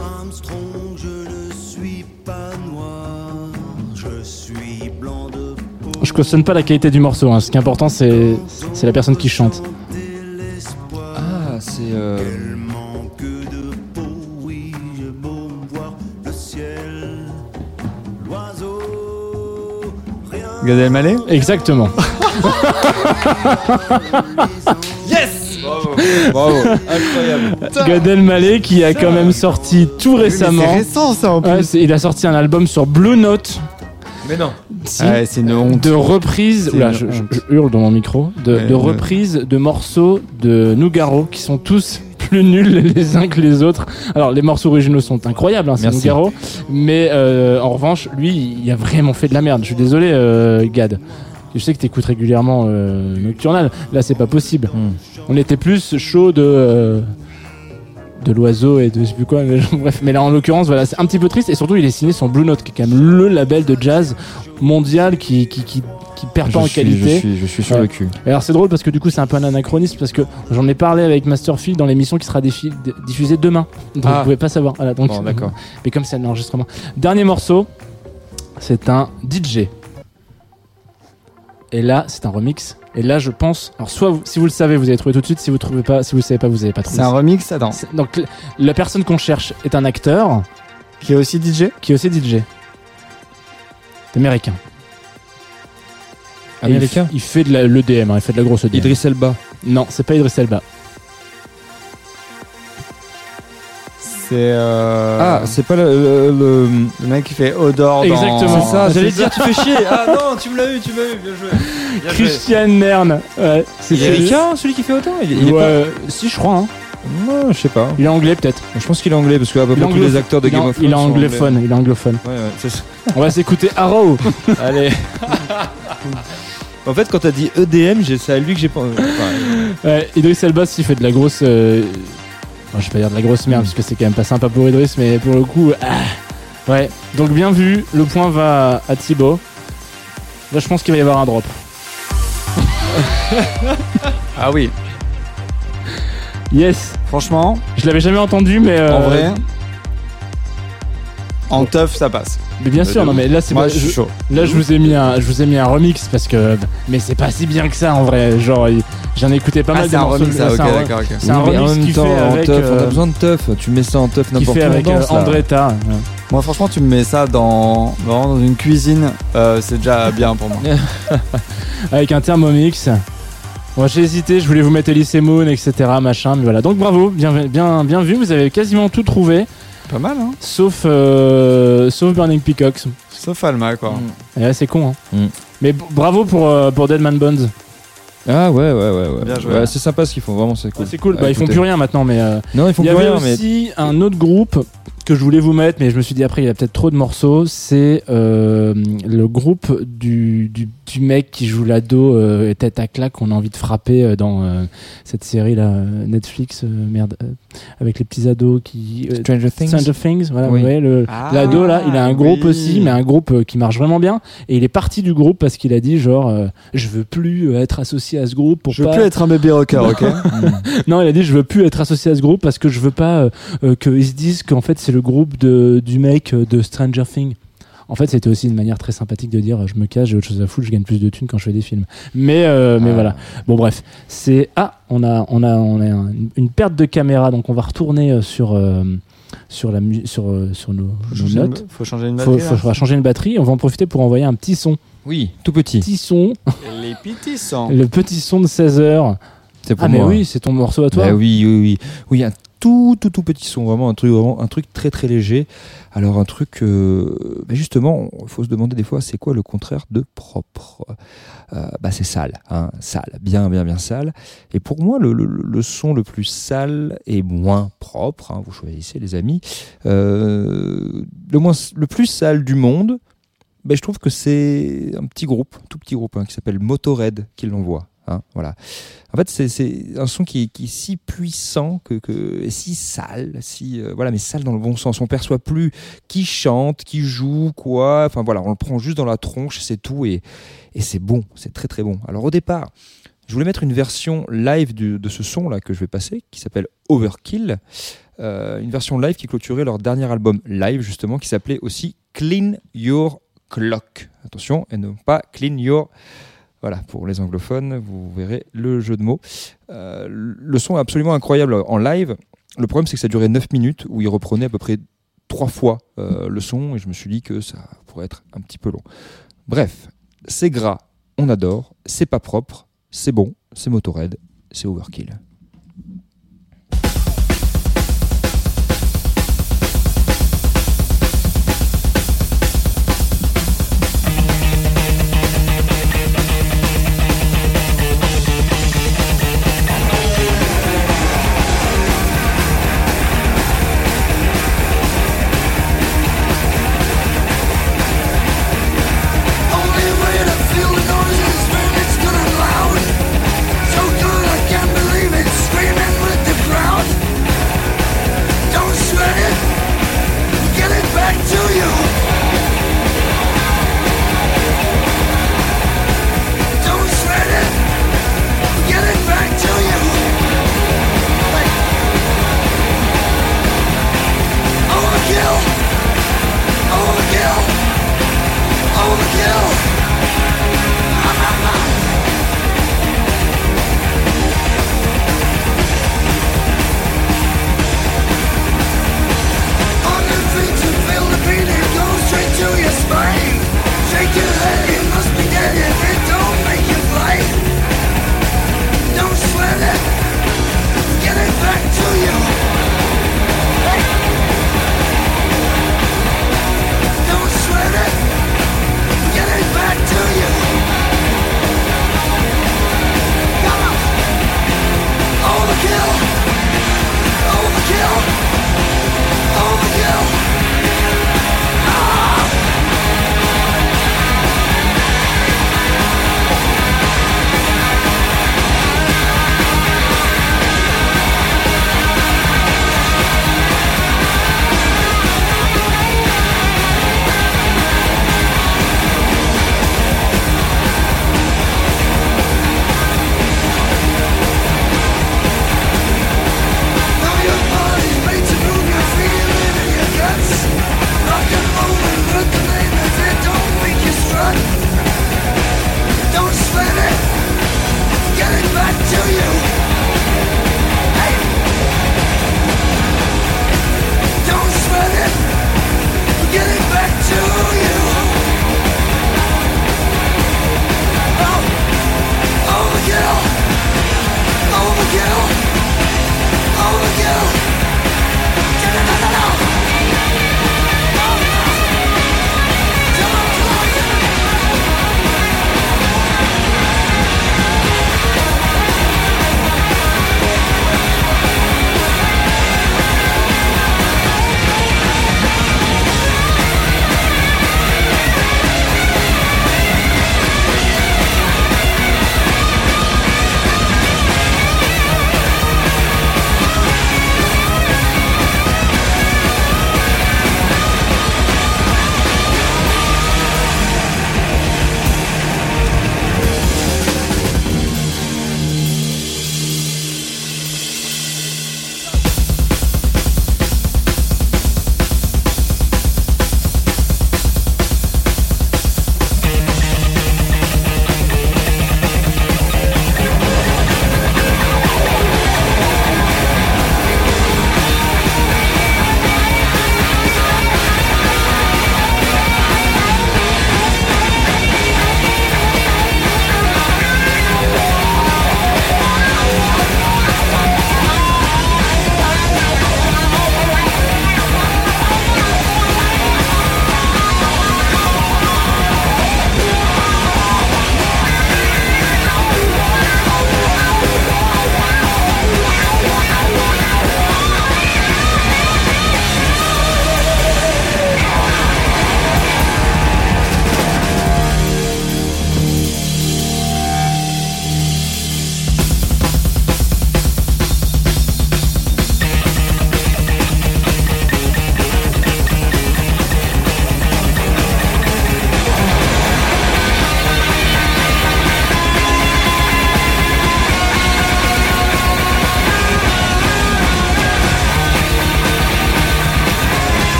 Armstrong, je ne suis pas noir, je suis blanc de peau. Je cautionne pas la qualité du morceau. hein. Ce qui est important, c'est c'est la personne qui chante. Ah, c'est. euh. Gad Elmaleh Exactement. [LAUGHS] [LAUGHS] Bravo, incroyable. Gad Elmaleh qui a quand même sorti tout récemment. c'est récent, ça, en plus. Ouais, il a sorti un album sur Blue Note. Mais non. Si. Ouais, c'est une honte. de reprises, C'est oula, une je, je- honte. je hurle dans mon micro, de, reprises de morceaux de Nougaro qui sont tous [LAUGHS] plus nuls les uns que les autres. Alors les morceaux originaux sont incroyables, hein, c'est. Nougaro, mais euh, en revanche, lui, il a vraiment fait de la merde. Je suis désolé, euh, Gad. Je sais que t'écoutes régulièrement euh, Nocturnal. Là, c'est pas possible. Hmm. On était plus chaud de euh, de l'oiseau et de je sais plus quoi. Mais, [LAUGHS] bref, mais là en l'occurrence, voilà, c'est un petit peu triste et surtout il est signé sur Blue Note, qui est quand même le label de jazz mondial qui qui qui, qui perd Je pas en qualité. je suis- je suis sur le cul. Et alors c'est drôle parce que du coup c'est un peu un anachronisme parce que j'en ai parlé avec Masterfield dans l'émission qui sera diffusée demain. Donc Ah. vous pouvez pas savoir. Voilà, donc, Bon, [LAUGHS] d'accord. Mais comme c'est un enregistrement. Dernier morceau, c'est un DJ. Et là, c'est un remix. Et là, je pense. Alors, soit vous- si vous le savez, vous allez trouver tout de suite. Si vous trouvez pas, si vous le savez pas, vous allez pas trouver. C'est un remix, attends. C'est- Donc, la personne qu'on cherche est un acteur Qui est aussi DJ qui est aussi DJ. Américain. Il Américain Il, fait de l'EDM, il fait de la grosse EDM. Idriss Elba. Non, c'est pas Idriss Elba. C'est. Euh... Ah, c'est pas le. le- le- le mec qui fait Odor dans. Exactement. C'est ça, j'allais C'est dire, tu fais chier. Ah [LAUGHS] non, tu me l'as eu, tu m'as eu, bien joué. Bien joué. Christian Nern. Ouais, c'est américain, celui qui fait il, est Ouais, si, je crois. hein. Non, je sais pas. Il est anglais, peut-être. Je pense qu'il est anglais parce que à peu près tous les acteurs de Game of Thrones. Il est anglophone. Il est anglophone. Ouais, ouais, c'est ça. On va s'écouter Arrow. [LAUGHS] Allez. en fait, quand t'as dit EDM, j'ai- c'est à lui que j'ai pas. enfin, Ouais, Idriss Elba, s'il fait de la grosse. euh, bon, je vais pas dire de la grosse merde parce que c'est quand même pas sympa pour Idriss, mais pour le coup. ah. Ouais, donc bien vu, le point va à Thibaut. Là, je pense qu'il va y avoir un drop. [LAUGHS] Ah oui. Yes, Franchement, je l'avais jamais entendu, mais. euh, en vrai. En teuf, ça passe. Mais bien sûr, non, mais là, c'est Moi, pas- je suis chaud. Là, je vous ai mis un, je vous ai mis un remix parce que, mais c'est pas si bien que ça en vrai. Genre, il- j'en ai écouté pas Ah, mal. c'est de un morceaux. remix, Là, c'est ok, un re- d'accord, ok. C'est un oui, mais en remix même qui temps, fait en avec, teuf, on euh, a besoin de teuf. Tu mets ça en teuf qui n'importe fait où. on avec euh, là. Andretta. ouais. Moi, franchement, tu me mets ça dans, vraiment dans une cuisine, euh, c'est déjà bien pour moi. [LAUGHS] avec un thermomix. Moi j'ai hésité, je voulais vous mettre Elise Moon, etc. Machin, mais voilà. Donc bravo, bien, bien, bien vu, vous avez quasiment tout trouvé. Pas mal, hein Sauf, euh, sauf Burning Peacocks. Sauf Alma, quoi. Et là, c'est con. Hein. Mm. Mais bravo pour, euh, pour Dead Man Bones. Ah ouais, ouais, ouais. ouais. Bien joué. Ouais, c'est sympa ce qu'ils font, vraiment, c'est cool. C'est cool. À Bah, ils font plus rien maintenant, mais. euh, Non, ils font Il y plus avait rien, mais. aussi un autre groupe que je voulais vous mettre, mais je me suis dit après il y a peut-être trop de morceaux. C'est euh, le groupe du, du, du mec qui joue l'ado euh, tête à claque qu'on a envie de frapper euh, dans euh, cette série là Netflix euh, merde euh, avec les petits ados qui euh, Stranger Things. Stranger Things, voilà, Oui. vous voyez, le- Ah, l'ado là, il a un groupe oui. aussi, mais un groupe euh, qui marche vraiment bien. Et il est parti du groupe parce qu'il a dit genre, euh, je veux plus être associé à ce groupe pour Je veux pas plus être un baby rocker, ok [LAUGHS] non, il a dit je veux plus être associé à ce groupe parce que je veux pas euh, euh, qu'ils se disent qu'en fait c'est le groupe de, du mec euh, de Stranger Things. En fait, c'était aussi une manière très sympathique de dire je me cache, j'ai autre chose à foutre, je gagne plus de thunes quand je fais des films. Mais euh, mais Ah. voilà. Bon bref, c'est ah on a on a on a un- une perte de caméra donc on va retourner euh, sur euh, sur la mu- sur euh, sur nos, Faut nos changer une- notes. faut changer une Faut, batterie, faut- changer une batterie. On va en profiter pour envoyer un petit son. Oui, tout petit. Petit son, Les petits sangs. le petit son de 16 heures. C'est pour Ah mais moi. oui, c'est ton morceau à toi. Bah oui, oui, oui. Oui, un tout, tout, tout petit son, vraiment un truc, vraiment un truc très, très léger. Alors un truc, euh, bah justement, il faut se demander des fois, c'est quoi le contraire de propre? Euh, Bah c'est sale, hein, sale, bien, bien, bien sale. Et pour moi, le, le, le son le plus sale et moins propre, hein, vous choisissez les amis, euh, le moins, le plus sale du monde. Ben, je trouve que c'est un petit groupe, tout petit groupe, hein, qui s'appelle Motorhead qui l'envoie. Hein, voilà. En fait, c'est- un son qui est, si puissant que, que si sale, si euh, voilà, mais sale dans le bon sens. On perçoit plus qui chante, qui joue, quoi. Enfin voilà, on le prend juste dans la tronche, c'est tout, et, et c'est bon, c'est très très bon. Alors au départ, je voulais mettre une version live de ce son là que je vais passer, qui s'appelle Overkill, Euh, une version live qui clôturait leur dernier album live justement, qui s'appelait aussi Clean Your Clock. Attention, et non pas Clean Your voilà, pour les anglophones, vous verrez le jeu de mots. Euh, le son est absolument incroyable en live. Le problème, c'est que ça durait 9 minutes où il reprenait à peu près trois fois euh, le son et je me suis dit que ça pourrait être un petit peu long. Bref, c'est gras, on adore, c'est pas propre, c'est bon, c'est Motorhead, c'est Overkill.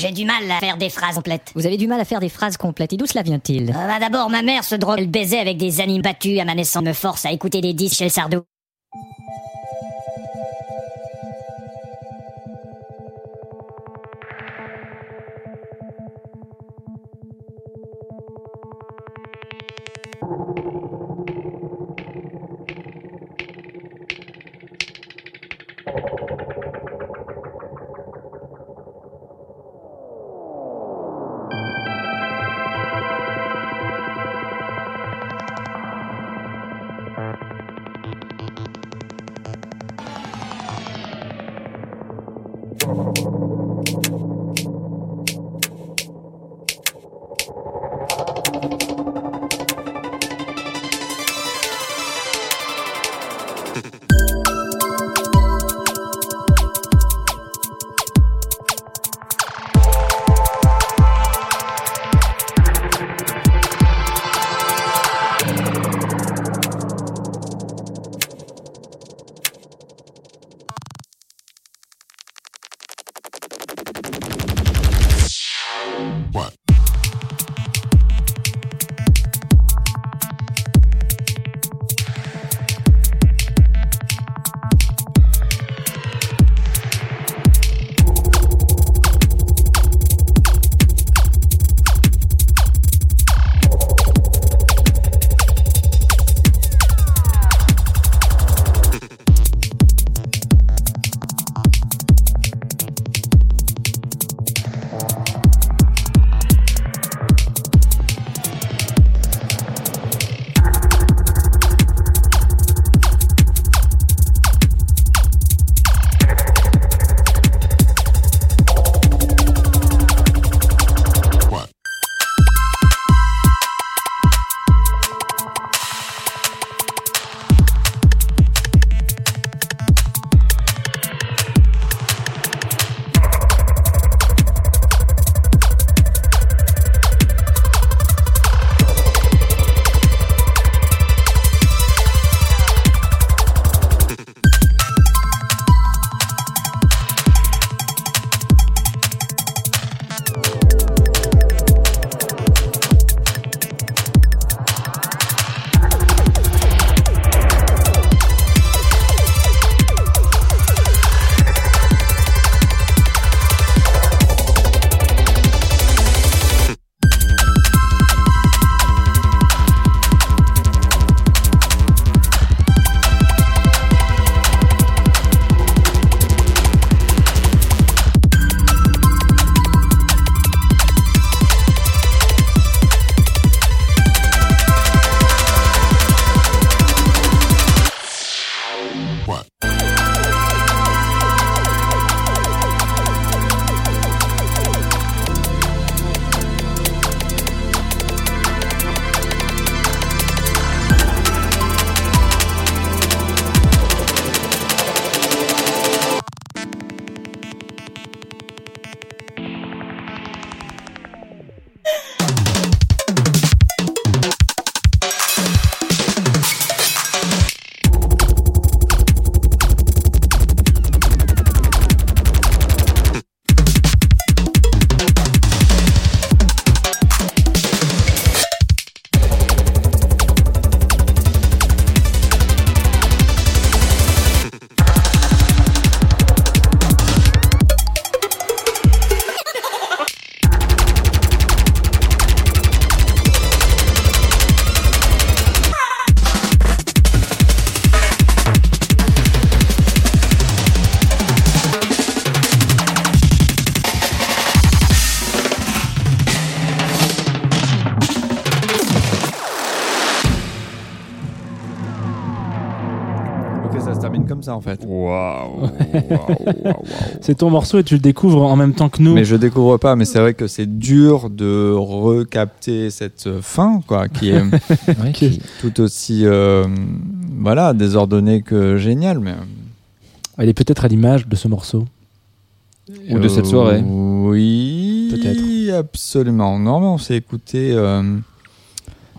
J'ai du mal à faire des phrases complètes. Vous avez du mal à faire des phrases complètes. Et d'où cela vient-il? Euh, bah, D'abord, ma mère se drogue. Elle baisait avec des animes battus à ma naissance. Me force à écouter des disques chez le Sardou. En fait. Waouh. C'est ton morceau et tu le découvres en même temps que nous. Mais je découvre pas, mais c'est vrai que c'est dur de recapter cette euh, fin, quoi, qui est [LAUGHS] Ouais, qui- tout aussi, euh, voilà, désordonnée que géniale, mais. Elle est peut-être à l'image de ce morceau. Ou de cette soirée. Oui. Peut-être. Absolument. Non, mais on s'est écouté. euh,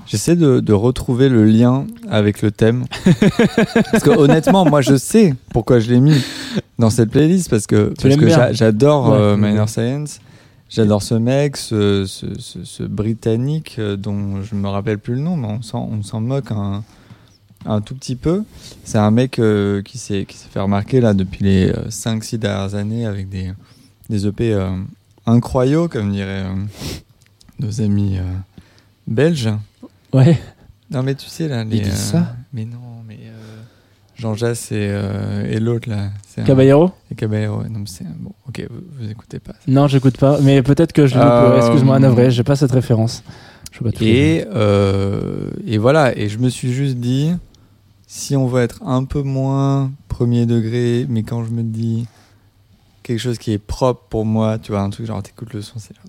J'essaie de, de retrouver le lien avec le thème. [LAUGHS] parce que honnêtement, moi je sais pourquoi je l'ai mis dans cette playlist parce que, parce que j'a- j'adore Ouais, euh, Minor. Science. J'adore ce mec, ce, ce, ce- ce britannique euh, dont je me rappelle plus le nom, mais on s'en, on s'en moque un, un tout petit peu. C'est un mec euh, qui s'est qui s'est fait remarquer là depuis les 5-6 dernières années avec des, des EP euh, incroyables, comme diraient nos amis belges. Ouais. Non mais tu sais là, les, Ils disent euh, ça Mais non, mais euh, Jean Jass et, euh, et l'autre là. c'est un- Caballero Et Caballero. Non mais c'est un- bon. Ok, vous, vous écoutez pas. Non, j'écoute pas. Mais peut-être que je Euh. Excuse-moi, navré, j'ai pas cette référence. Je pas Et, euh, et voilà, et je me suis juste dit, si on veut être un peu moins premier degré, mais quand je me dis quelque chose qui est propre pour moi, tu vois, un truc genre t'écoutes le son, c'est genre,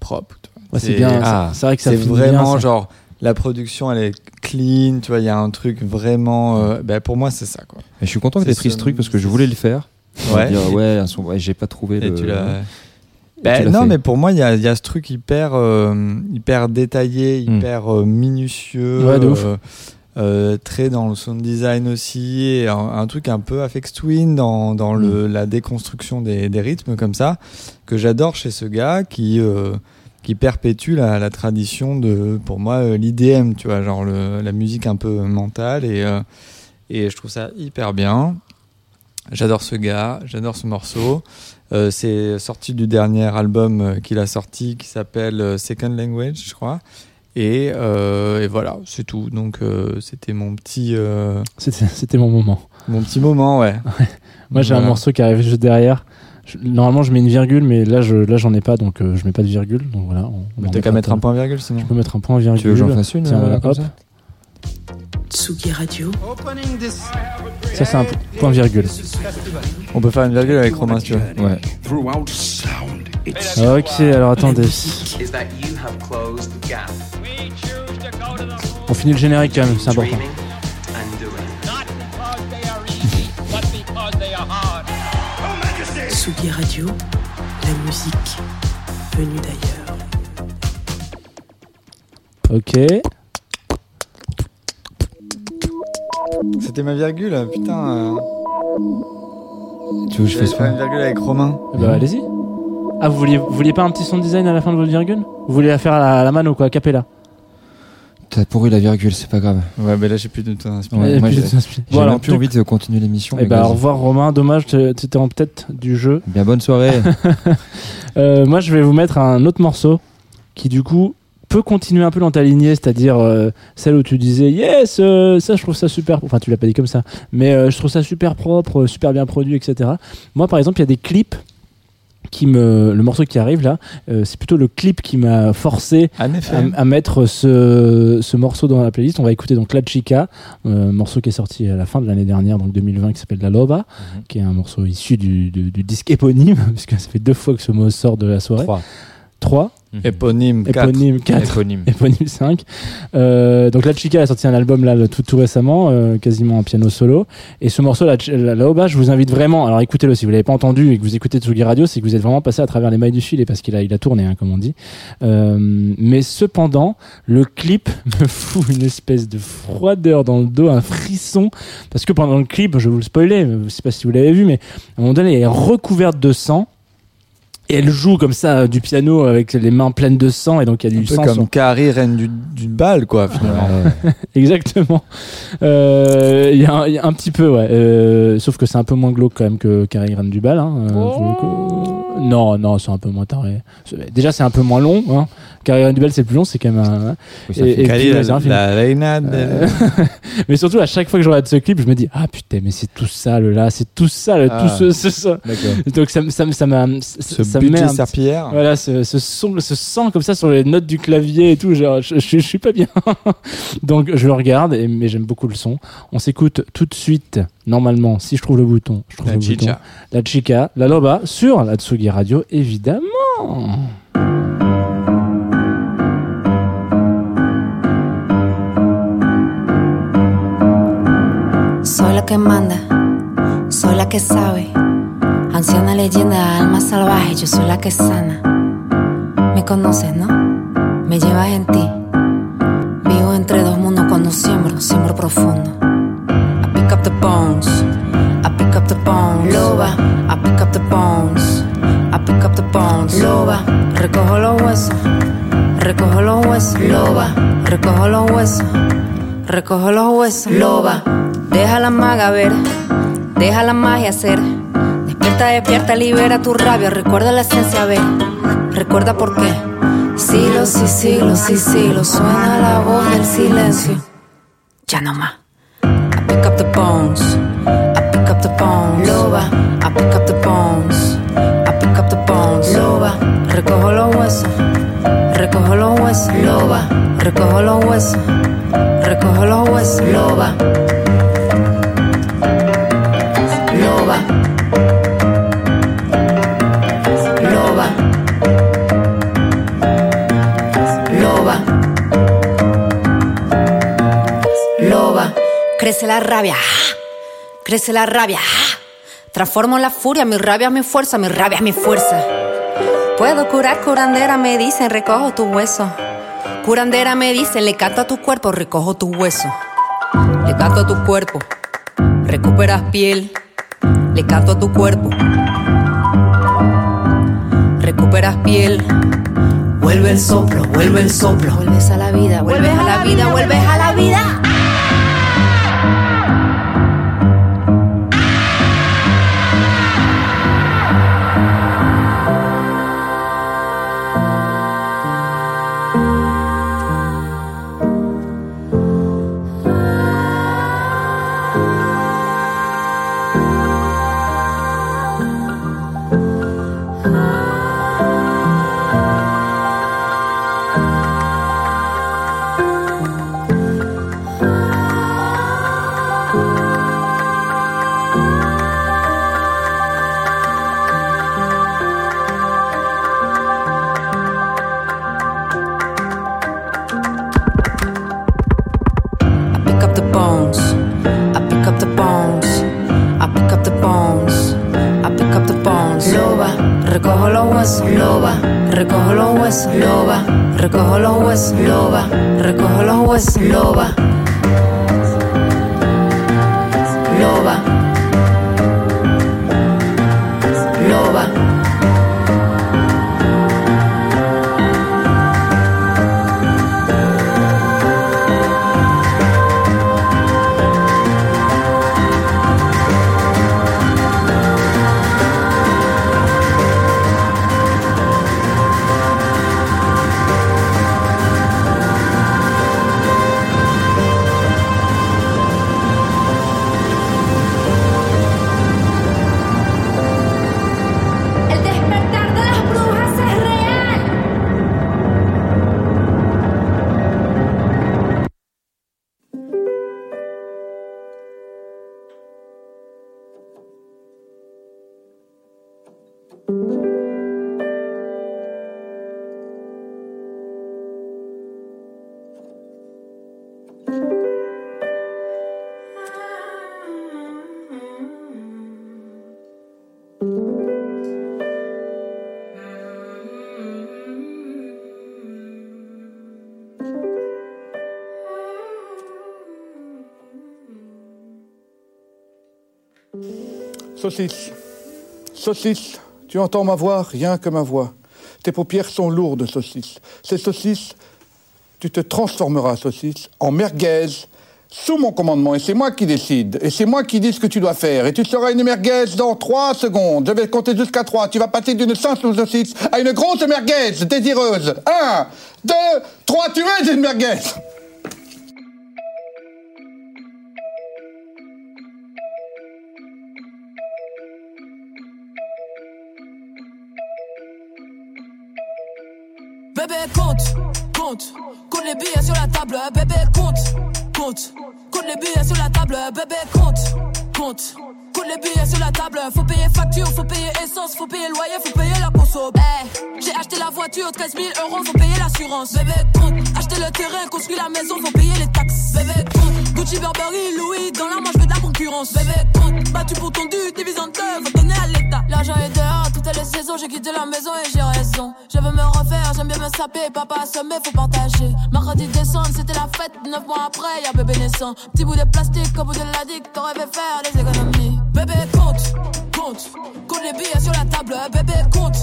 propre. tu vois. Ouais, c'est bien, ah, c'est- vrai que ça C'est vraiment bien, ça. La production elle est clean, tu vois, il y a un truc vraiment. euh, ben, pour moi, c'est ça quoi. Et je suis content que tu aies pris ce- truc parce que je voulais le faire. Ouais. Dire, ouais, [LAUGHS] ouais, j'ai pas trouvé Et le. tu Ben, non, fait. mais pour moi, il y a, il y a ce truc hyper, euh, hyper détaillé, hyper minutieux, Hmm. Ouais, de ouf. euh, euh, très dans le sound design aussi, et un, un truc un peu Afex Twin dans, dans Hmm. le, la déconstruction des, des rythmes comme ça, que j'adore chez ce gars qui, euh, qui perpétue la, la tradition de, pour moi, euh, l'IDM, tu vois, genre le- la musique un peu mentale, et, euh, et je trouve ça hyper bien. J'adore ce gars, j'adore ce morceau. Euh, c'est sorti du dernier album qu'il a sorti qui s'appelle Second Language, je crois. Et, euh, et voilà, c'est tout. Donc c'était mon petit, C'était mon moment. mon petit moment, ouais. [LAUGHS] Moi, j'ai un morceau qui arrive juste derrière. Je- normalement, je mets une virgule, mais là, je là, j'en ai pas, donc euh, je mets pas de virgule. Donc voilà. on- on Mais t'as met qu'à mettre un point virgule sinon. Je peux mettre un point virgule. Tu veux que j'en fasse une Tiens, euh, voilà, comme hop. ça Tsugi Radio. Ça, c'est un point virgule. On peut faire une virgule avec Romain si tu veux. Ouais. Ok, alors attendez. On finit le générique quand même, c'est important. Tsugi Radio. La musique venue d'ailleurs. Ok. C'était ma virgule, putain. euh. Tu veux que je fasse faire une virgule avec Romain. Eh ben, allez-y. Ah, vous vouliez, vous vouliez pas un petit son design à la fin de votre virgule? Vous voulez la faire à la, à la mano, quoi, a cappella T'as pourri la virgule, c'est pas grave. Ouais, mais là j'ai plus de temps. Ouais, Et j'ai même plus envie de continuer l'émission. Eh mais ben, au revoir Romain, dommage, tu étais en tête du jeu. Bien bonne soirée. [LAUGHS] Euh, moi, je vais vous mettre un autre morceau qui, du coup, peut continuer un peu dans ta lignée, c'est-à-dire euh, celle où tu disais Yes, euh, ça, je trouve ça super. Enfin, tu l'as pas dit comme ça, mais je trouve ça super propre, super bien produit, etc. Moi, par exemple, il y a des clips qui me. Le morceau qui arrive là, euh, c'est plutôt le clip qui m'a forcé à, à mettre ce, ce morceau dans la playlist. On va écouter donc La Chica, euh, morceau qui est sorti à la fin de l'année dernière, donc 2020, qui s'appelle La Loba, qui est un morceau issu du, du- du disque éponyme, [LAUGHS] puisque ça fait deux fois que ce mot sort de la soirée. Trois. Trois. Éponyme 4. Éponyme 4. Éponyme. [LAUGHS] Éponyme 5. Euh, donc La Chica a sorti un album là tout, tout récemment, euh, quasiment en piano solo. Et ce morceau, La, la, la Oba, je vous invite vraiment. Alors écoutez-le si vous l'avez pas entendu et que vous écoutez Tsugi Radio, c'est que vous êtes vraiment passé à travers les mailles du filet parce qu'il a, il a tourné, hein, comme on dit. Euh, mais cependant, le clip [LAUGHS] me fout une espèce de froideur dans le dos, un frisson. Parce que pendant le clip, je vais vous le spoiler, je sais pas si vous l'avez vu, mais à un moment donné, elle est recouverte de sang. Et elle joue comme ça euh, du piano avec les mains pleines de sang et donc il y a Un du peu sang comme sur- Carrie, reine du, du bal, quoi, finalement. [LAUGHS] Exactement. Euh, Il y, a un- il y a un petit peu, ouais. Euh, sauf que c'est un peu moins glauque quand même que Carrie Reine du Bal. Hein, euh, coup. Non, non, c'est un peu moins taré. Déjà, c'est un peu moins long. Hein. Carrie Reine du Bal, c'est plus long, c'est quand même un. Oui, ça fait ouais, la- Euh, [LAUGHS] mais surtout, à chaque fois que je regarde ce clip, je me dis Ah putain, mais c'est tout sale là, c'est tout sale, Ah, tout ce, d'accord. Donc ça, ça, ça m'a. Ce ça met budget un petit- serpillière. Voilà, ce, ce son, ce sang comme ça sur les notes du clavier et tout. Genre, je, je, je suis pas bien. [LAUGHS] Donc je le regarde, et, mais j'aime beaucoup le son. On s'écoute tout de suite, normalement, si je trouve le bouton. Je trouve La le chicha. bouton. La chica, la loba, sur la Tsugi Radio, évidemment. Soy la que manda, soy la que sabe. Anciana leyenda, alma salvaje, yo soy la que sana. Me conoces, ¿no? Me llevas en ti. entre dos mundos cuando siembro, siembro profundo. I pick up the bones, I pick up the bones. Loba, I pick up the bones, I pick up the bones. Loba, recojo los huesos, recojo los huesos. Loba, recojo los huesos, recojo los huesos. Loba, deja la maga ver, deja la magia ser. Despierta, despierta, libera tu rabia, recuerda la esencia, ver, recuerda por qué. Siglos y siglos y siglos suena la voz del silencio. Ya no más. I pick up the bones. I pick up the bones. Loba. I pick up the bones. I pick up the bones. Loba. Recojo los huesos. Recojo los huesos. Loba. Recojo los huesos. Recojo los huesos. Loba. Loba. Loba. Loba. Loba. Crece la rabia. Crece la rabia. Transformo la furia, mi rabia es mi fuerza, mi rabia es mi fuerza. Puedo curar, curandera, me dicen, recojo tu hueso. Curandera me dicen, le canto a tu cuerpo, recojo tu hueso. Le canto a tu cuerpo, recuperas piel. Le canto a tu cuerpo, recuperas piel. Vuelve el soplo, vuelve el soplo. Vuelves a la vida, vuelves a la vida, vuelves a la vida. Saucisse. Saucisse, tu entends ma voix rien que ma voix. Tes paupières sont lourdes, saucisse. Ces saucisses, tu te transformeras, saucisse, en merguez sous mon commandement. Et c'est moi qui décide. Et c'est moi qui dis ce que tu dois faire. Et tu seras une merguez dans trois secondes. Je vais compter jusqu'à trois. Tu vas passer d'une simple saucisse à une grosse merguez désireuse. Un, deux, trois, tu es une merguez. Bébé, compte, compte, compte les billets sur la table, bébé, compte, compte, compte les billets sur la table, bébé, compte, compte, les billets sur la table, faut payer facture, faut payer essence, faut payer loyer, faut payer la conso. Eh, j'ai acheté la voiture, 13 000 euros, faut payer l'assurance, bébé, compte, acheter le terrain, construire la maison, faut payer les taxes, bébé, compte, Gucci, Burberry, Louis, dans la fais de la concurrence, bébé, compte, battu pour ton dû, divise en faut donner à l'État. L'argent est dehors, tout est laissé maison, j'ai quitté la maison et j'ai raison. Je veux me refaire, j'aime bien me saper, papa assommé, faut partager. Mercredi décembre, c'était la fête, neuf mois après, y'a bébé naissant. Petit bout de plastique, au bout de la dick, t'aurais fait faire des économies. Bébé compte, compte, compte les billets sur la table, bébé compte,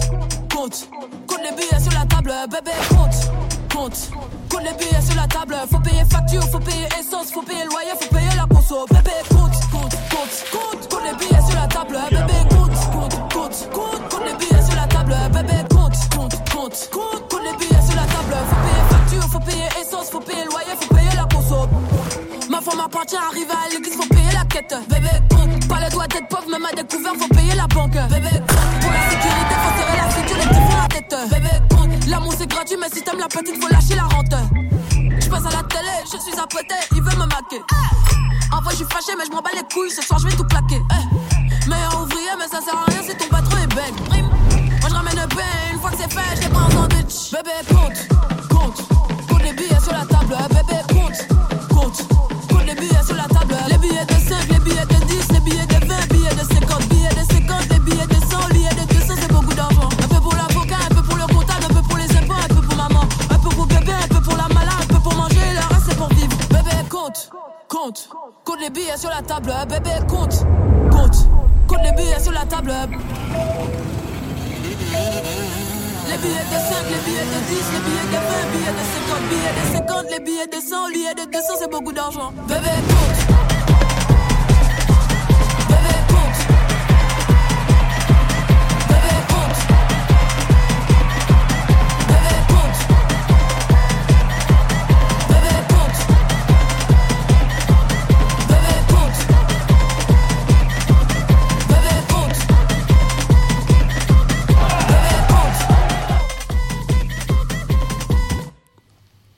compte, compte les billets sur la table, bébé compte, compte. Compte les billets sur la table, faut payer facture, faut payer essence, faut payer loyer, faut payer la conso. Bébé compte, compte, compte, compte, compte les billets sur la table, bébé compte, compte, compte, compte, compte les billets sur la table, bébé compte, compte, compte, compte, compte les billets sur la table, faut payer facture, faut payer essence, faut payer loyer, faut payer la conso. Ma femme appartient, arrive à l'église, faut payer la quête. Bébé compte, pas le droit d'être pauvre, même à découvert, faut payer la banque. Bébé pour la sécurité, faut serrer la sécurité, la tête. Bébé compte, l'amour c'est gratuit, mais si t'aimes la petite, faut lâcher la rente. Je passe à la télé, je suis à il veut me maquer. En vrai, je suis fâché, mais je m'en bats les couilles, ce soir je vais tout plaquer. Eh. Meilleur ouvrier, mais ça sert à rien si ton patron est bête. Moi je ramène le pain, une fois que c'est fait, je les prends en sandwich. Bébé, compte, 50, les billets de 100, les billets de 200, c'est beaucoup d'argent. Bébé, compte.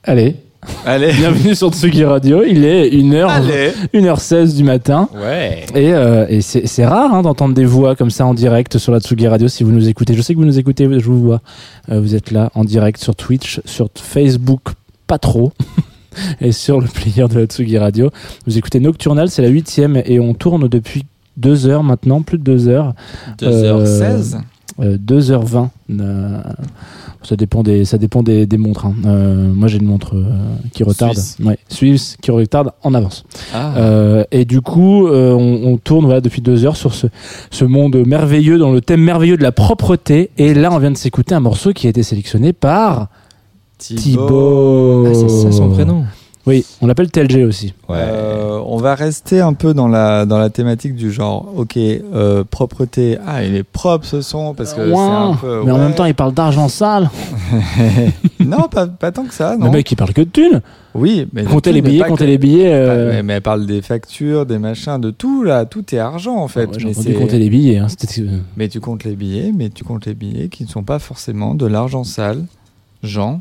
Allez. Allez. Bienvenue sur Tsugi Radio. Il est 1h, Allez. 1h16 du matin. Ouais. Et, euh, et c'est rare hein, d'entendre des voix comme ça en direct sur la Tsugi Radio si vous nous écoutez. Je sais que vous nous écoutez, je vous vois. Euh, vous êtes là en direct sur Twitch, sur Facebook, pas trop. [LAUGHS] et sur le player de la Tsugi Radio. Vous écoutez Nocturnal, c'est la huitième et on tourne depuis deux heures maintenant, plus de deux heures. 2h16 euh, 2h20. Euh, ça dépend des, ça dépend des, des montres. hein. Euh, moi, j'ai une montre euh, qui retarde. Suisse. Ouais, suisse qui retarde en avance. Ah. Euh, et du coup, euh, on, on tourne voilà, depuis deux heures sur ce, ce monde merveilleux, dans le thème merveilleux de la propreté. Et là, on vient de s'écouter un morceau qui a été sélectionné par Thibaut. Ah, c'est ça son prénom. Oui, on l'appelle TLG aussi. Euh, on va rester un peu dans la, dans la thématique du genre, ok, euh, propreté. Ah, il est propre ce son parce que c'est un peu. mais en même temps, il parle d'argent sale. [LAUGHS] non, pas, pas tant que ça. Non. Le mec, il parle que de thunes. Oui, mais Comptez les billets, comptez les billets. euh, mais, mais elle parle des factures, des machins, de tout là. Tout est argent en fait. Ouais, j'ai entendu compter les billets. hein, Mais tu comptes les billets, mais tu comptes les billets qui ne sont pas forcément de l'argent sale. Jean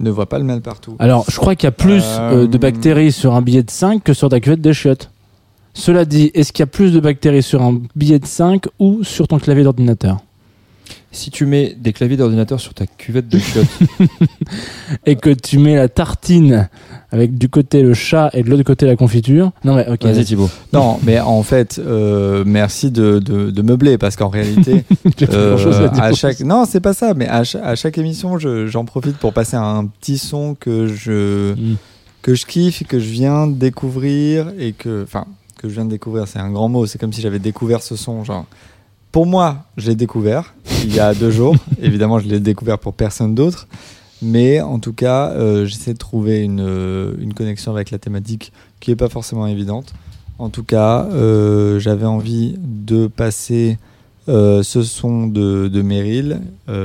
ne voit pas le mal partout. Alors, je crois qu'il y a plus Euh, euh, de bactéries sur un billet de 5 que sur ta cuvette des chiottes. Cela dit, est-ce qu'il y a plus de bactéries sur un billet de 5 ou sur ton clavier d'ordinateur? Si tu mets des claviers d'ordinateur sur ta cuvette de chiottes, [LAUGHS] Et que tu mets la tartine avec du côté le chat et de l'autre côté la confiture. Non, mais ok. vas-y Thibaut. Non, mais en fait, euh, merci de, de, de meubler parce qu'en réalité, [LAUGHS] euh, à à chaque non, c'est pas ça, mais à, cha- à chaque émission, je- j'en profite pour passer un petit son que je Mm. que je kiffe, et que je viens de découvrir et que, enfin, que je viens de découvrir, c'est un grand mot. C'est comme si j'avais découvert ce son, genre. Pour moi, je l'ai découvert il y a deux [LAUGHS] jours. Évidemment, je l'ai découvert pour personne d'autre. Mais en tout cas, euh, j'essaie de trouver une, euh, une connexion avec la thématique qui n'est pas forcément évidente. En tout cas, euh, j'avais envie de passer euh, ce son de, de Meryl,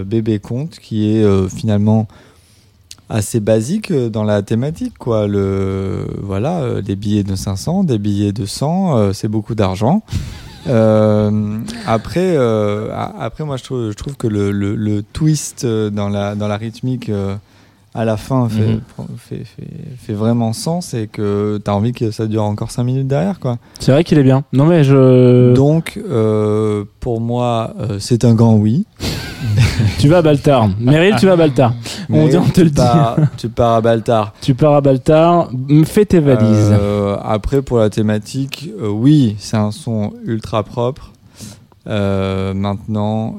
Bébé Compte, qui est finalement assez basique dans la thématique. Quoi. Le, voilà, des billets de 500, des billets de 100, euh, c'est beaucoup d'argent. Euh, après, euh, après, moi, je trouve, je trouve que le, le- le twist euh, dans la, dans la rythmique euh, à la fin fait, Mhm. fait, fait, fait vraiment sens et que tu as envie que ça dure encore 5 minutes derrière. Quoi. C'est vrai qu'il est bien. Non, mais je. Donc, euh, pour moi, euh, c'est un grand oui. [LAUGHS] Tu vas à Baltar. Meryl, tu vas à Baltar. [LAUGHS] On, Mais dit- on te le dit. tu pars à Baltar. Tu pars à Baltar. Fais tes valises. Euh, après, pour la thématique, euh, oui, c'est un son ultra propre. Euh, maintenant,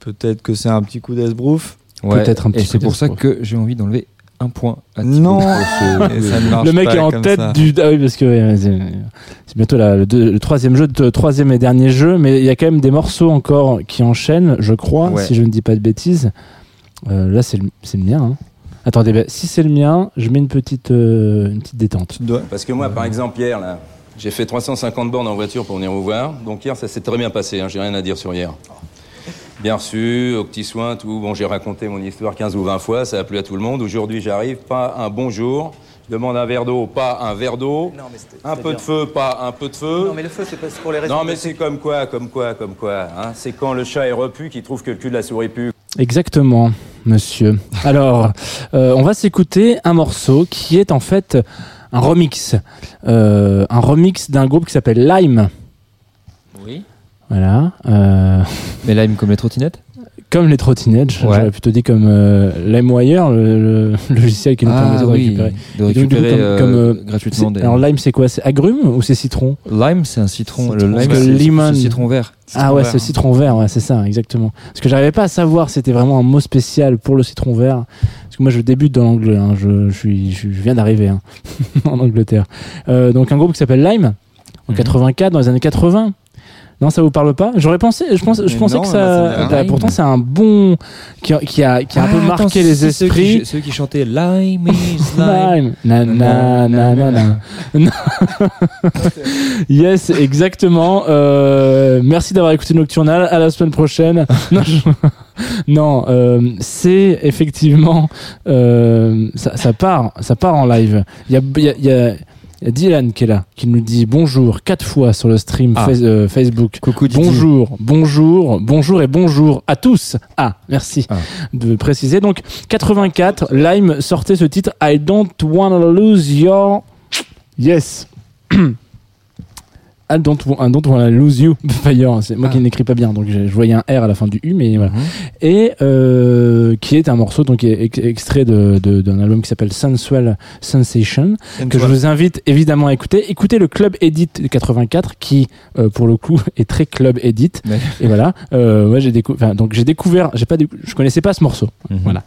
peut-être que c'est un petit coup d'esbrouf. Ouais, Peut-être un petit Et c'est pour ça que j'ai envie d'enlever un point à Non. Ce- [LAUGHS] le mec est en tête ça. du. Ah oui, parce que c'est bientôt la- le, deux- le troisième jeu, le troisième et dernier jeu, mais il y a quand même des morceaux encore qui enchaînent, je crois, Ouais. si je ne dis pas de bêtises. Euh, là, c'est le, c'est le mien. hein. Attendez, bah, si c'est le mien, je mets une petite, euh, une petite détente. Parce que moi, par exemple, hier, là, j'ai fait 350 bornes en voiture pour venir vous voir. Donc hier, ça s'est très bien passé. Hein, j'ai rien à dire sur hier. Bien reçu, au petit soin, tout. Bon, j'ai raconté mon histoire 15 ou 20 fois, ça a plu à tout le monde. Aujourd'hui, j'arrive, pas un bonjour. Je demande un verre d'eau, pas un verre d'eau. Un peu de feu, pas un peu de feu. Non, mais le feu, c'est pas c'est pour les raisons. Non, mais c'est comme quoi, comme quoi, comme quoi. Hein c'est quand le chat est repu qu'il trouve que le cul de la souris pue. Exactement, monsieur. Alors, euh, on va s'écouter un morceau qui est en fait un remix. Euh, un remix d'un groupe qui s'appelle Lime. Oui. Voilà. euh, Mais Lime comme les trottinettes comme les trottinettes, Ouais. j'aurais plutôt dit comme euh, LimeWire, le, le logiciel qui nous Ah permettait de oui, récupérer. de Et donc, du coup, récupérer, euh, gratuitement c'est- des- Alors Lime, c'est quoi? C'est agrumes ou c'est citron? Lime, c'est un citron. Le lime, c'est lemon- c'est citron vert. ah ouais, c'est citron vert, ouais, c'est ça, exactement. Parce que j'arrivais pas à savoir si c'était vraiment un mot spécial pour le citron vert. Parce que moi, je débute dans l'anglais, hein, je, je, suis, je, je viens d'arriver hein, [LAUGHS] en Angleterre. Euh, donc un groupe qui s'appelle Lime, en 84, dans les années 80. Non, ça vous parle pas J'aurais pensé, je, pense, je Mais pensais non, que ça bah, pourtant, c'est un bon. qui, a- qui a, qui a un peu Ah, marqué attends, les c'est ceux esprits. qui- Ceux qui chantaient Lime is [LAUGHS] lime. Lime. Na, na, na, na, na. [LAUGHS] Yes, exactement. Euh, merci d'avoir écouté Nocturnal. À la semaine prochaine. [LAUGHS] Non, je- non, euh, c'est effectivement euh, ça, ça part, ça part en live. Il y a, il y a- il y a- il y a Dylan qui est là, qui nous dit bonjour quatre fois sur le stream Ah. Euh, Facebook. Coucou Didi. Bonjour, bonjour, bonjour et bonjour à tous. Ah, merci Ah. de préciser. Donc 84, Lime sortait ce titre I don't wanna lose your yes. [CLEARS THROAT] I don't, I don't wanna lose you. [LAUGHS] D'ailleurs, c'est moi qui Ah. n'écris pas bien, donc je, je voyais un R à la fin du U, mais voilà. Mhm. Et euh, qui est un morceau donc est ex- extrait de- de- d'un album qui s'appelle Sensual Sensation, que je vous invite évidemment à écouter. Écoutez le Club Edit 84 qui, euh, pour le coup, [LAUGHS] est très Club Edit. Et voilà. Euh, ouais, j'ai décou- enfin, donc j'ai découvert, j'ai pas, décou- je connaissais pas ce morceau. Mhm. Voilà.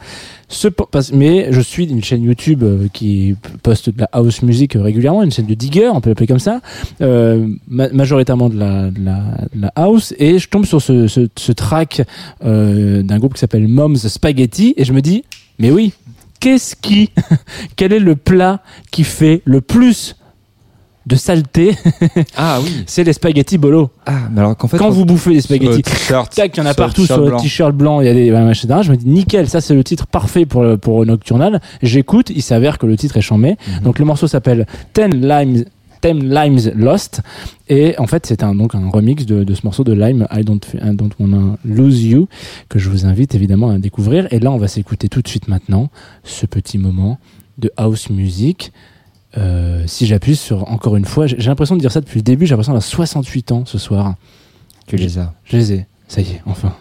Ce, mais je suis une chaîne YouTube euh, qui poste de la house music euh, régulièrement, une chaîne de digger, on peut l'appeler comme ça, euh, ma- majoritairement de la, de, la, de la house, et je tombe sur ce, ce, ce track euh, d'un groupe qui s'appelle Mom's Spaghetti, et je me dis, mais oui, qu'est-ce qui, [LAUGHS] quel est le plat qui fait le plus de saleté [LAUGHS] Ah oui. C'est les spaghettis bolo. Ah, mais alors qu'en fait. Quand vous bouffez des spaghettis, tac, il y en a partout sur le t-shirt blanc, il y a des etc. Je me dis nickel, ça c'est le titre parfait pour pour Nocturnal. J'écoute, il s'avère que le titre est chambé. Donc le morceau s'appelle Ten Limes. Limes Lost et en fait c'est un donc un remix de, de ce morceau de Lime I don't I don't wanna lose you que je vous invite évidemment à découvrir et là on va s'écouter tout de suite maintenant ce petit moment de house music euh, si j'appuie sur encore une fois j'ai j'ai l'impression de dire ça depuis le début j'ai l'impression d'avoir 68 ans ce soir Tu les as. je les ai. Ça y est, enfin.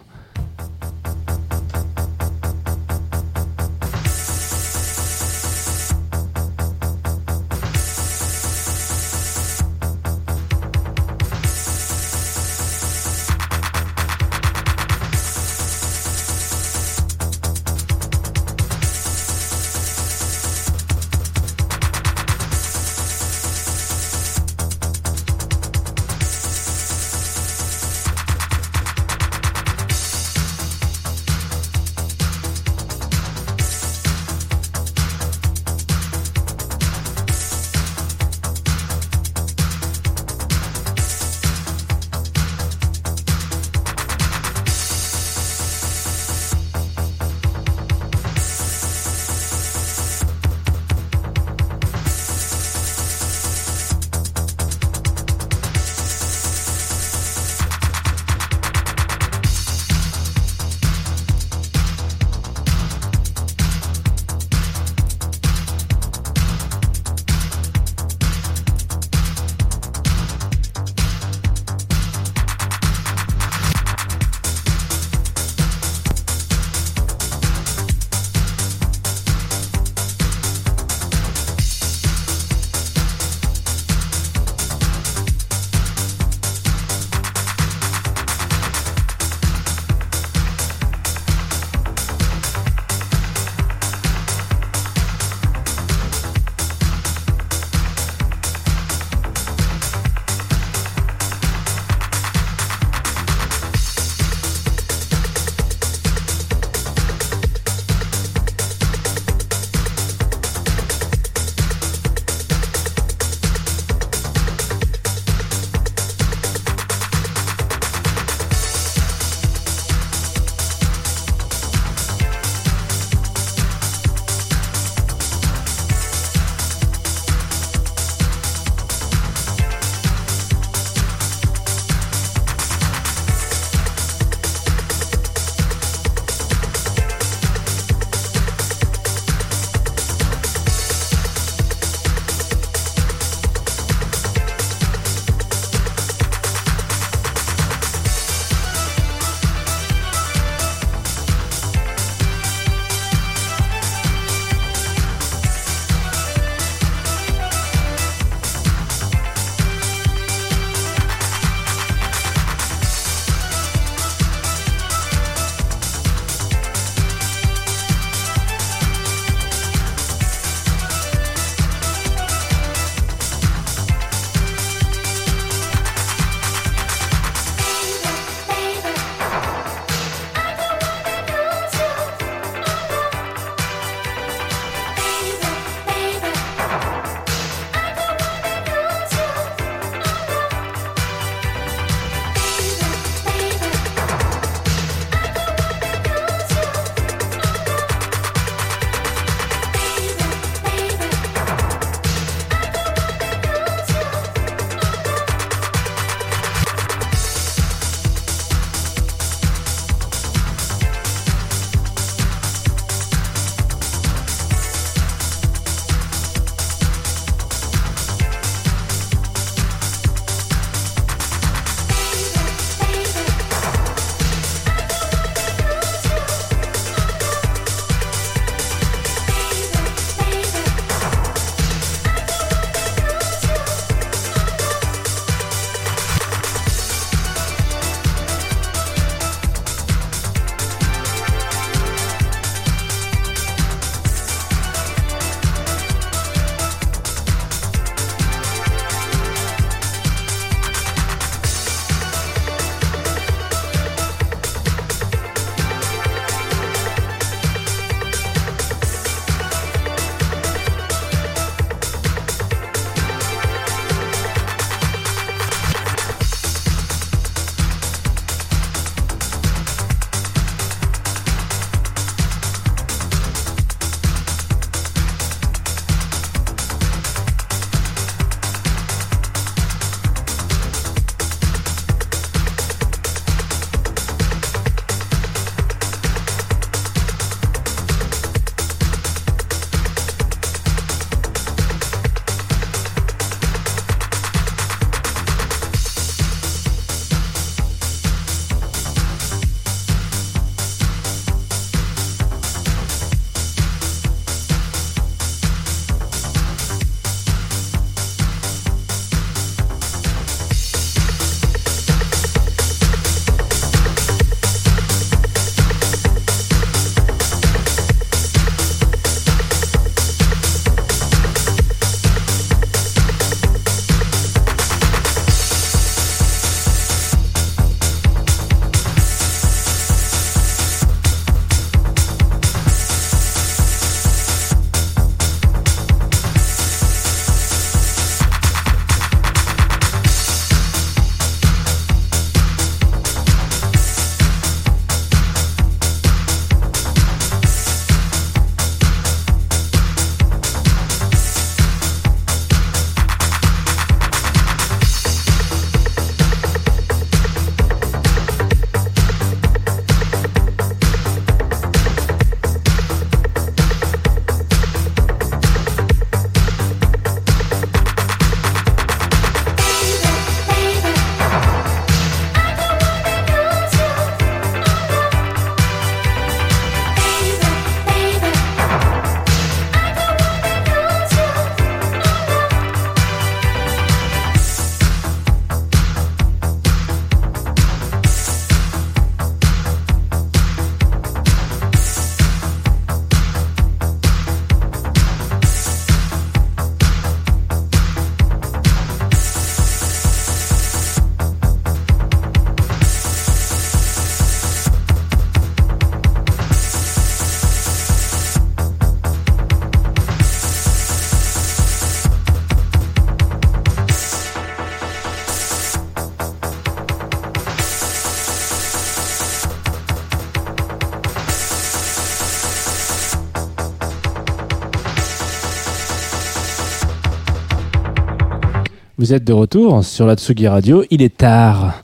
Vous êtes de retour sur la Tsugi Radio. Il est tard,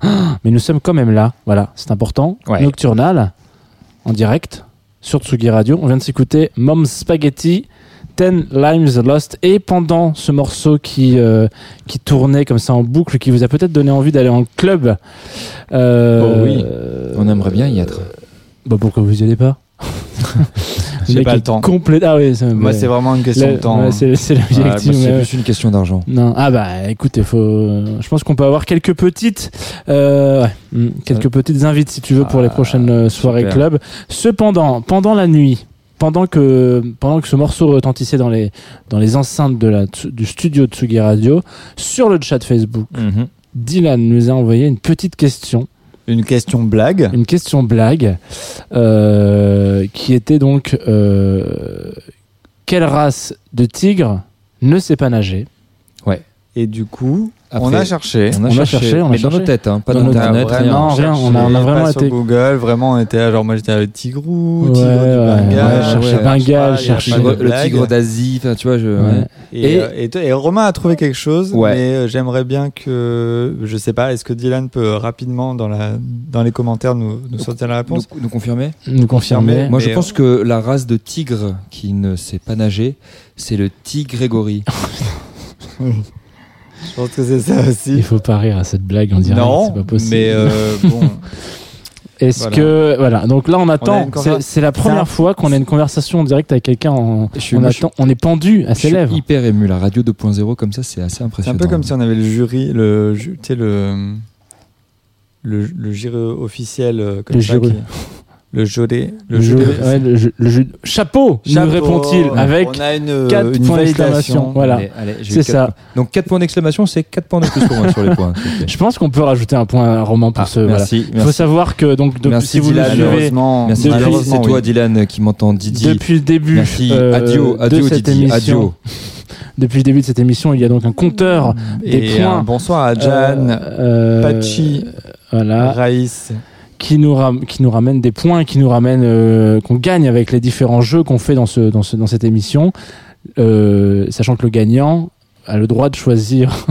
mais nous sommes quand même là. Voilà, c'est important. Ouais. Nocturnal, en direct, sur Tsugi Radio. On vient de s'écouter Mom Spaghetti, Ten Limes Lost. Et pendant ce morceau qui, euh, qui tournait comme ça en boucle, qui vous a peut-être donné envie d'aller en club. euh, Oh oui. euh, On aimerait bien y être. Bah pourquoi vous y allez pas [LAUGHS] J'ai pas le temps. complet- Ah oui, Moi, c'est vraiment une question Le- de temps. ouais, c'est Ouais, l'objectif. c'est plus une question d'argent. non. Ah bah écoutez, faut. Je pense qu'on peut avoir quelques petites, euh, ouais, hmm, quelques petites invites si tu veux pour les prochaines euh, soirées super. club. Cependant, pendant la nuit, pendant que pendant que ce morceau retentissait dans les dans les enceintes de la du studio de Tsugi Radio, sur le chat Facebook, Mhm. Dylan nous a envoyé une petite question. Une question blague. Une question blague euh, qui était donc euh, quelle race de tigre ne sait pas nager? Ouais. Et du coup, on a cherché. On a, On a cherché, cherché, on a mais dans nos têtes, hein, pas Dans internet, rien. vraiment, rien, on a- on a cherché, vraiment pas été- sur Google, vraiment, on était là, genre moi j'étais avec Tigrou, Ouais, Tigre ouais, du Bengale, ouais, chercher Bengale, Le, le tigre d'Asie, enfin, tu vois, je. Ouais. ouais. Et, Et- euh, et, Romain a trouvé quelque chose, Ouais. mais euh, j'aimerais bien que, je sais pas, est-ce que Dylan peut rapidement dans, la, dans les commentaires nous, nous sortir la réponse? Nous, nous confirmer Nous confirmer. Moi, je pense que la race de tigre qui ne sait pas nager, c'est le tigre Grégory. [LAUGHS] Je pense que c'est ça aussi. Il faut pas rire à cette blague, on dirait. non, c'est pas possible. mais euh, bon, [LAUGHS] Est-ce voilà. que voilà donc là on attend c'est la première fois qu'on a une conversation en direct avec quelqu'un en- Je suis- on je attend on est pendu à Je ses suis lèvres hyper ému. La radio 2.0 comme ça, c'est assez c'est un impressionnant. peu comme si on avait le jury, le, tu sais, le, le, le jury officiel, euh, comme Le ça, jury. qui- le jury, le ouais, le le chapeau, Chapeau. nous répond-il avec on a une, quatre une points d'exclamation voilà C'est ça. points. Donc 4 points d'exclamation, c'est 4 points de plus pour moi sur les points. je pense qu'on peut rajouter un point à Romain pour Ah, ce voilà. merci, il faut savoir que donc de- Merci, si vous Dylan. nous suivez c'est toi, oui. Dylan, qui m'entend Didi. depuis le début Merci. euh, Adieu, de adieu, cette Didi. émission Adieu. [LAUGHS] depuis le début de cette émission il y a donc un compteur des Et points un bonsoir à Jan, euh, euh, Pachi, voilà Raïs. Qui nous, ram- qui nous ramène des points, qui nous ramène, euh, qu'on gagne avec les différents jeux qu'on fait dans, ce, dans, ce, dans cette émission, euh, sachant que le gagnant a le droit de choisir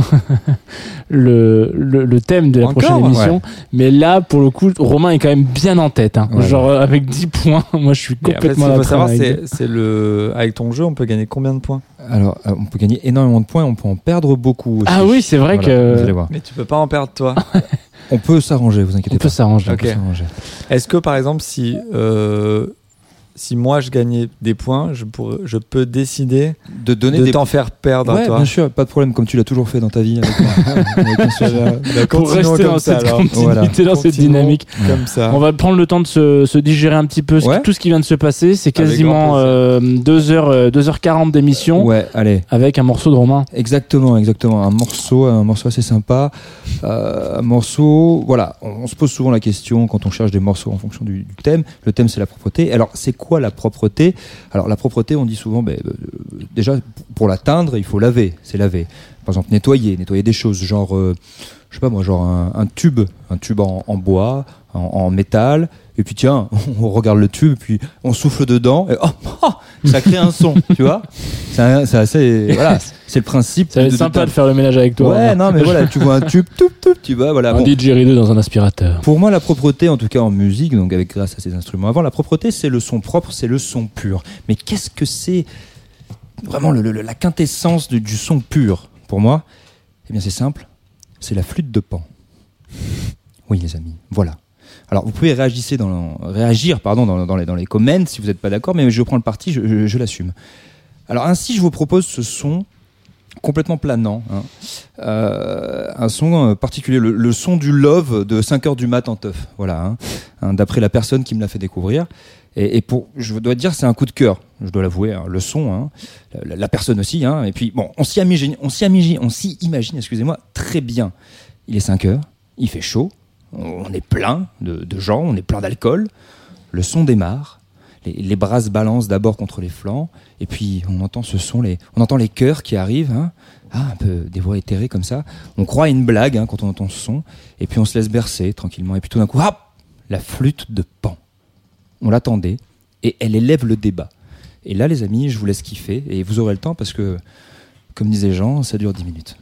[LAUGHS] le, le, le thème de la Encore, prochaine émission. ouais. Mais là, pour le coup, Romain est quand même bien en tête. Hein. Ouais, Genre, euh, avec 10 points, [LAUGHS] moi je suis ce complètement qu'il à faut la savoir, c'est le avec ton jeu, on peut gagner combien de points? Alors, euh, on peut gagner énormément de points, on peut en perdre beaucoup aussi. Ah oui, c'est vrai Voilà, que- Vous allez voir. Mais tu peux pas en perdre toi. [LAUGHS] On peut s'arranger, vous inquiétez On pas. peut s'arranger. On peut Ok. s'arranger. Est-ce que par exemple, si euh, si moi je gagnais des points, je pourrais, je peux décider De donner de des t'en faire perdre Ouais, à toi. bien sûr, pas de problème, comme tu l'as toujours fait dans ta vie. Avec. [LAUGHS] Avec. Bah, Pour rester dans ça, cette alors. continuité, Voilà. dans cette dynamique. Comme ça. On va prendre le temps de se, se digérer un petit peu ce- Ouais. tout ce qui vient de se passer. C'est quasiment grand euh, 2h, 2h40 d'émission Ouais, allez. avec un morceau de Romain. Exactement, exactement. Un morceau, un morceau assez sympa. Euh, un morceau, voilà. On, on se pose souvent la question quand on cherche des morceaux en fonction du, du thème. Le thème, c'est la propreté. Alors, c'est quoi la propreté? Alors, la propreté, on dit souvent, ben, euh, déjà, pour l'atteindre, il faut laver. C'est laver. Par exemple, nettoyer, nettoyer des choses, genre, euh, je sais pas moi, genre un, tube, un tube en bois, en, en métal. Et puis tiens, [LAUGHS] on regarde le tube, puis on souffle dedans, et oh, [LAUGHS] oh, ça crée un son, [LAUGHS] tu vois C'est c'est assez, voilà, c'est le principe. Être sympa de faire le ménage avec toi. Ouais, Romain. non, mais voilà, tu vois un tube, tout, tout, tu vois, voilà. Un bon. didgeridoo dans un aspirateur. Pour moi, la propreté, en tout cas en musique, donc avec grâce à ces instruments avant, la propreté, c'est le son propre, c'est le son pur. Mais qu'est-ce que c'est vraiment le- le- la quintessence du, du son pur pour moi? Eh bien, c'est simple, c'est la flûte de pan. Oui, les amis, voilà. Alors, vous pouvez réagir dans, réagir pardon, dans, dans les, dans les comments si vous n'êtes pas d'accord, mais je prends le parti, je, je- l'assume. Alors, ainsi, je vous propose ce son complètement planant, hein. Euh, un son euh, particulier, le, le son du love de 5 heures du mat en teuf, voilà, hein. Hein, d'après la personne qui me l'a fait découvrir. Et, pour, je dois dire, c'est un coup de cœur, je dois l'avouer, le son, la, personne aussi, et puis bon, on s'y imagine, on imagine, excusez-moi, très bien. Il est 5 heures, il fait chaud, on est plein de, gens, on est plein d'alcool, le son démarre, les, bras se balancent d'abord contre les flancs, et puis on entend ce son, on entend les chœurs qui arrivent, hein, ah, un peu des voix éthérées comme ça. On croit à une blague hein, quand on entend ce son, et puis on se laisse bercer tranquillement, et puis tout d'un coup, la flûte de Pan. On l'attendait, et elle élève le débat. Et là, les amis, je vous laisse kiffer, et vous aurez le temps parce que, comme disait Jean, ça dure 10 minutes.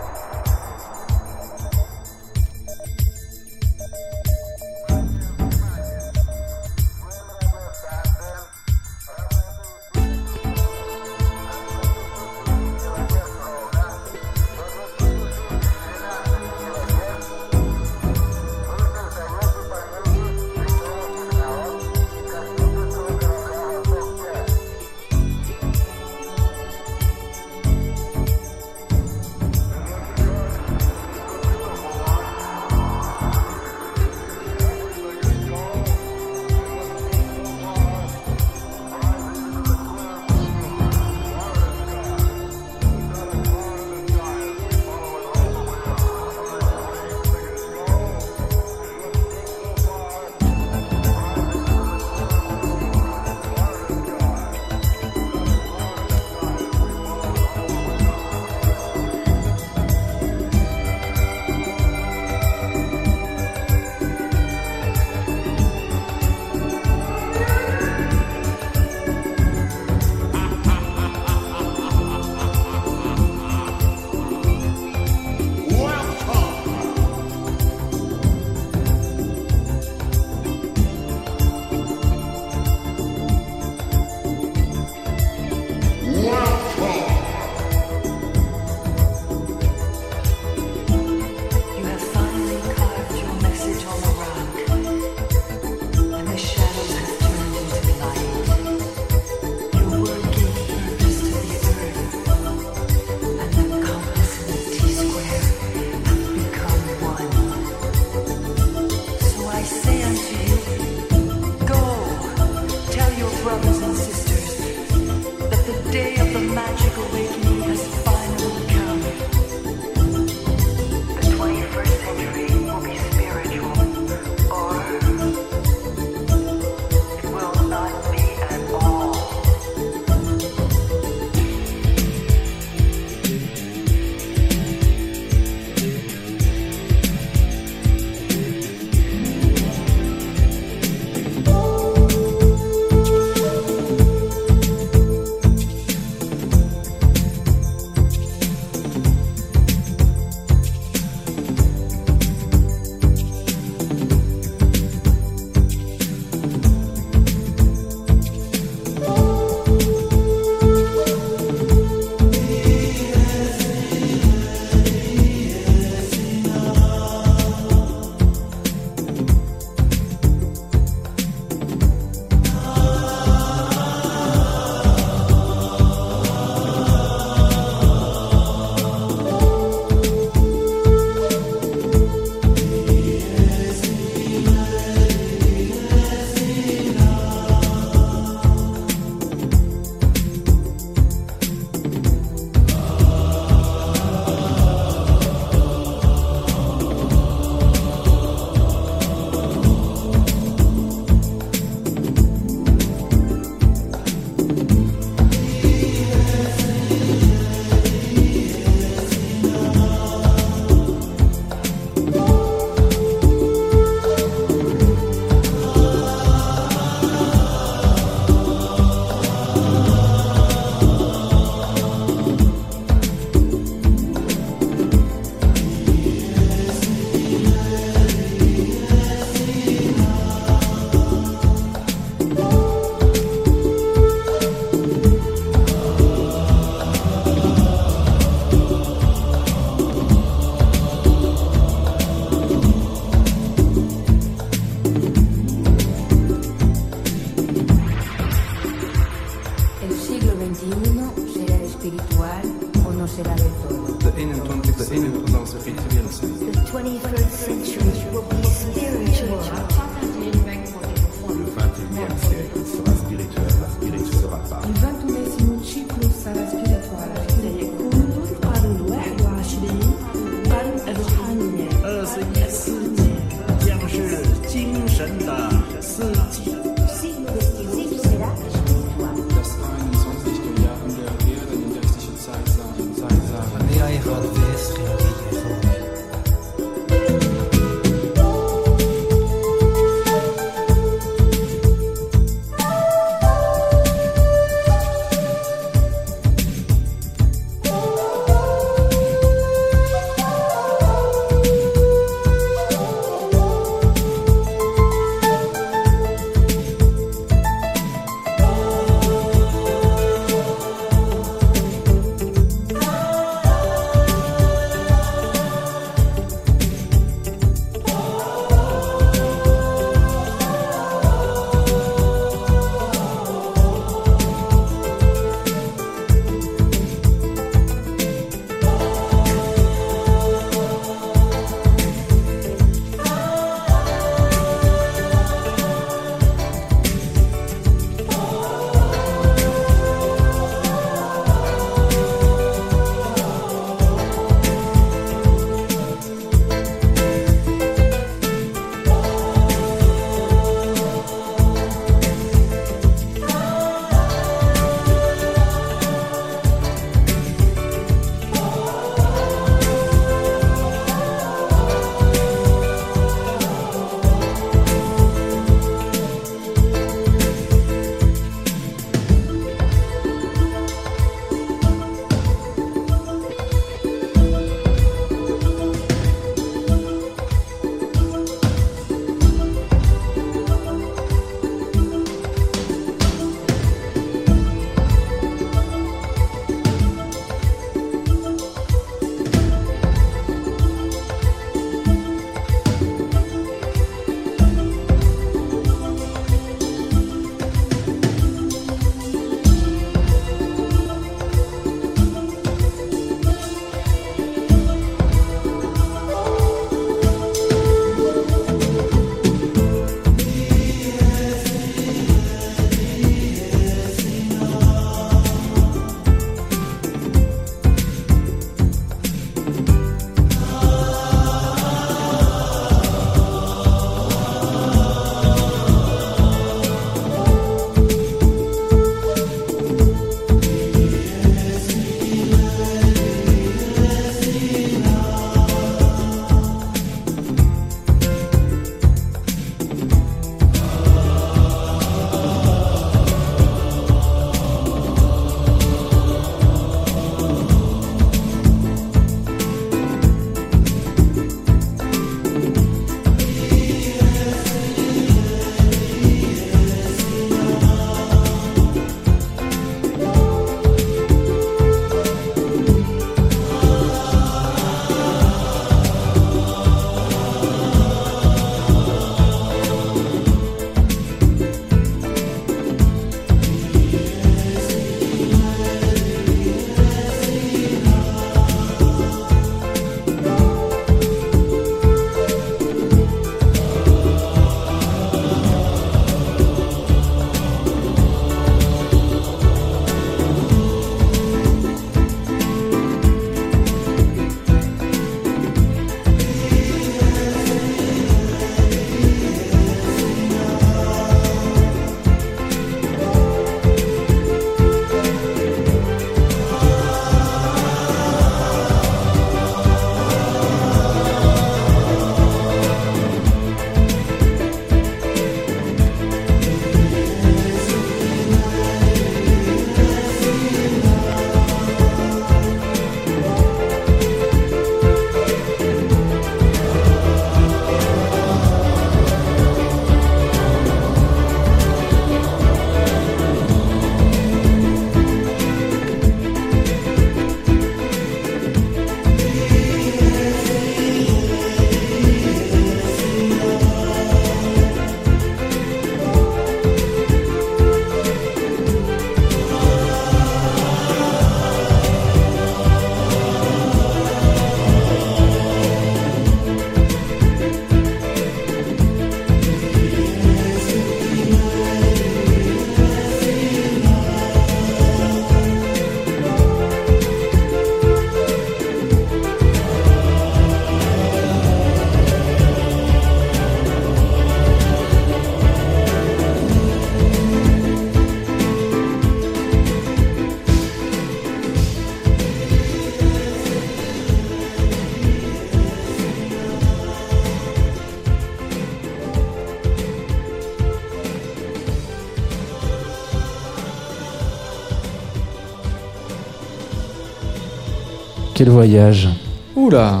Quel voyage Oula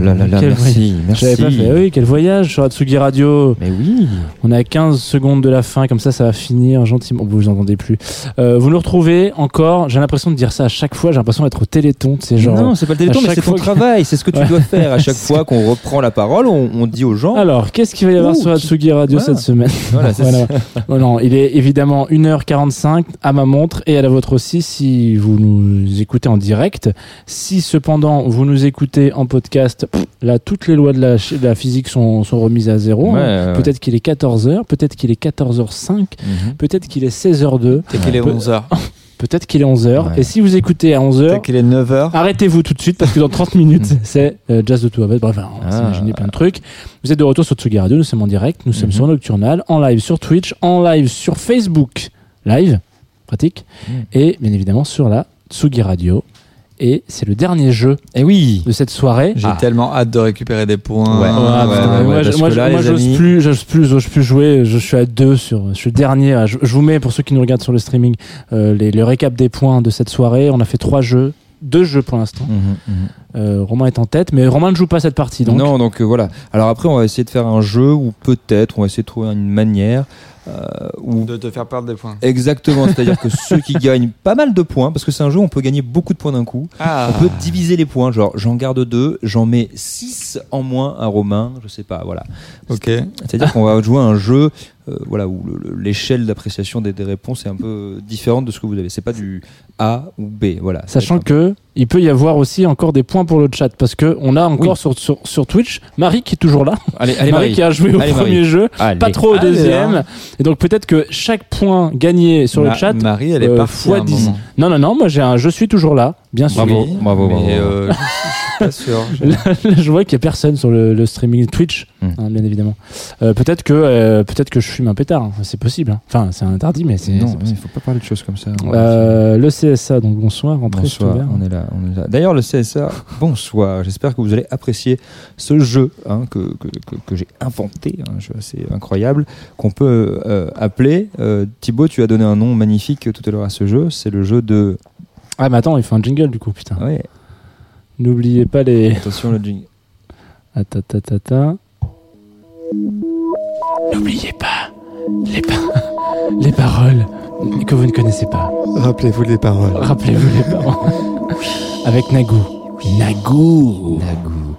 là là là là là, Quel merci, voyage. merci. J'avais pas fait. Oui, quel voyage sur Atsugi Radio. Mais oui. On est à 15 secondes de la fin, comme ça, ça va finir gentiment. Vous vous entendez plus. Euh, vous nous retrouvez encore. J'ai l'impression de dire ça à chaque fois. J'ai l'impression d'être au Téléthon. C'est genre. non, c'est pas le téléthon, mais c'est ton que- travail. C'est ce que tu Ouais. dois faire à [LAUGHS] chaque fois qu'on reprend la parole. On, on dit aux gens. Alors, qu'est-ce qu'il va y avoir Ouh, sur Atsugi Radio Voilà. cette semaine? Voilà. Oh [LAUGHS] non, il est évidemment 1h45 à ma montre et à la vôtre aussi si vous nous écoutez en direct. Si cependant vous nous écoutez en podcast, pff, là toutes les lois de la, ch- de la physique sont, sont remises à zéro. Ouais, hein. ouais. Peut-être qu'il est 14h, peut-être qu'il est 14h05, Mhm. peut-être qu'il est 16h02. Peut-être qu'il est Peut- 11h. [LAUGHS] Peut-être qu'il est 11h. Ouais. Et si vous écoutez à 11h, Peut-être qu'il est 9h. Arrêtez-vous tout de suite parce que dans 30 minutes, [LAUGHS] c'est euh, Jazz de tout avec. Bref, on va Ah. s'imaginer plein de trucs. Vous êtes de retour sur Tsugi Radio, nous sommes en direct, nous sommes Mhm. sur Nocturnal, en live sur Twitch, en live sur Facebook, live, pratique, Mhm. et bien évidemment sur la Tsugi Radio. Et c'est le dernier jeu Eh oui. de cette soirée. J'ai Ah. tellement hâte de récupérer des points. Ouais. Ah, ouais, putain, ouais, moi, là, moi, j'ose plus, j'ose plus, j'ose plus jouer. Je suis à deux sur, je suis dernier. Je, je vous mets pour ceux qui nous regardent sur le streaming euh, les, le récap des points de cette soirée. On a fait trois jeux, deux jeux pour l'instant. Euh, Romain est en tête, mais Romain ne joue pas cette partie. Donc non, donc euh, voilà. Alors après, on va essayer de faire un jeu où peut-être on va essayer de trouver une manière euh, où De te faire perdre des points. Exactement, c'est-à-dire que ceux qui [LAUGHS] gagnent pas mal de points, parce que c'est un jeu où on peut gagner beaucoup de points d'un coup, Ah. on peut diviser les points, genre j'en garde deux, j'en mets 6 en moins à Romain, je sais pas, voilà. Ok. C'est-à-dire qu'on va jouer à un jeu voilà, où le- le- l'échelle d'appréciation des, des réponses est un peu différente de ce que vous avez. C'est pas du A ou B, voilà. Sachant que il peut y avoir aussi encore des points pour le chat parce que on a encore Oui. sur, sur, sur Twitch Marie qui est toujours là. Allez, allez Marie, Marie. qui a joué au Allez, premier Marie. jeu, Allez. pas trop au deuxième. Et donc peut-être que chaque point gagné sur le chat Marie, elle est euh, partie fois à un 10. moment. Non non non, moi j'ai un je suis toujours là, bien sûr. Bravo, Oui, bravo, bravo. Mais euh, je suis pas [LAUGHS] sûr. Je- Là, là, je vois qu'il y a personne sur le, le streaming Twitch, Hmm. hein, bien évidemment. Euh, peut-être que euh, peut-être que je fume un pétard, hein. c'est possible. hein. Enfin, c'est interdit, mais c'est. Non, il faut pas parler de choses comme ça. Euh, le CSA, donc bonsoir, rentrez, Bonsoir, on est là. on est là. D'ailleurs, le CSA, bonsoir. J'espère que vous allez apprécier ce jeu hein, que, que, que- que j'ai inventé, un jeu assez incroyable, qu'on peut euh, appeler. euh, Thibaut, tu as donné un nom magnifique tout à l'heure à ce jeu. C'est le jeu de. Ah, mais attends, il faut un jingle du coup, putain. Ouais, N'oubliez pas les. attention, le jingle. [LAUGHS] Attends, attends, attends, attends. N'oubliez pas les, pa- [LAUGHS] les paroles que vous ne connaissez pas. Rappelez-vous les paroles. Rappelez-vous les paroles. [LAUGHS] Avec Nagou. Nagou. Nagou.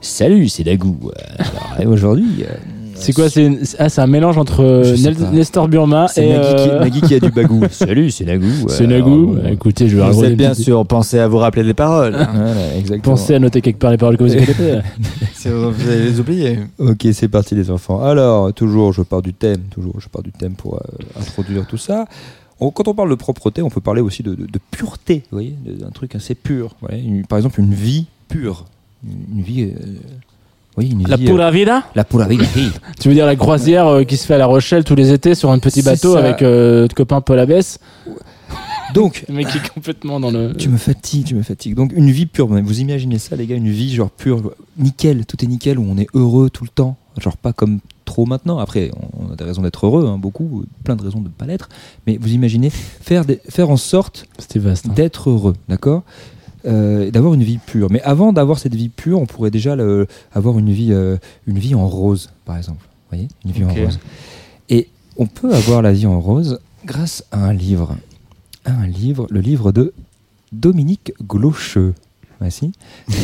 Salut, c'est Nagou. Alors, et aujourd'hui. euh, C'est quoi C'est une- ah, c'est un mélange entre euh, Je sais Nel- pas. Nestor Burma C'est et. Nagui, qui, euh, Nagui qui a du bagou. [LAUGHS] Salut, c'est Nagou. C'est Nagou. bon, Écoutez, je vais Vous raconter êtes une bien petite- sûr, pensez à vous rappeler les paroles. Voilà, exactement. Pensez à noter quelque part les paroles que vous écoutez. Si [LAUGHS] vous vous allez les oublier. Ok, c'est parti les enfants. Alors, toujours, je pars du thème, toujours, je pars du thème pour euh, introduire tout ça. On- quand on parle de propreté, on peut parler aussi de, de- de pureté, vous voyez, de- d'un truc assez pur. vous voyez. Une- par exemple, une vie pure, une, une vie, euh, oui, une La vie, euh, pura vida la pura vida. oui. [LAUGHS] Tu veux dire la croisière euh, qui se fait à La Rochelle tous les étés sur un petit bateau ça. avec euh, notre copain Paul Abès [LAUGHS] Donc, Le mec qui est complètement dans le. tu me fatigues, tu me fatigues. Donc, une vie pure, vous imaginez ça, les gars, une vie genre pure, nickel, tout est nickel, où on est heureux tout le temps, genre pas comme trop maintenant. Après, on a des raisons d'être heureux, hein, beaucoup, plein de raisons de ne pas l'être. Mais vous imaginez faire, des- faire en sorte hein. d'être heureux, d'accord? Euh, D'avoir une vie pure. Mais avant d'avoir cette vie pure, on pourrait déjà le- avoir une vie, euh, une vie en rose, par exemple. Vous voyez Une vie en rose. Et on peut avoir la vie en rose grâce à un livre. À un livre, le livre de Dominique Glaucheux. Voici.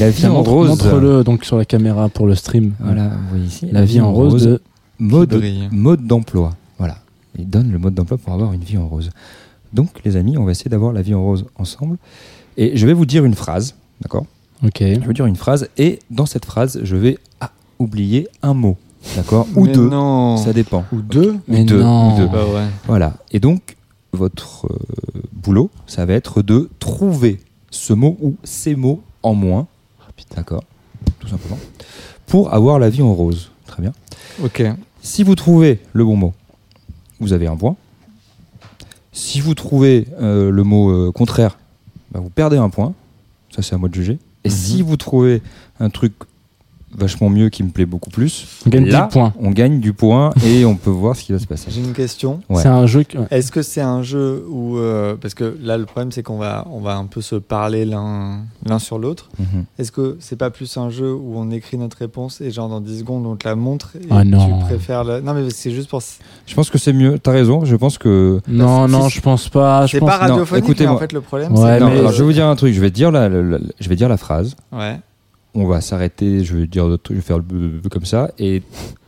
La vie en rose. Montre-le donc sur la caméra pour le stream. Voilà, vous voyez ici. La vie en rose de. mode, mode d'emploi. Voilà. Il donne le mode d'emploi pour avoir une vie en rose. Donc, les amis, on va essayer d'avoir la vie en rose ensemble. Et je vais vous dire une phrase, d'accord Ok. Je vais vous dire une phrase, et dans cette phrase, je vais ah, oublier un mot, d'accord Ou Mais deux, non. ça dépend. Ou deux Mais ou deux, non. ou deux. Pas vrai. Voilà. Et donc, votre euh, boulot, ça va être de trouver ce mot ou ces mots en moins, d'accord Tout simplement, pour avoir la vie en rose. Très bien. Ok. Si vous trouvez le bon mot, vous avez un point. Si vous trouvez euh, le mot euh, contraire, bah, vous perdez un point. Ça, c'est à moi de juger. Et Mhm. si vous trouvez un truc vachement mieux, qui me plaît beaucoup plus. On gagne Là, 10 points. On gagne du point et on peut voir ce qui va se passer. J'ai une question. Ouais. C'est un jeu. que-. Est-ce que c'est un jeu où euh, parce que là le problème c'est qu'on va on va un peu se parler l'un l'un sur l'autre. Mhm. Est-ce que c'est pas plus un jeu où on écrit notre réponse et genre dans 10 secondes on te la montre et Ah non. tu préfères le... Non mais c'est juste pour Je pense que c'est mieux. T'as raison. Je pense que. Non, si- non, je pense pas. Je c'est pense... pas radiophonique mais écoutez-moi. en fait le problème Ouais, c'est mais- alors je vais vous dire un truc. Je vais dire la, la- la- je vais dire la phrase. Ouais. On va s'arrêter. Je vais dire d'autres trucs. Je vais faire le comme ça et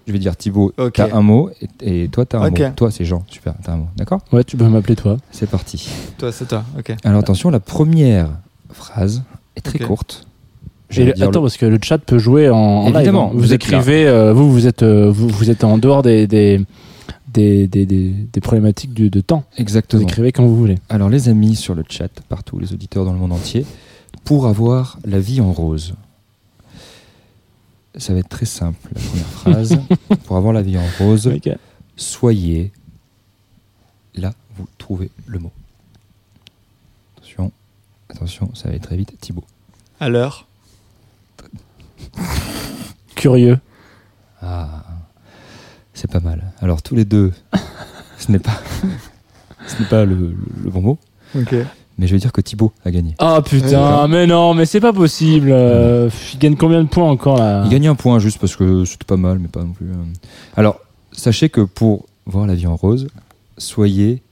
je vais dire Thibaut. T'as un mot et, et toi t'as un mot. Toi c'est Jean. Super. T'as un mot. D'accord? Ouais, tu peux m'appeler toi. C'est parti. Toi c'est toi. OK. Alors attention, la première phrase est très courte. Et le- attends, le- parce que le chat peut jouer en, en live, Évidemment, hein. vous Vous, écrivez, euh, vous, vous êtes, euh, vous, vous êtes en dehors des, des, des, des, des- des problématiques du, de temps. Vous Exactement. écrivez quand vous voulez. Alors les amis sur le chat, partout, les auditeurs dans le monde entier, pour avoir la vie en rose. Ça va être très simple, la première phrase. [LAUGHS] pour avoir la vie en rose, soyez. Là, vous trouvez le mot. Attention, attention, ça va être très vite. Thibaut. À l'heure. [LAUGHS] Curieux. Ah, c'est pas mal. Alors tous les deux, ce n'est pas, [LAUGHS] ce n'est pas le, le- le bon mot, OK. Mais je vais dire que Thibaut a gagné. Ah putain, mais non, mais c'est pas possible. Euh, il gagne combien de points encore là? Il gagne un point juste parce que c'était pas mal, mais pas non plus. euh. Alors, sachez que pour voir la vie en rose, soyez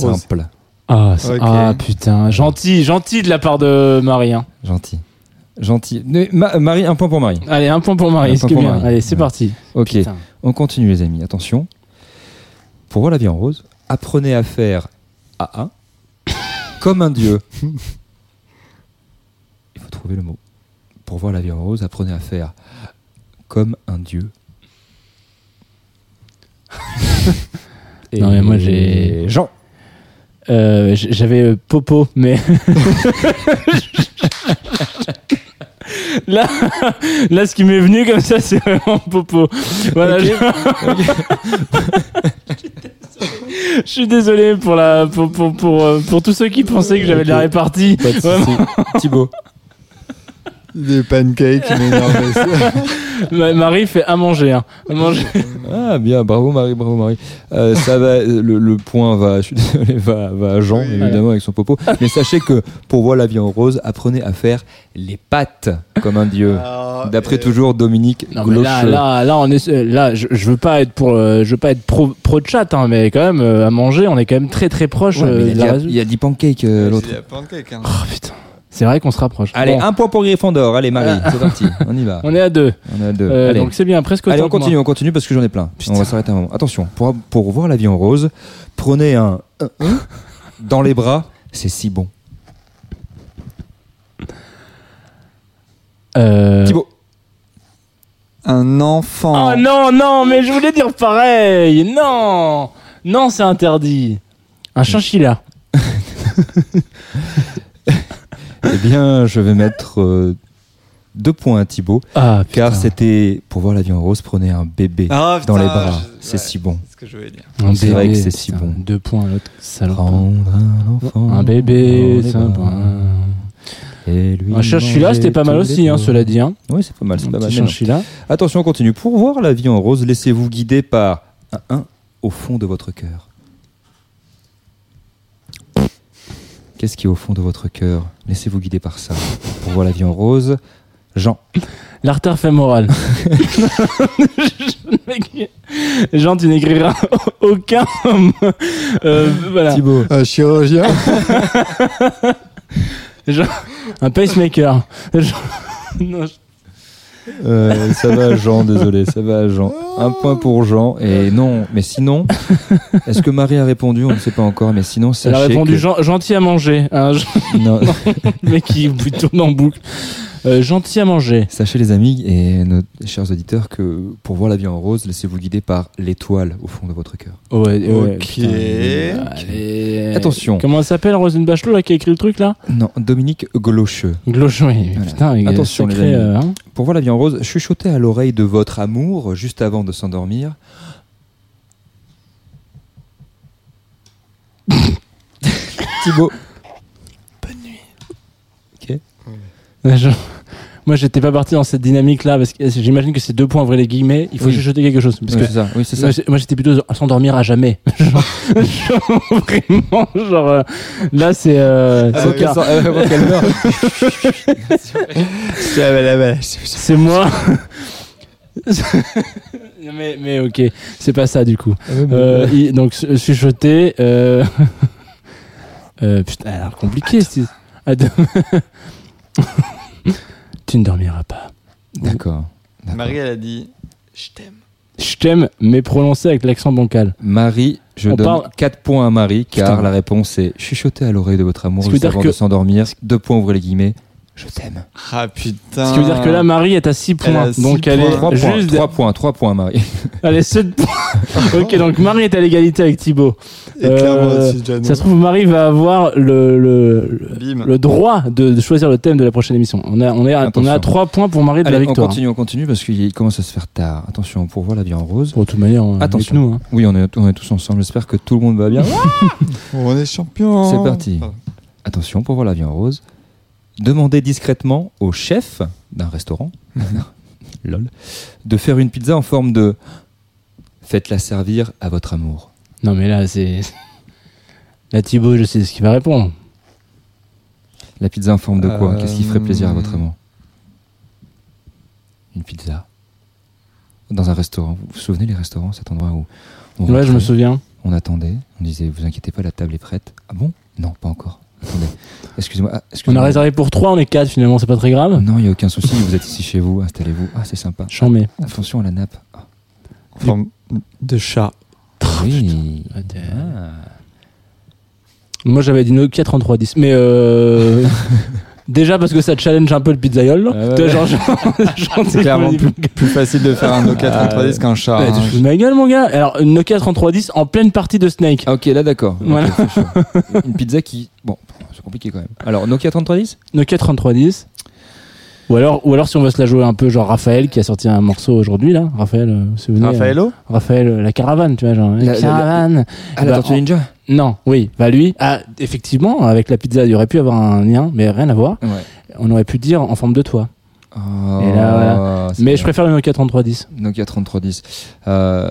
Rose. simple, Ah, ah, putain, gentil, gentil de la part de Marie. hein. gentil. Gentil. Mais, Ma- Marie, un point pour Marie. Allez, un point pour Marie, Un ce point qui est pour bien. Marie. Allez, c'est Ouais. parti. Ok, Putain. on continue les amis. Attention. Pour voir la vie en rose, apprenez à faire A1 comme un dieu. [LAUGHS] Il faut trouver le mot. Pour voir la vie en rose, apprenez à faire comme un dieu. [LAUGHS] Non, mais moi, j'ai- Jean. Euh, J'avais euh, Popo, mais. [LAUGHS] là, là, ce qui m'est venu comme ça, c'est vraiment Popo. Voilà. Ok. Je... je suis désolé pour, la, pour, pour, pour, euh, pour tous ceux qui pensaient que j'avais de la répartie. Pas de. Thibaut. Des pancakes [LAUGHS] Ma- Marie fait à manger. hein. À manger. Ah bien, bravo Marie, bravo Marie. Euh, ça va, le, le point va, je suis désolé, va, va à Jean évidemment avec son popo. Mais sachez que pour voir la vie en rose, apprenez à faire les pattes comme un dieu. Ah, D'après toujours Dominique Non, là, là, là, on est, là, je, je veux pas être pour, euh, je veux pas être pro, pro de chat, hein, mais quand même, euh, à manger, on est quand même très très proche Ouais, euh, il, y a, résolu- il y a dit pancake euh, l'autre. pancakes. Hein. Oh putain, c'est vrai qu'on se rapproche. Allez, Bon, un point pour Gryffondor. Allez Marie, c'est parti, on y va. [LAUGHS] on est à deux. On est à deux. Euh, Allez. donc c'est bien, presque Allez, on que moi. continue, on continue parce que j'en ai plein. On va s'arrêter un moment. Attention, pour, pour voir la vie en rose, prenez un [LAUGHS] dans les bras, c'est si bon. Euh... Thibaut. Un enfant. Oh non, non, mais je voulais dire pareil. Non, non, c'est interdit. Un chinchilla. [LAUGHS] Eh bien, je vais mettre euh, deux points à Thibaut, Ah, car c'était pour voir la vie en rose, prenez un bébé Ah, dans putain, les bras. je- C'est ouais, si bon. C'est ce que je voulais dire. Un C'est vrai bébé, que c'est si putain, bon. Deux points, l'autre. salope. Prendre un enfant. Un bébé, dans les sympa. bras et lui Un chinchilla, c'était pas mal aussi, hein, cela dit. Hein. Oui, c'est pas mal, c'est Un pas mal. petit mais non. chinchilla. Attention, on continue. Pour voir la vie en rose, laissez-vous guider par un 1 au fond de votre cœur. Qu'est-ce qui est au fond de votre cœur Laissez-vous guider par ça. Pour voir la vie en rose, Jean. L'artère fémorale. [LAUGHS] Jean, tu n'écriras aucun. euh, voilà. Thibaut. Un chirurgien. [LAUGHS] Jean- un pacemaker. Jean- non, je- Euh, ça va, Jean, désolé, ça va, Jean. Un point pour Jean. Et non, mais sinon, est-ce que Marie a répondu On ne sait pas encore, mais sinon, Elle a sachez répondu que... gen- gentil à manger. hein, je- Non. [LAUGHS] le mec qui tourne en boucle. Euh, gentil à manger. Sachez les amis et nos chers auditeurs que pour voir la vie en rose, laissez-vous guider par l'étoile au fond de votre cœur. Ouais, ouais, Ok. allez. Attention. Comment elle s'appelle, Rosine Bachelot, là, qui a écrit le truc, là? Non, Dominique Glocheux. Glochon, oui. Voilà. Putain, Attention, les sacré, amis. euh, hein. Pour voir la vie en rose, chuchotez à l'oreille de votre amour juste avant de s'endormir. [LAUGHS] Thibaut. Ouais, je- moi j'étais pas parti dans cette dynamique là parce que j'imagine que c'est deux points ouvrez les guillemets. Il faut Oui. chuchoter quelque chose. Parce Oui, que c'est ça. Oui, c'est ça. moi, j'étais plutôt à s'endormir à jamais. [LAUGHS] genre, vraiment, genre euh, là c'est. Euh, c'est euh, [LAUGHS] [LAUGHS] c'est moi. mais, mais ok, c'est pas ça du coup. Euh, il- donc su- chuchoter. Euh... euh, putain, elle a l'air compliqué. Attends. Tu ne dormiras pas. D'accord. Marie, elle a dit Je t'aime. Je t'aime, mais prononcé avec l'accent bancal. Marie, je On donne parle- 4 points à Marie, car Putain. la réponse est chuchoter à l'oreille de votre amour Ce qui veut juste dire avant que- de s'endormir. 2 points, ouvrez les guillemets. Je t'aime. Ah putain. Ce qui veut dire que là, Marie est à 6 Elle a points. six donc elle points. est 3 points, juste. 3 points, 3 points, Marie. [LAUGHS] Elle est 7 points. [LAUGHS] ok, donc Marie est à l'égalité avec Thibaut. Et Jano. ça se trouve, Marie va avoir le, le, droit de, de choisir le thème de la prochaine émission. On, a, on, est à, on est Attention. à 3 points pour Marie de la Allez, on victoire. continue, on continue, parce qu'il commence à se faire tard. Attention, pour voir la vie en rose. Bon, de toute manière, on est Attention. avec nous. hein. Oui, on est, on est tous ensemble. J'espère que tout le monde va bien. [LAUGHS] On est champion. C'est parti. Attention, pour voir la vie en rose. Demandez discrètement au chef d'un restaurant, [LAUGHS] lol, de faire une pizza en forme de. Faites-la servir à votre amour. Non, mais là, c'est. [LAUGHS] Là, Thibaut, je sais ce qu'il va répondre. La pizza en forme de quoi? Euh, Qu'est-ce qui ferait plaisir à votre amour? Une pizza. Dans un restaurant. Vous vous souvenez les restaurants, cet endroit où on Ouais, je me souviens. On attendait, on disait Vous inquiétez pas, la table est prête. Ah bon? Non, pas encore. Attendez. Excusez-moi. ah, On a réservé pour 3, on est 4 finalement, c'est pas très grave. Non, il n'y a aucun souci. Vous êtes ici chez vous. Installez-vous. Ah, c'est sympa. Chambé. Attention à la nappe. Ah, En forme de chat. oui. Ah. Moi, j'avais dit Nokia 3310. Mais euh. [LAUGHS] Déjà parce que ça challenge un peu le pizzaiolo. Ah ouais, ouais. genre, [LAUGHS] C'est clairement plus, plus facile de faire un Nokia Ah, 3310 qu'un chat. Hein. tu te fous ma gueule, mon gars. Alors, une Nokia 3310 en pleine partie de Snake. Ah, ok, là d'accord. Voilà. Une pizza qui. Bon, c'est compliqué quand même. Alors, Nokia 3310 Nokia 3310. Ou alors, ou alors, si on veut se la jouer un peu, genre Raphaël qui a sorti un morceau aujourd'hui, là. Raphaël, euh, souvenez euh, Raffaello Raphaël, euh, la caravane, tu vois, genre. La, La- la- caravane. Ah, la Bah, Tortue en- Ninja? Non, oui, bah lui, ah, effectivement, avec la pizza, il y aurait pu avoir un lien, mais rien à voir. Ouais. On aurait pu dire en forme de toit. Oh, Et là, voilà. c'est Mais bien. je préfère le Nokia 3310. Nokia 3310. Euh,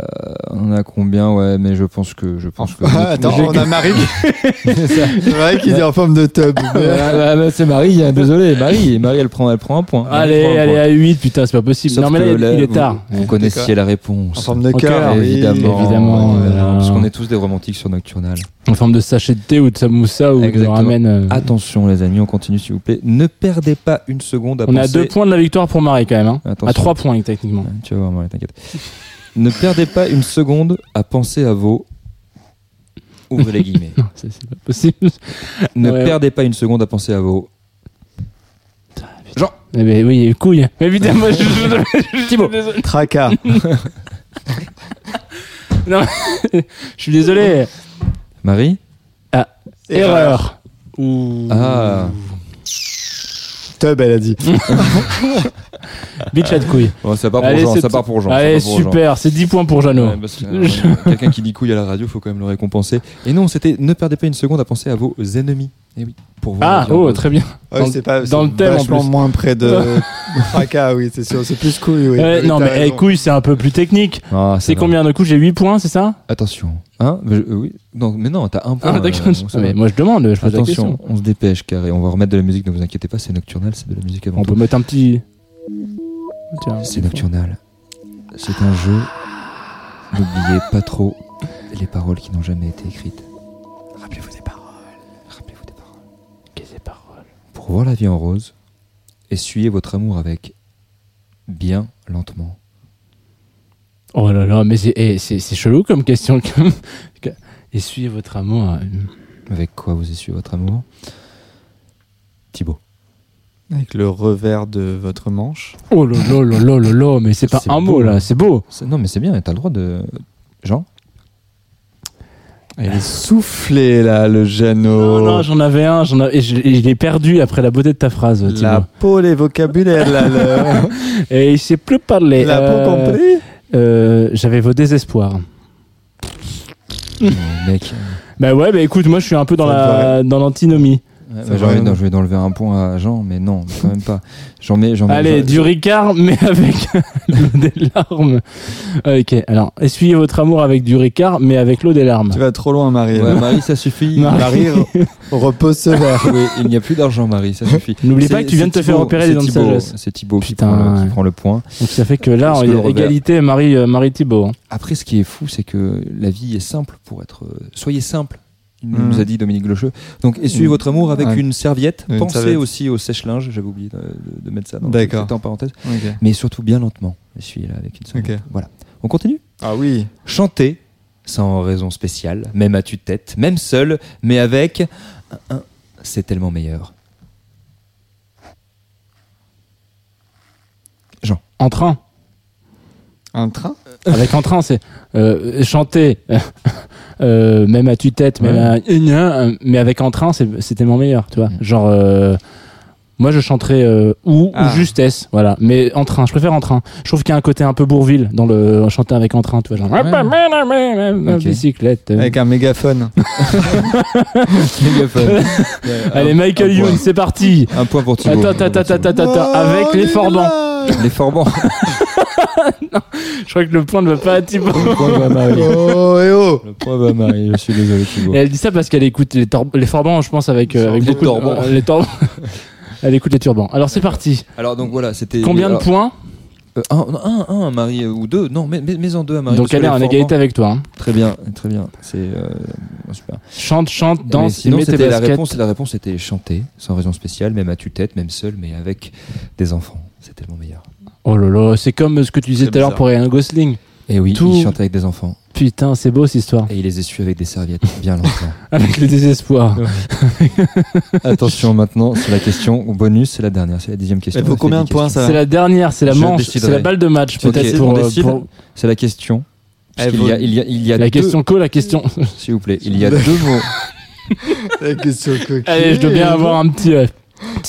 on a combien? Ouais, mais je pense que. Je pense que [LAUGHS] Ah, Attends, on a Marie qui, [LAUGHS] [LAUGHS] Marie qui dit en forme de tub. Ah, bah, bah, c'est Marie, hein, désolé, Marie, Marie elle prend, elle prend un point. Allez, allez point. à 8, putain, c'est pas possible. Sauf non, mais là, il, là, il est vous- tard. Vous, Ouais. connaissiez la réponse. En forme de cœur. évidemment, parce qu'on est tous des romantiques sur Nocturnal. En forme de sachet de thé ou de samoussa ou de ramen. euh. Attention les amis, on continue s'il vous plaît. Ne perdez pas une seconde à On est penser. deux points de la victoire pour Marie quand même. Hein. À trois points techniquement. Ouais, Tu vas voir, Marie, t'inquiète. ne perdez pas une seconde à penser à vos. [LAUGHS] Ouvrez les guillemets. Non, ça, c'est pas possible. ne Ouais. perdez pas une seconde à penser à vos. Jean. Eh ben oui, couille. Évidemment, je, je, je- Thibaut. Tracas. [LAUGHS] Non, je suis désolé. Marie? Ah, erreur. Ouh. Ah. Tub, elle a dit. [LAUGHS] [LAUGHS] Bitch à de couille. Bon, ça part pour Allez, Jean, c'est ça tout. part pour Jean. ça Allez, part pour Jean. super, c'est 10 points pour Jeannot. Ouais, parce que, euh, [LAUGHS] Quelqu'un qui dit couille à la radio, faut quand même le récompenser. Et non, c'était ne perdez pas une seconde à penser à vos ennemis. Et oui, pour voir Ah, oh, très bien. Ouais, Dans- c'est pas dans c'est le thème, en plus. moins près de [LAUGHS] Tracas, oui, c'est sûr. C'est plus couille, oui. Non, mais eh, raison. couille, c'est un peu plus technique. Ah, C'est combien de coups? J'ai 8 points, c'est ça? Attention. Hein Mais, euh, oui. Non, mais non, t'as un point. Ah, d'accord. euh, Ah, mais moi, je demande, je pose la Attention, question. on se dépêche, carré. On va remettre de la musique, ne vous inquiétez pas, c'est nocturnal, c'est de la musique avant On tout. peut mettre un petit. C'est nocturnal. C'est un jeu. N'oubliez pas trop les paroles qui n'ont jamais été écrites. Rappelez-vous des paroles. Rappelez-vous des paroles. Qu'est-ce que c'est paroles Pour voir la vie en rose, essuyez votre amour avec bien lentement. Oh là là, mais c'est eh, chelou comme question. [LAUGHS] Essuyez votre amour. Avec quoi vous essuyez votre amour? Thibaut. Avec le revers de votre manche. Oh là là là là là là, mais c'est pas un beau, mot là, c'est beau. Non, mais c'est bien, t'as le droit de. Jean Il est [LAUGHS] soufflé, là, le Jeannot. Non, non, j'en avais un, j'en et je, je l'ai perdu après la beauté de ta phrase. La Thibaut. peau, les vocabulaires, là. le- [LAUGHS] Et il sait plus parler. La peau Euh, compris euh, J'avais vos désespoirs. Oh, Mec. Bah ouais, bah écoute, moi je suis un peu dans Ça la dans l'antinomie. Ouais, va, envie d'enlever un point à Jean, mais non, mais quand même pas. J'en mets, j'en mets. Allez, du Ricard, mais avec [LAUGHS] l'eau des larmes. Ok, alors, essuyez votre amour avec du Ricard, mais avec l'eau des larmes. Tu vas trop loin, Marie. Ouais, [LAUGHS] Marie, ça suffit. Marie. Marie, re- [LAUGHS] repose ce verre. Oui, il n'y a plus d'argent, Marie, ça suffit. N'oublie pas que tu viens de te faire Thibaut- opérer les c'est dents de Thibaut- sagesse. C'est Thibaut qui Putain, prend, le, qui prend le point. Donc ça fait que là, le est revers- égalité Marie, euh, Marie Thibault. hein. Après, ce qui est fou, c'est que la vie est simple pour être. euh, soyez simple. Nous a dit Dominique Glocheux. Donc, essuyez Mm. votre amour avec Ouais. une serviette. Une Pensez serviette. aussi au sèche-linge. J'avais oublié de, mettre ça dans D'accord. c'était en parenthèse. Mais surtout bien lentement. Essuyez-la avec une serviette. Voilà. On continue? Ah oui. Chanter sans raison spéciale, même à tue-tête, même seul, mais avec c'est tellement meilleur. Jean. En train. Un train? Avec en train, c'est euh, chanter, [LAUGHS] euh, même à tue-tête, même à- mais avec en train, c'est tellement meilleur, tu vois. Genre, euh, moi je chanterais euh, ou, Ah. ou justesse, voilà. Mais en train, je préfère en train. Je trouve qu'il y a un côté un peu Bourville dans le chanter avec en train, tu vois. Genre, [LAUGHS] Ok. bicyclette. euh. Avec un mégaphone. [LAUGHS] Mégaphone. Allez, Michael. Youn, c'est parti. Un point pour Thibaut. Attends, attends, attends, attends, attends, avec les forbans. Les forbans. [LAUGHS] Je crois que le point ne va pas à Thibaut. Le point va à Marie. Oh, et oh Le point va à Marie. Je suis désolé, Thibaut. Et elle dit ça parce qu'elle écoute les, les forbans, je pense, avec, euh, avec Les beaucoup de- euh, les torbans. [LAUGHS] elle écoute les turbans. Alors c'est parti. Alors donc voilà, c'était. Combien de points euh, un, un, un, Marie euh, ou deux. Non, mais, mais, mais en deux à Marie. Donc elle est en égalité avec toi. hein. Très bien, très bien. C'est euh, super. Chante, chante, danse, sinon, mets tes c'était la réponse. La réponse était chanter, sans raison spéciale, même à tue-tête, même seul, mais avec des enfants. C'est tellement meilleur. Oh là là, c'est comme ce que tu disais tout à l'heure pour Ryan Gosling. Et oui, Tout- il chante avec des enfants. Putain, c'est beau cette histoire. Et il les essuie avec des serviettes bien longtemps. [LAUGHS] Avec le désespoir. [LAUGHS] Attention maintenant, c'est la question bonus, c'est la dernière, c'est la dixième question. Elle vaut combien de points ça C'est la dernière, c'est la Je manche, c'est la balle de match peut-être pour, C'est la question. Vaut- y a, il y a, il y a la deux- question co, la question. S'il vous plaît, il y a deux [LAUGHS] mots. La question coquine. Allez, je dois bien avoir un petit. euh,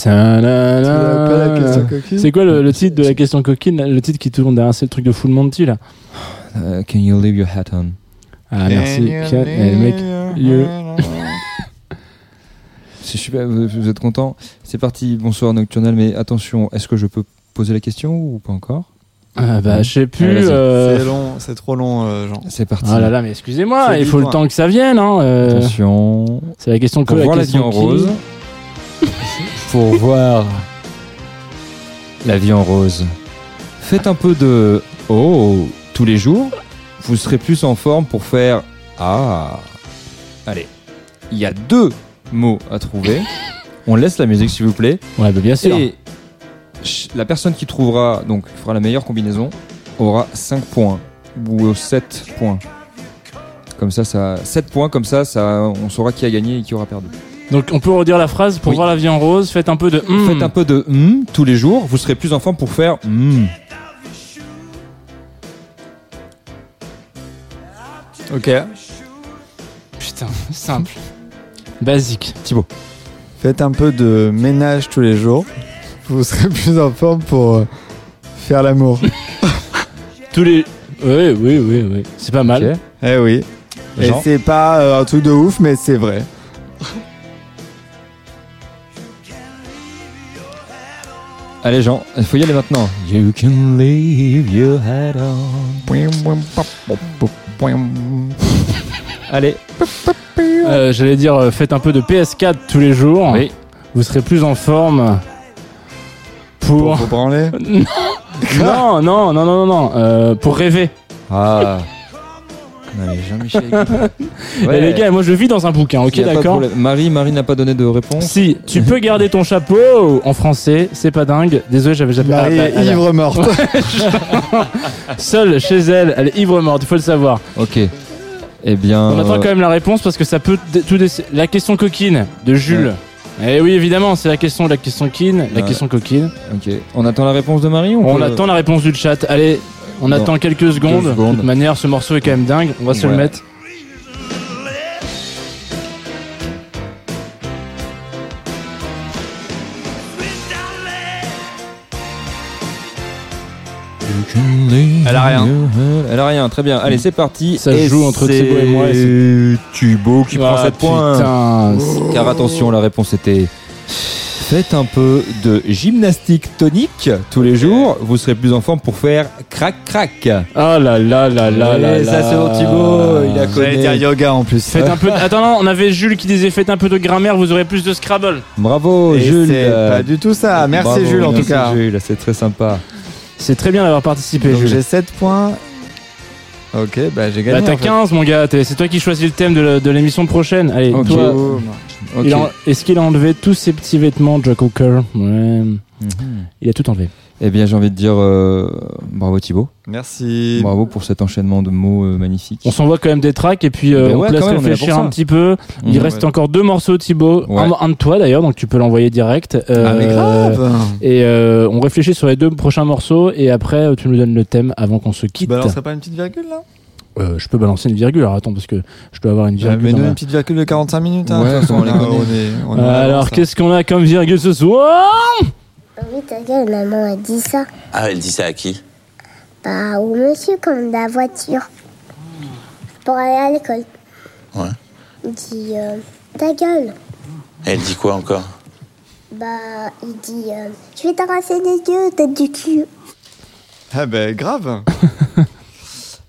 pas la C'est quoi le, le titre de la question coquine Le titre qui tourne derrière, c'est le truc de Full Monty là. Euh, can you leave your hat on? Ah merci. Can- le mec, you- [LAUGHS] C'est super, vous, vous êtes content? C'est parti, bonsoir Nocturnal, mais attention, est-ce que je peux poser la question ou pas encore? Ah bah je sais plus. Vas-y. euh, C'est long, c'est trop long, euh, Jean. C'est parti. Oh là là, mais excusez-moi, il faut le temps que ça vienne. Hein, euh, Attention. C'est la question co, Pour la voir la vie question en qui. rose. [LAUGHS] Pour [LAUGHS] voir la vie en rose. Faites un peu de oh tous les jours. Vous serez plus en forme pour faire ah. Allez, il y a deux mots à trouver. [LAUGHS] On laisse la musique s'il vous plaît. Ouais, bah bien sûr. Et la personne qui trouvera, donc qui fera la meilleure combinaison, aura 5 points ou 7 points. Comme ça, ça 7 points, comme ça, ça, on saura qui a gagné et qui aura perdu. Donc on peut redire la phrase pour Oui. voir la vie en rose. Faites un peu de. hmm. Faites un peu de hum tous les jours, vous serez plus en forme pour faire hum. Ok. Putain, [LAUGHS] simple. Basique. Thibaut. Faites un peu de ménage tous les jours. Vous serez plus en forme pour euh, faire l'amour. [LAUGHS] Tous les. Oui, oui, oui, oui. C'est pas mal. Eh oui. Et c'est pas euh, un truc de ouf, mais c'est vrai. Allez Jean, il faut y aller maintenant. You can leave your hat on. [LAUGHS] Allez. Euh, J'allais dire, euh, faites un peu de PS4 tous les jours. Oui. Vous serez plus en forme pour. Pour vous branler. [LAUGHS] non, non, non, non, non, non. euh, pour rêver. Ah. Allez, Jean-Michel. [LAUGHS] Les gars, moi je vis dans un bouquin, ok, d'accord. Marie, Marie n'a pas donné de réponse. Si, tu peux garder ton chapeau en français, c'est pas dingue. Désolé, j'avais jamais. Marie Ah, bah, est elle a- ivre morte. [LAUGHS] [LAUGHS] Seule chez elle, elle est ivre morte, il faut le savoir. Ok. Eh bien. On attend euh, quand même la réponse parce que ça peut tout La question coquine de Jules. Eh oui, évidemment, c'est la question, la question coquine, la Ouais. question coquine. Ok. On attend la réponse de Marie ou On peut- attend la réponse du chat. Allez, on Non. attend quelques secondes. De secondes. toute manière, ce morceau est quand même dingue. On va se le mettre. Elle a rien. [LAUGHS] Elle a rien, très bien. Allez, c'est parti. Ça joue entre Thibaut et moi et c'est- Thibaut qui prend Ah, 7 points. putain. Car attention, la réponse était Faites un peu de gymnastique tonique tous les jours, vous serez plus en forme pour faire crac crac. Oh là là là là là Et ça, là. c'est bon, Thibaut, il a connu. dire yoga en plus. Faites un peu. [LAUGHS] Attends, non, on avait Jules qui disait faites un peu de grammaire, vous aurez plus de Scrabble. Bravo, Et Jules. c'est pas du tout ça. Merci Bravo, Jules en merci, tout cas. Jules, c'est très sympa. C'est très bien d'avoir participé, j'ai 7 points. Ok, bah j'ai gagné. Bah, t'as en fait. 15, mon gars. t'es- C'est toi qui choisis le thème de la- de l'émission prochaine. Allez, Ok. toi. Boum. il a- Est-ce qu'il a enlevé tous ses petits vêtements, Jack Hooker Ouais. Mhm. Il a tout enlevé. Eh bien, j'ai envie de dire euh, bravo Thibaut. Merci. Bravo pour cet enchaînement de mots euh, magnifiques. On s'envoie quand même des tracks et puis euh, Ben on te laisse même, réfléchir un petit peu. Il reste encore deux morceaux, Thibaut. Ouais. Un, un de toi d'ailleurs, donc tu peux l'envoyer direct. Ah mais Euh, grave. Et euh, on réfléchit sur les deux prochains morceaux et après euh, tu nous donnes le thème avant qu'on se Tu quitte. balancerais pas une petite virgule là? Euh, je peux balancer une virgule. Alors attends parce que je dois avoir une Euh, virgule. Mais nous ma- une petite virgule de 45 minutes. Hein, Ouais, on [LAUGHS] on est- on est en Alors qu'est-ce qu'on a comme virgule ce soir? Oui, ta gueule, maman a dit ça. Ah, elle dit ça à qui? Bah, au monsieur comme la voiture. Pour aller à l'école. Ouais. Il dit euh, ta gueule. Elle dit quoi encore? Bah, il dit euh, je vais t'arracher les yeux, tête du cul. Ah ben grave. [LAUGHS]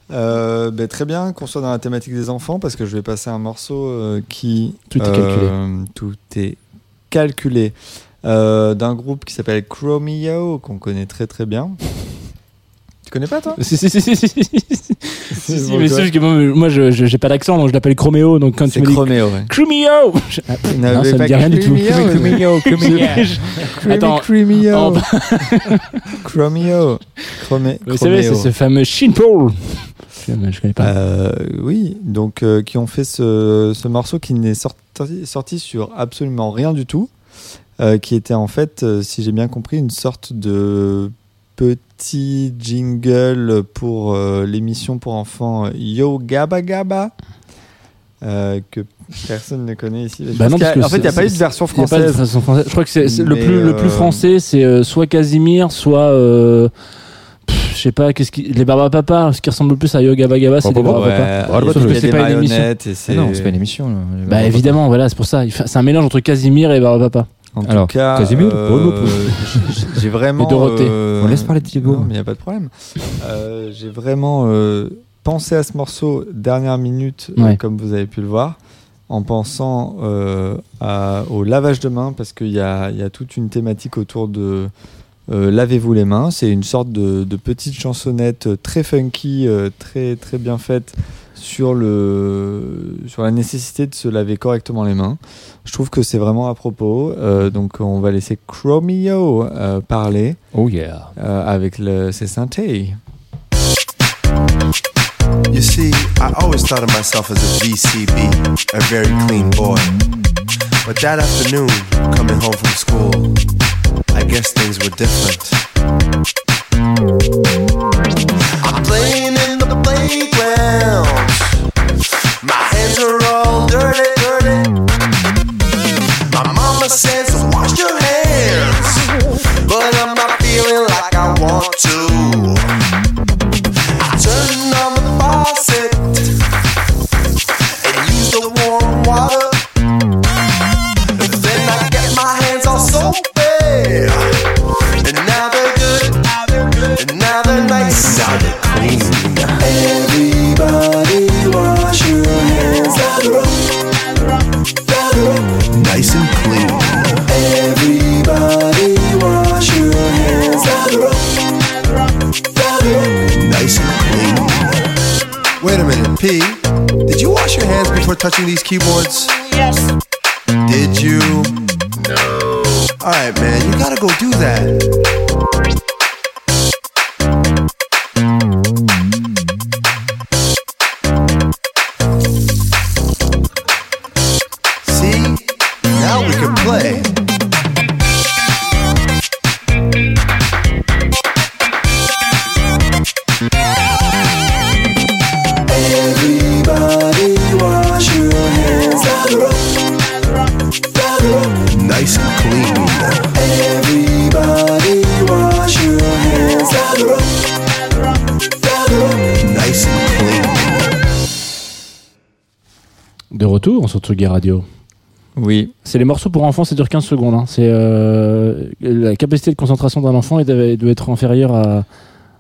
Euh, ben, très bien qu'on soit dans la thématique des enfants parce que je vais passer un morceau euh, qui Tout est euh, tout est calculé Euh, d'un groupe qui s'appelle Chromeo qu'on connaît très très bien. Tu connais pas toi [LAUGHS] Si, si, si, si, si, si, si. Si, si, bon, mais c'est juste que moi, moi, je j'ai pas d'accent donc je l'appelle Chroméo donc quand tu me dis Chromeo, ouais. Chromeo [LAUGHS] Je- ah, non, ça me pas dit rien du tout Chromeo, Chromeo, [LAUGHS] Attends, Chromeo. Chromeo. Chromé- Vous savez, c'est Chromeo. ce fameux Shin Paul. Je, je connais pas. Euh, oui, donc euh, qui ont fait ce, ce morceau qui n'est sorti, sorti sur absolument rien du tout, euh, qui était en fait, euh, si j'ai bien compris, une sorte de petit jingle pour euh, l'émission pour enfants Yo Gabba Gabba. euh, que personne ne connaît ici. Bah non, parce que en fait, il n'y a pas eu de version il y a pas de française. version française. Je crois que c'est le plus le plus français, c'est euh, soit Casimir, soit euh, je sais pas qu'est-ce qui les Barbapapa, ce qui ressemble le plus à Yoga Bagaba, c'est les Ouais, Barbapapa. il y a Sauf des- que il y a c'est pas une émission. Ah non, c'est pas une émission. Bah évidemment, voilà, c'est pour ça. C'est un mélange entre Casimir et Barbapapa. En tout Alors, cas, Casimir, euh, j'ai- [LAUGHS] vraiment. Et Dorothée. euh, On laisse parler de Thibaut. Non, mais il n'y a pas de problème. Euh, j'ai vraiment pensé à ce morceau dernière minute, Ouais. comme vous avez pu le voir, en pensant à- au lavage de mains, parce qu'il y a, il y a toute une thématique autour de. Lavez-vous les mains, c'est une sorte de, de petite chansonnette très funky, très très bien faite sur le sur la nécessité de se laver correctement les mains. Je trouve que c'est vraiment à propos. Euh, donc on va laisser Chromeo euh, parler. Oh yeah. euh, avec le, ses synthés. You see, I always thought of myself as a VCB, a very clean boy. But that afternoon, coming home from school, I guess things were different. I'm playing in. My hands are all dirty, dirty. My mama says, wash your hands. But I'm not feeling like I want to. Touching these keyboards? Tsugi Radio. Oui. C'est les morceaux pour enfants, ça dure 15 secondes. hein. C'est euh, la capacité de concentration d'un enfant elle doit, être inférieure à,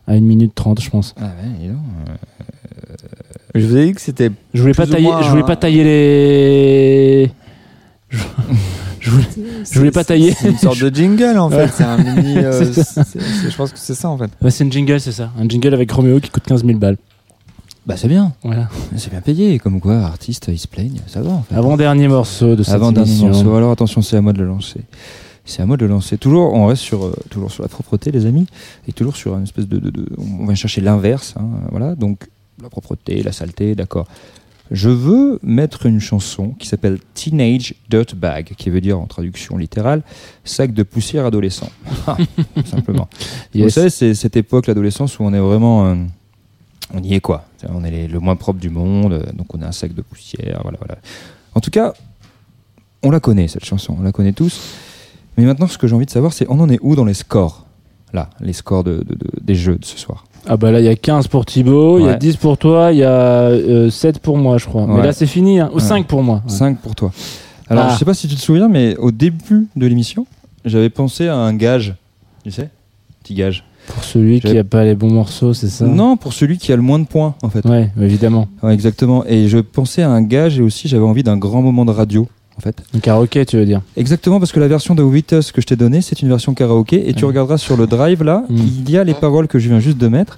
à 1 minute 30, je pense. Ah ouais, dis donc, Je vous ai dit que c'était. Je voulais pas tailler, moins je voulais pas tailler les. Je, [LAUGHS] je voulais, je voulais pas tailler. C'est une sorte de jingle en fait. [LAUGHS] C'est un mini. euh, je pense que c'est ça en fait. Ouais, c'est un jingle, c'est ça. Un jingle avec Roméo qui coûte 15 000 balles. Bah c'est bien. Voilà. C'est bien payé. Comme quoi, artistes, ils se plaignent. Ça va en fait. Avant-dernier morceau de cette Avant dernier morceau. Alors attention, c'est à moi de le lancer. C'est à moi de le lancer. Toujours, on reste sur, euh, toujours sur la propreté, les amis, et toujours sur une espèce de, de- de- on va chercher l'inverse. hein, voilà. Donc la propreté, la saleté, d'accord. Je veux mettre une chanson qui s'appelle Teenage Dirtbag, qui veut dire en traduction littérale sac de poussière adolescent. [LAUGHS] Ah, simplement. [LAUGHS] Vous savez, c'est cette époque, l'adolescence, où on est vraiment. euh, on y est quoi On est les- le moins propre du monde, euh, donc on a un sac de poussière, voilà, voilà. En tout cas, on la connaît cette chanson, on la connaît tous. Mais maintenant, ce que j'ai envie de savoir, c'est on en est où dans les scores Là, les scores de, de- de- des jeux de ce soir? Ah bah là, il y a 15 pour Thibaut, il y a Ouais. 10 pour toi, il y a euh, 7 pour moi, je crois. Mais là, c'est fini. Hein. Ou Ouais. 5 pour moi. Ouais. 5 pour toi. Alors, Ah. je sais pas si tu te souviens, mais au début de l'émission, j'avais pensé à un gage. Tu sais Petit gage. Pour celui qui J'avais- a pas les bons morceaux, c'est ça? Non, pour celui qui a le moins de points, en fait. Ouais, évidemment. Ouais, exactement. Et je pensais à un gage et aussi j'avais envie d'un grand moment de radio, en fait. Un karaoké, tu veux dire? Exactement, parce que la version de With Us que je t'ai donnée, c'est une version karaoké. Et tu regarderas sur le drive là, Mm. il y a les paroles que je viens juste de mettre.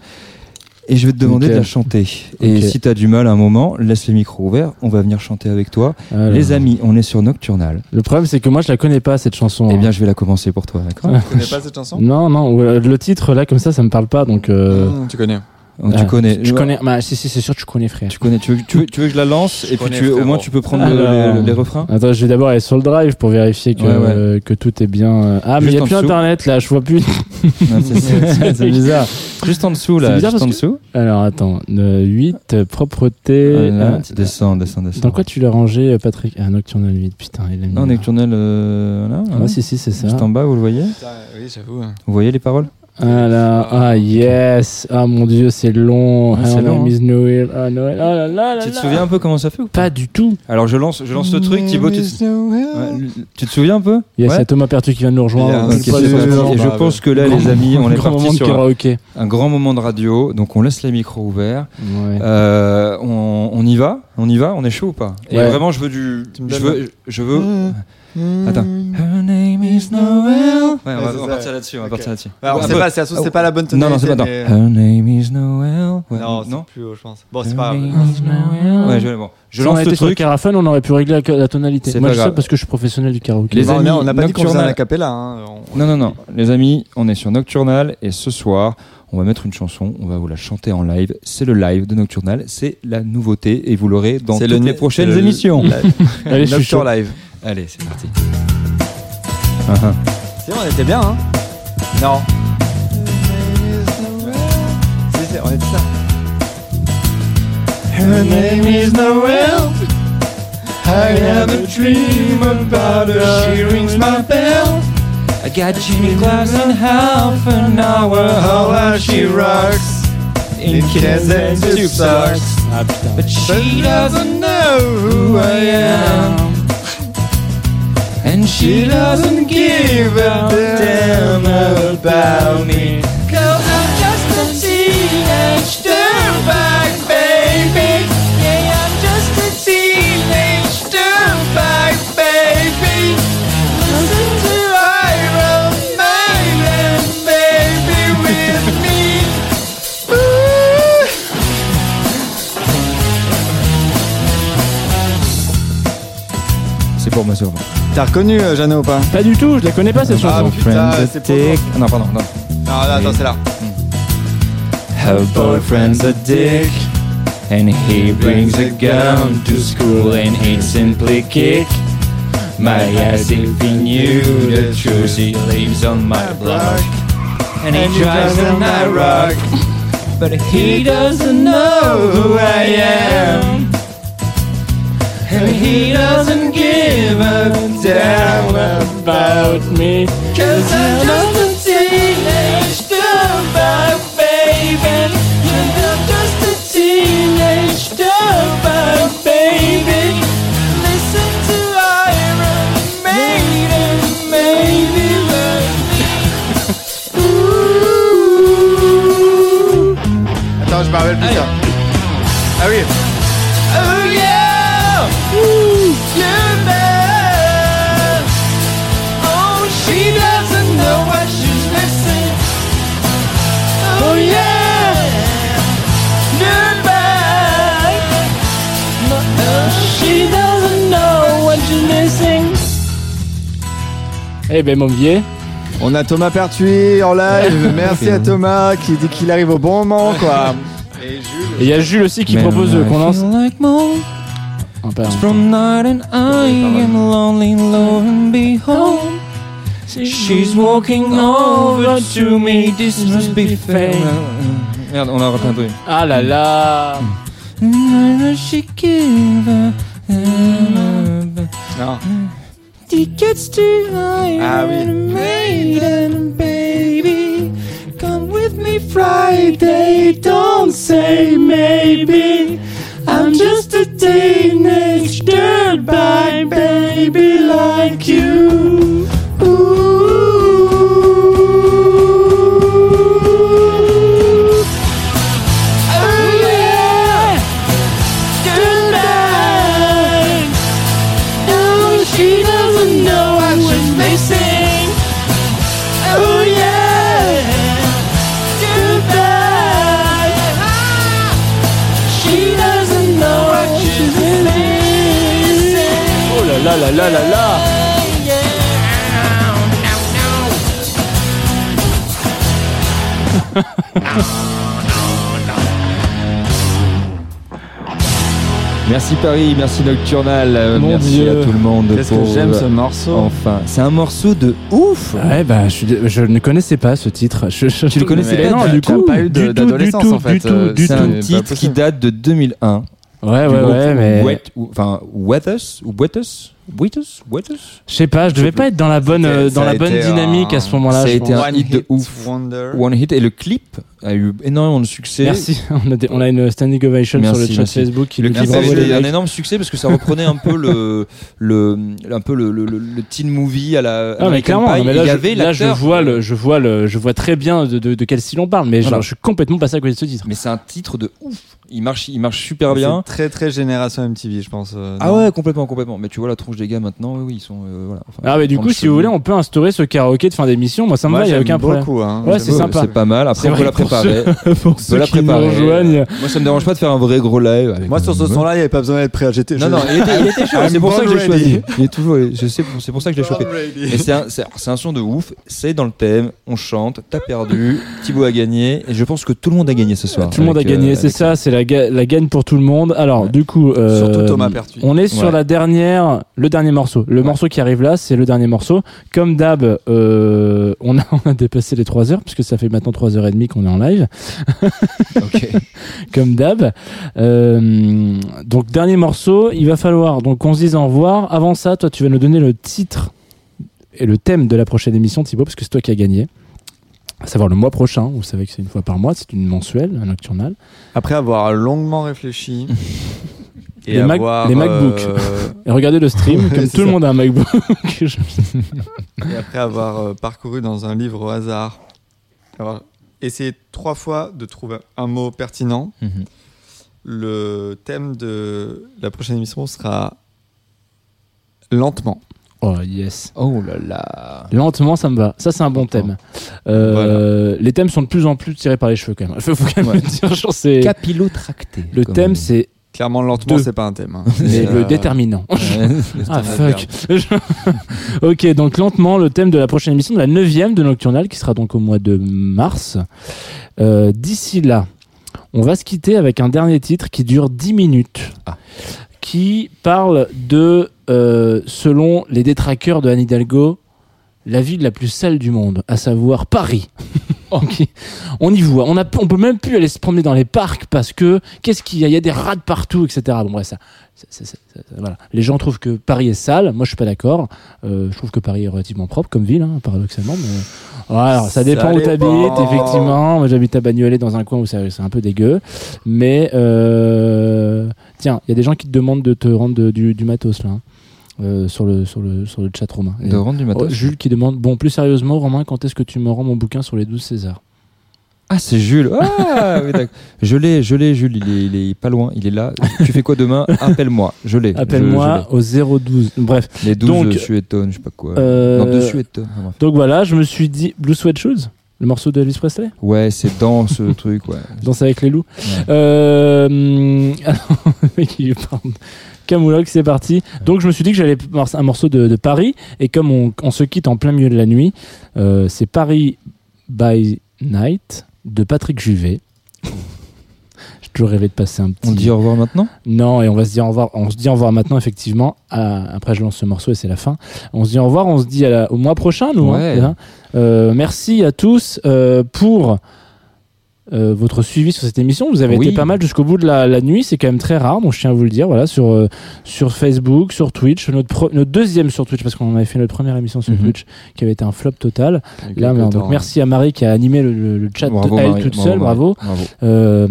Et je vais te demander de la chanter. Et si tu as du mal à un moment, laisse les micros ouverts, on va venir chanter avec toi. Alors. Les amis, on est sur Nocturnal. Le problème, c'est que moi, je la connais pas, cette chanson. Eh hein. bien, je vais la commencer pour toi, d'accord Tu connais pas cette chanson? Non, non, euh, le titre, là, comme ça, ça me parle pas, donc... euh, Mmh, Tu connais. Ah, Tu connais. Tu connais... Bah, si, si, c'est sûr, tu connais, frère. Tu connais. Tu veux, tu veux, tu veux que je la lance et puis tu, au moins tu peux prendre le- les, les refrains Attends, je vais d'abord aller sur le drive pour vérifier que, Ouais, ouais. euh, que tout est bien. euh, Ah, mais il n'y a plus dessous. internet là, je vois plus. [LAUGHS] C'est- c'est c'est bizarre. Juste en dessous là, C'est bizarre juste en dessous. Alors attends, 8, propreté. Ah, là, ah, tu descends, descends, descends. dans quoi tu l'as rangé, euh, Patrick? Ah, Nocturnal 8, putain, il a mis. Non, Nocturnal, euh, voilà. Ah, voilà. si, si, c'est ça. Juste en bas, vous le voyez Oui, j'avoue. hein. Vous voyez les paroles Ah là, ah yes, ah mon dieu, c'est long. Ouais, c'est Ah, long, Miss Noël, ah Noël, ah là là là Tu te là. souviens un peu comment ça fait ou pas Pas du tout. Alors je lance, je lance le truc, Thibaut. Tu te... Ouais, tu te souviens un peu Il y a Ouais. c'est Thomas Pertu qui vient de nous rejoindre. Et je pense que là, grand les amis, on est grand parti sur un, grand moment de radio. Donc on laisse les micros ouverts. Ouais. Euh, on, on y va, on y va, on est chaud ou pas? Et vraiment, je veux du, veux, je veux. Attends. Her name is Noel. Ouais, on Ouais, va, on partir là-dessus. On va partir là-dessus. Bah, on sait peu. pas, c'est c'est pas la bonne Non, non, c'est pas. tonalité, attends. mais- Her name is Noel. Ouais, Non, non. c'est plus haut, je pense. Bon, c'est pas Her grave. name is Noel. Ouais, je, bon. je lance le était sur le truc. On aurait pu régler la, la tonalité. C'est Moi, pas je sais grave. parce que je suis professionnel du karaoké. Les amis, a- on n'a pas dit qu'on faisait un Nocturnal. acapella. Hein. On- Non, non, non. Les amis, on est sur Nocturnal et ce soir, on va mettre une chanson, on va vous la chanter en live. C'est le live de Nocturnal, c'est la nouveauté et vous l'aurez dans C'est toutes le- les prochaines c'est le- émissions. la- Allez, je suis Nocturne chaud. live. Allez, c'est parti. Ah, ah. Si, on était bien, hein Non. Si, si, on était ça. Her name is Noel. I have a dream about her. She rings my bell. I got Jimmy Claus in half an hour. How how she rocks in kids and socks. Ah. But she doesn't know who I am. And she doesn't give a damn about me. Cause I'm just a teenage dirtbag, baby. Yeah, I'm just a teenage dirtbag, baby. Listen to Iron Maiden, baby, with me. C'est pour pour moi. T'as reconnu, euh, Jeannot, ou pas Pas du tout, je la connais pas cette Ah, chanson. putain, c'est pour moi. Ah non, pardon, non. Non, non, attends, c'est là. Her boyfriend's a dick, and he brings a gun to school, and he'd simply kick my ass if he knew the truth. He lives on my block, and he drives an rock, but he doesn't know who I am. And he doesn't give a damn about me. Cause I'm just a teenage dumbo baby. I'm just a teenage dumbo baby. Listen to Iron Maiden, maybe love me. Ooh. Attends, je me rappelle plus ça. Ah oui. Eh ben, mon vieux. On a Thomas Pertuis en live. [LAUGHS] Merci à Thomas qui dit qu'il arrive au bon moment, quoi. [LAUGHS] Et il y a Jules aussi qui propose I qu'on lance. feel like more pardon. from night and I am lonely, lo and behold. She's walking over to me, this must be fair. Merde, on a raté un truc. Ah là là. Non. Tickets to Ah. Iron Maiden, baby. Come with me Friday, don't say maybe. I'm just a teenage dirtbag baby like you. Là là là. Merci Paris, merci Nocturnal, euh, Mon merci Dieu. à tout le monde. Qu'est-ce que pour, j'aime euh, ce morceau. Enfin, c'est un morceau de ouf. Ouais, bah, je, suis dé- je ne connaissais pas ce titre. Je, je- Tu le connaissais Mais pas, Non, du tu as coup. pas eu de- du tout, d'adolescence, du tout, en fait, Du tout, euh, du C'est tout. un titre qui date de 2001. Ouais, du ouais, groupe ouais, mais. Wet, ou, enfin, Weathers ou Weathers Weathers Weathers Je sais pas, je devais pas être dans la bonne, euh, dans la bonne été dynamique un- à ce moment-là. Ça a je été pense. un hit de ouf. Wonder. One Hit et le clip a eu énormément de succès. Merci. [LAUGHS] On a, des- on a une standing ovation Merci, sur le chat merci. Facebook qui Le nous dit clip a bravo les eu un mecs. énorme succès parce que ça reprenait un peu le, [LAUGHS] le, un peu le, le, le- le teen movie à la Ah mais American clairement, Pie. non, mais Et là, il y je, avait là, je l'acteur. vois le, je vois le, je vois très bien de, de, de quel style on parle, mais genre, Voilà. je suis complètement passé à côté de ce titre. Mais c'est un titre de ouf. Il marche, il marche super bien. C'est très très génération MTV, je pense. euh, Ah non ouais, complètement, complètement. Mais tu vois la tronche des gars maintenant, oui, oui, ils sont. euh, voilà. Enfin, Ah mais du coup, si vous voulez, on peut instaurer ce karaoké de fin d'émission. Moi, ça me va, il y a aucun problème. beaucoup, hein. Ouais, c'est sympa. C'est pas mal. Après, on peut la préparer. [LAUGHS] on peut la préparer. rejoignent. Moi, ça me dérange pas de faire un vrai gros live. Moi, sur ce son-là, il n'y avait pas besoin d'être prêt. J'étais. Non, non, il était, chaud. I'm C'est pour ça que ready. choisi. Il est toujours, je sais, c'est pour ça que je l'ai chopé. C'est un, c'est c'est un son de ouf. C'est dans le thème. On chante. T'as perdu. Thibaut a gagné. Et je pense que tout le monde a gagné ce soir. Tout le monde a gagné, euh, c'est ça, c'est la, ga- la gagne pour tout le monde. Alors, du coup, euh, Surtout Thomas Pertuis. on est sur Ouais. la dernière, le dernier morceau. Le morceau qui arrive là, c'est le dernier morceau. Comme d'hab, euh, on, a, [LAUGHS] on a dépassé les 3 heures, puisque ça fait maintenant 3 heures et demie qu'on est en live. [LAUGHS] Ok. Comme d'hab. Euh, donc, dernier morceau, il va falloir donc qu'on se dise au revoir. Avant ça, toi, tu vas nous donner le titre et le thème de la prochaine émission, Thibaut, parce que c'est toi qui as gagné. À savoir le mois prochain, vous savez que c'est une fois par mois, c'est une mensuelle, un nocturnal. Après avoir longuement réfléchi. [LAUGHS] Et Les, Mac- avoir, les MacBooks. euh, Et regardez le stream, Ouais, comme c'est tout le monde a un MacBook. [LAUGHS] Et après avoir euh, parcouru dans un livre au hasard, avoir essayé trois fois de trouver un mot pertinent, Mhm. le thème de la prochaine émission sera lentement. oh yes. Oh là là. Lentement, ça me va. Ça, c'est un bon thème. Euh, Les thèmes sont de plus en plus tirés par les cheveux quand même. [LAUGHS] Faut, quand même Ouais. le dire. genre, Capillotracté. Le thème, c'est Clairement, lentement, Deux. c'est pas un thème. hein. [LAUGHS] mais le euh, déterminant. [LAUGHS] Ah fuck. [LAUGHS] ok, donc lentement, le thème de la prochaine émission, de la neuvième de Nocturnal, qui sera donc au mois de mars. Euh, D'ici là, on va se quitter avec un dernier titre qui dure 10 minutes, Ah. qui parle de, euh, selon les détraqueurs de Anne Hidalgo, la ville la plus sale du monde, à savoir Paris. [LAUGHS] Ok. On y voit. On, a, on peut même plus aller se promener dans les parcs parce que qu'est-ce qu'il y a? Il y a des rats de partout, etc. Bon, bref, ça, ça- ça- ça- ça- voilà. Les gens trouvent que Paris est sale. Moi, je suis pas d'accord. Euh, je trouve que Paris est relativement propre comme ville, hein, paradoxalement. Mais voilà, ça dépend où t'habites, effectivement. Moi, j'habite à Bagnolet dans un coin où c'est c'est un peu dégueu. Mais euh, tiens, il y a des gens qui te demandent de te rendre de- du, du matos là. hein, euh, sur le sur le sur le chat romain. Et- De rendre du matos. Oh, Jules qui demande bon plus sérieusement Romain quand est-ce que tu me rends mon bouquin sur les 12 Césars? Ah, c'est Jules. Ah, [LAUGHS] oui. Je l'ai, je l'ai, Jules. Il est, il est pas loin. Il est là. Tu fais quoi demain? Appelle-moi. Je l'ai. Je- Appelle-moi je au 012. Bref. Les 12 Donc, de Suétone, je sais pas quoi. euh, Non, de Suétone. Ah, bref. Donc voilà, je me suis dit Blue Sweat Shoes, le morceau de Elvis Presley. Ouais, c'est dans ce [LAUGHS] truc, ouais. Danse avec les loups. Ouais. Euh. [LAUGHS] Camoulox, c'est parti. Donc je me suis dit que j'allais un morceau de, de Paris. Et comme on, on se quitte en plein milieu de la nuit, euh, c'est Paris by Night de Patrick Juvet. J'ai toujours rêvé de passer un petit. On dit au revoir maintenant Non, et on va se dire au revoir. On se dit au revoir maintenant, effectivement. Après, je lance ce morceau et c'est la fin. On se dit au revoir. On se dit à la- au mois prochain, nous. hein, Ouais. Euh, merci à tous euh, pour euh, votre suivi sur cette émission. Vous avez Oui. été pas mal jusqu'au bout de la, la nuit. C'est quand même très rare. Donc, je tiens à vous le dire. Voilà, sur euh, sur Facebook, sur Twitch, notre, notre deuxième sur Twitch parce qu'on avait fait notre première émission sur Mhm. Twitch qui avait été un flop total. Là, donc, merci à Marie qui a animé le, le- le chat Bravo, de elle Marie. toute Bravo, seule. Bravo. Bravo. Euh,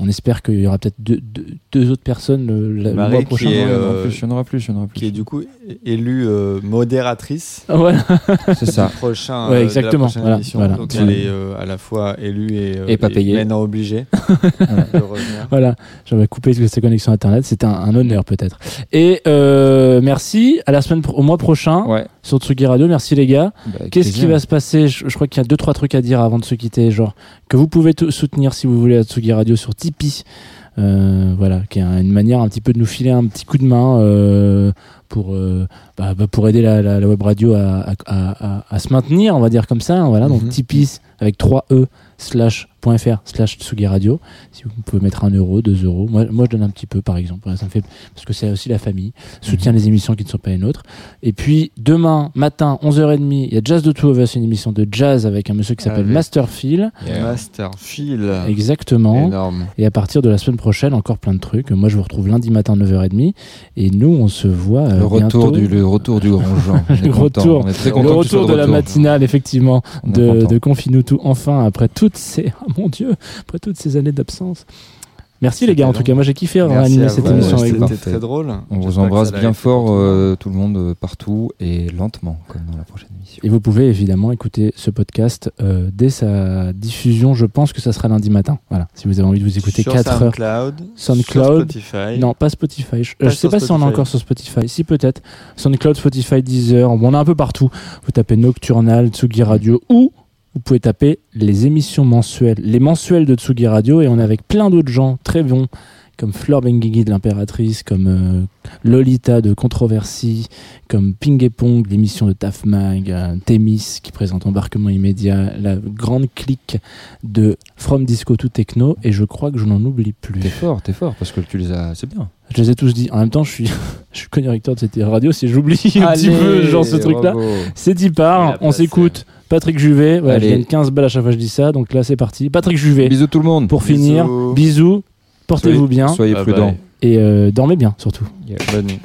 on espère qu'il y aura peut-être deux, deux, deux autres personnes le, Marie mois qui prochain. est, y en aura euh, plus, aura plus, qui est du coup élue modératrice Ah, Voilà. C'est [LAUGHS] ça. prochain, Ouais, de la exactement, prochaine voilà, émission. voilà. Donc elle est à la fois élue et, Et pas payée. maintenant obligée [LAUGHS] de revenir. Voilà, j'avais coupé ces connexions internet, c'était un, un honneur peut-être. Et euh, merci, à la semaine au mois prochain Ouais. sur Tsugi Radio. Merci les gars. Bah, Qu'est-ce qui va se passer? Je, je crois qu'il y a deux trois trucs à dire avant de se quitter, genre que vous pouvez soutenir si vous voulez la Tsugi Radio sur Tipeee. Euh, voilà, qui est un- une manière un petit peu de nous filer un petit coup de main euh, pour euh, bah, bah, pour aider la, la- la web radio à, à, à- à- à se maintenir, on va dire comme ça. Voilà, donc Mhm. Tipeee avec 3 e slash .fr slash Tsugi Radio. Si vous pouvez mettre un euro, deux euros. Moi, moi, je donne un petit peu, par exemple. Voilà, ça me fait parce que c'est aussi la famille. Soutient les émissions qui ne sont pas les nôtres. Et puis demain matin, 11h30, il y a Jazz de Two of Us, une émission de jazz avec un monsieur qui s'appelle Masterfield. Masterfield. Exactement. Énorme. Et à partir de la semaine prochaine, encore plein de trucs. Moi, je vous retrouve lundi matin 9h30. Et nous, on se voit. euh, Le retour, bientôt. du, le retour du grand Jean. [LAUGHS] Le retour, On est très le retour de, la matinale, effectivement, On de, de Confine-nous tout, enfin, après toutes ces, [LAUGHS] mon Dieu, après toutes ces années d'absence. Merci les gars, en tout cas, moi j'ai kiffé à cette vous. émission Ouais, avec vous. C'était très drôle. On vous embrasse bien fort, pour tout le monde. euh, tout le monde, euh, partout, et lentement, comme dans la prochaine émission. Et vous pouvez évidemment écouter ce podcast euh, dès sa diffusion. Je pense que ça sera lundi matin. Voilà, si vous avez envie de vous écouter Sur 4 heures. SoundCloud, SoundCloud. sur Spotify. Non, pas Spotify. Je, Pas je sais sur pas si on est Spotify. encore sur Spotify. Si peut-être. SoundCloud, Spotify, Deezer. Bon, on est un peu partout. Vous tapez Nocturnal, Tsugi Radio ou vous pouvez taper les émissions mensuelles, les mensuels de Tsugi Radio et on est avec plein d'autres gens très bons comme Fleur Benguigui de l'Impératrice, comme euh, Lolita de Controversie, comme Ping et Pong, l'émission de Taf Mag, euh, Témis qui présente Embarquement immédiat, la grande clique de From Disco to Techno et je crois que je n'en oublie plus. T'es fort, t'es fort, parce que tu les as. C'est bien. Je les ai tous dit. En même temps, je suis, [LAUGHS] je suis co-directeur de cette radio. Si j'oublie un petit peu, genre ce truc-là, c'est dit Il part. a On s'écoute. Patrick Juvet. Voilà, je gagne 15 balles à chaque fois que je dis ça. Donc là, c'est parti. Patrick Juvet. Bisous tout le monde. Pour finir, Bisous. Portez-vous bien. Soyez prudents. Et euh, dormez bien, surtout. Bonne nuit.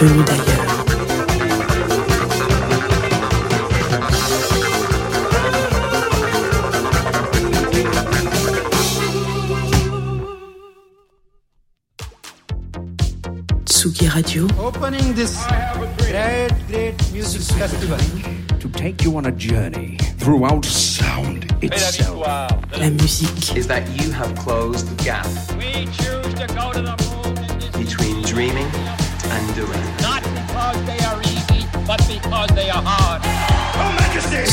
Musique d'ailleurs. Tsugi Radio, Opening this great, great music festival to take you on a journey throughout sound itself. la musique is that you have closed the gap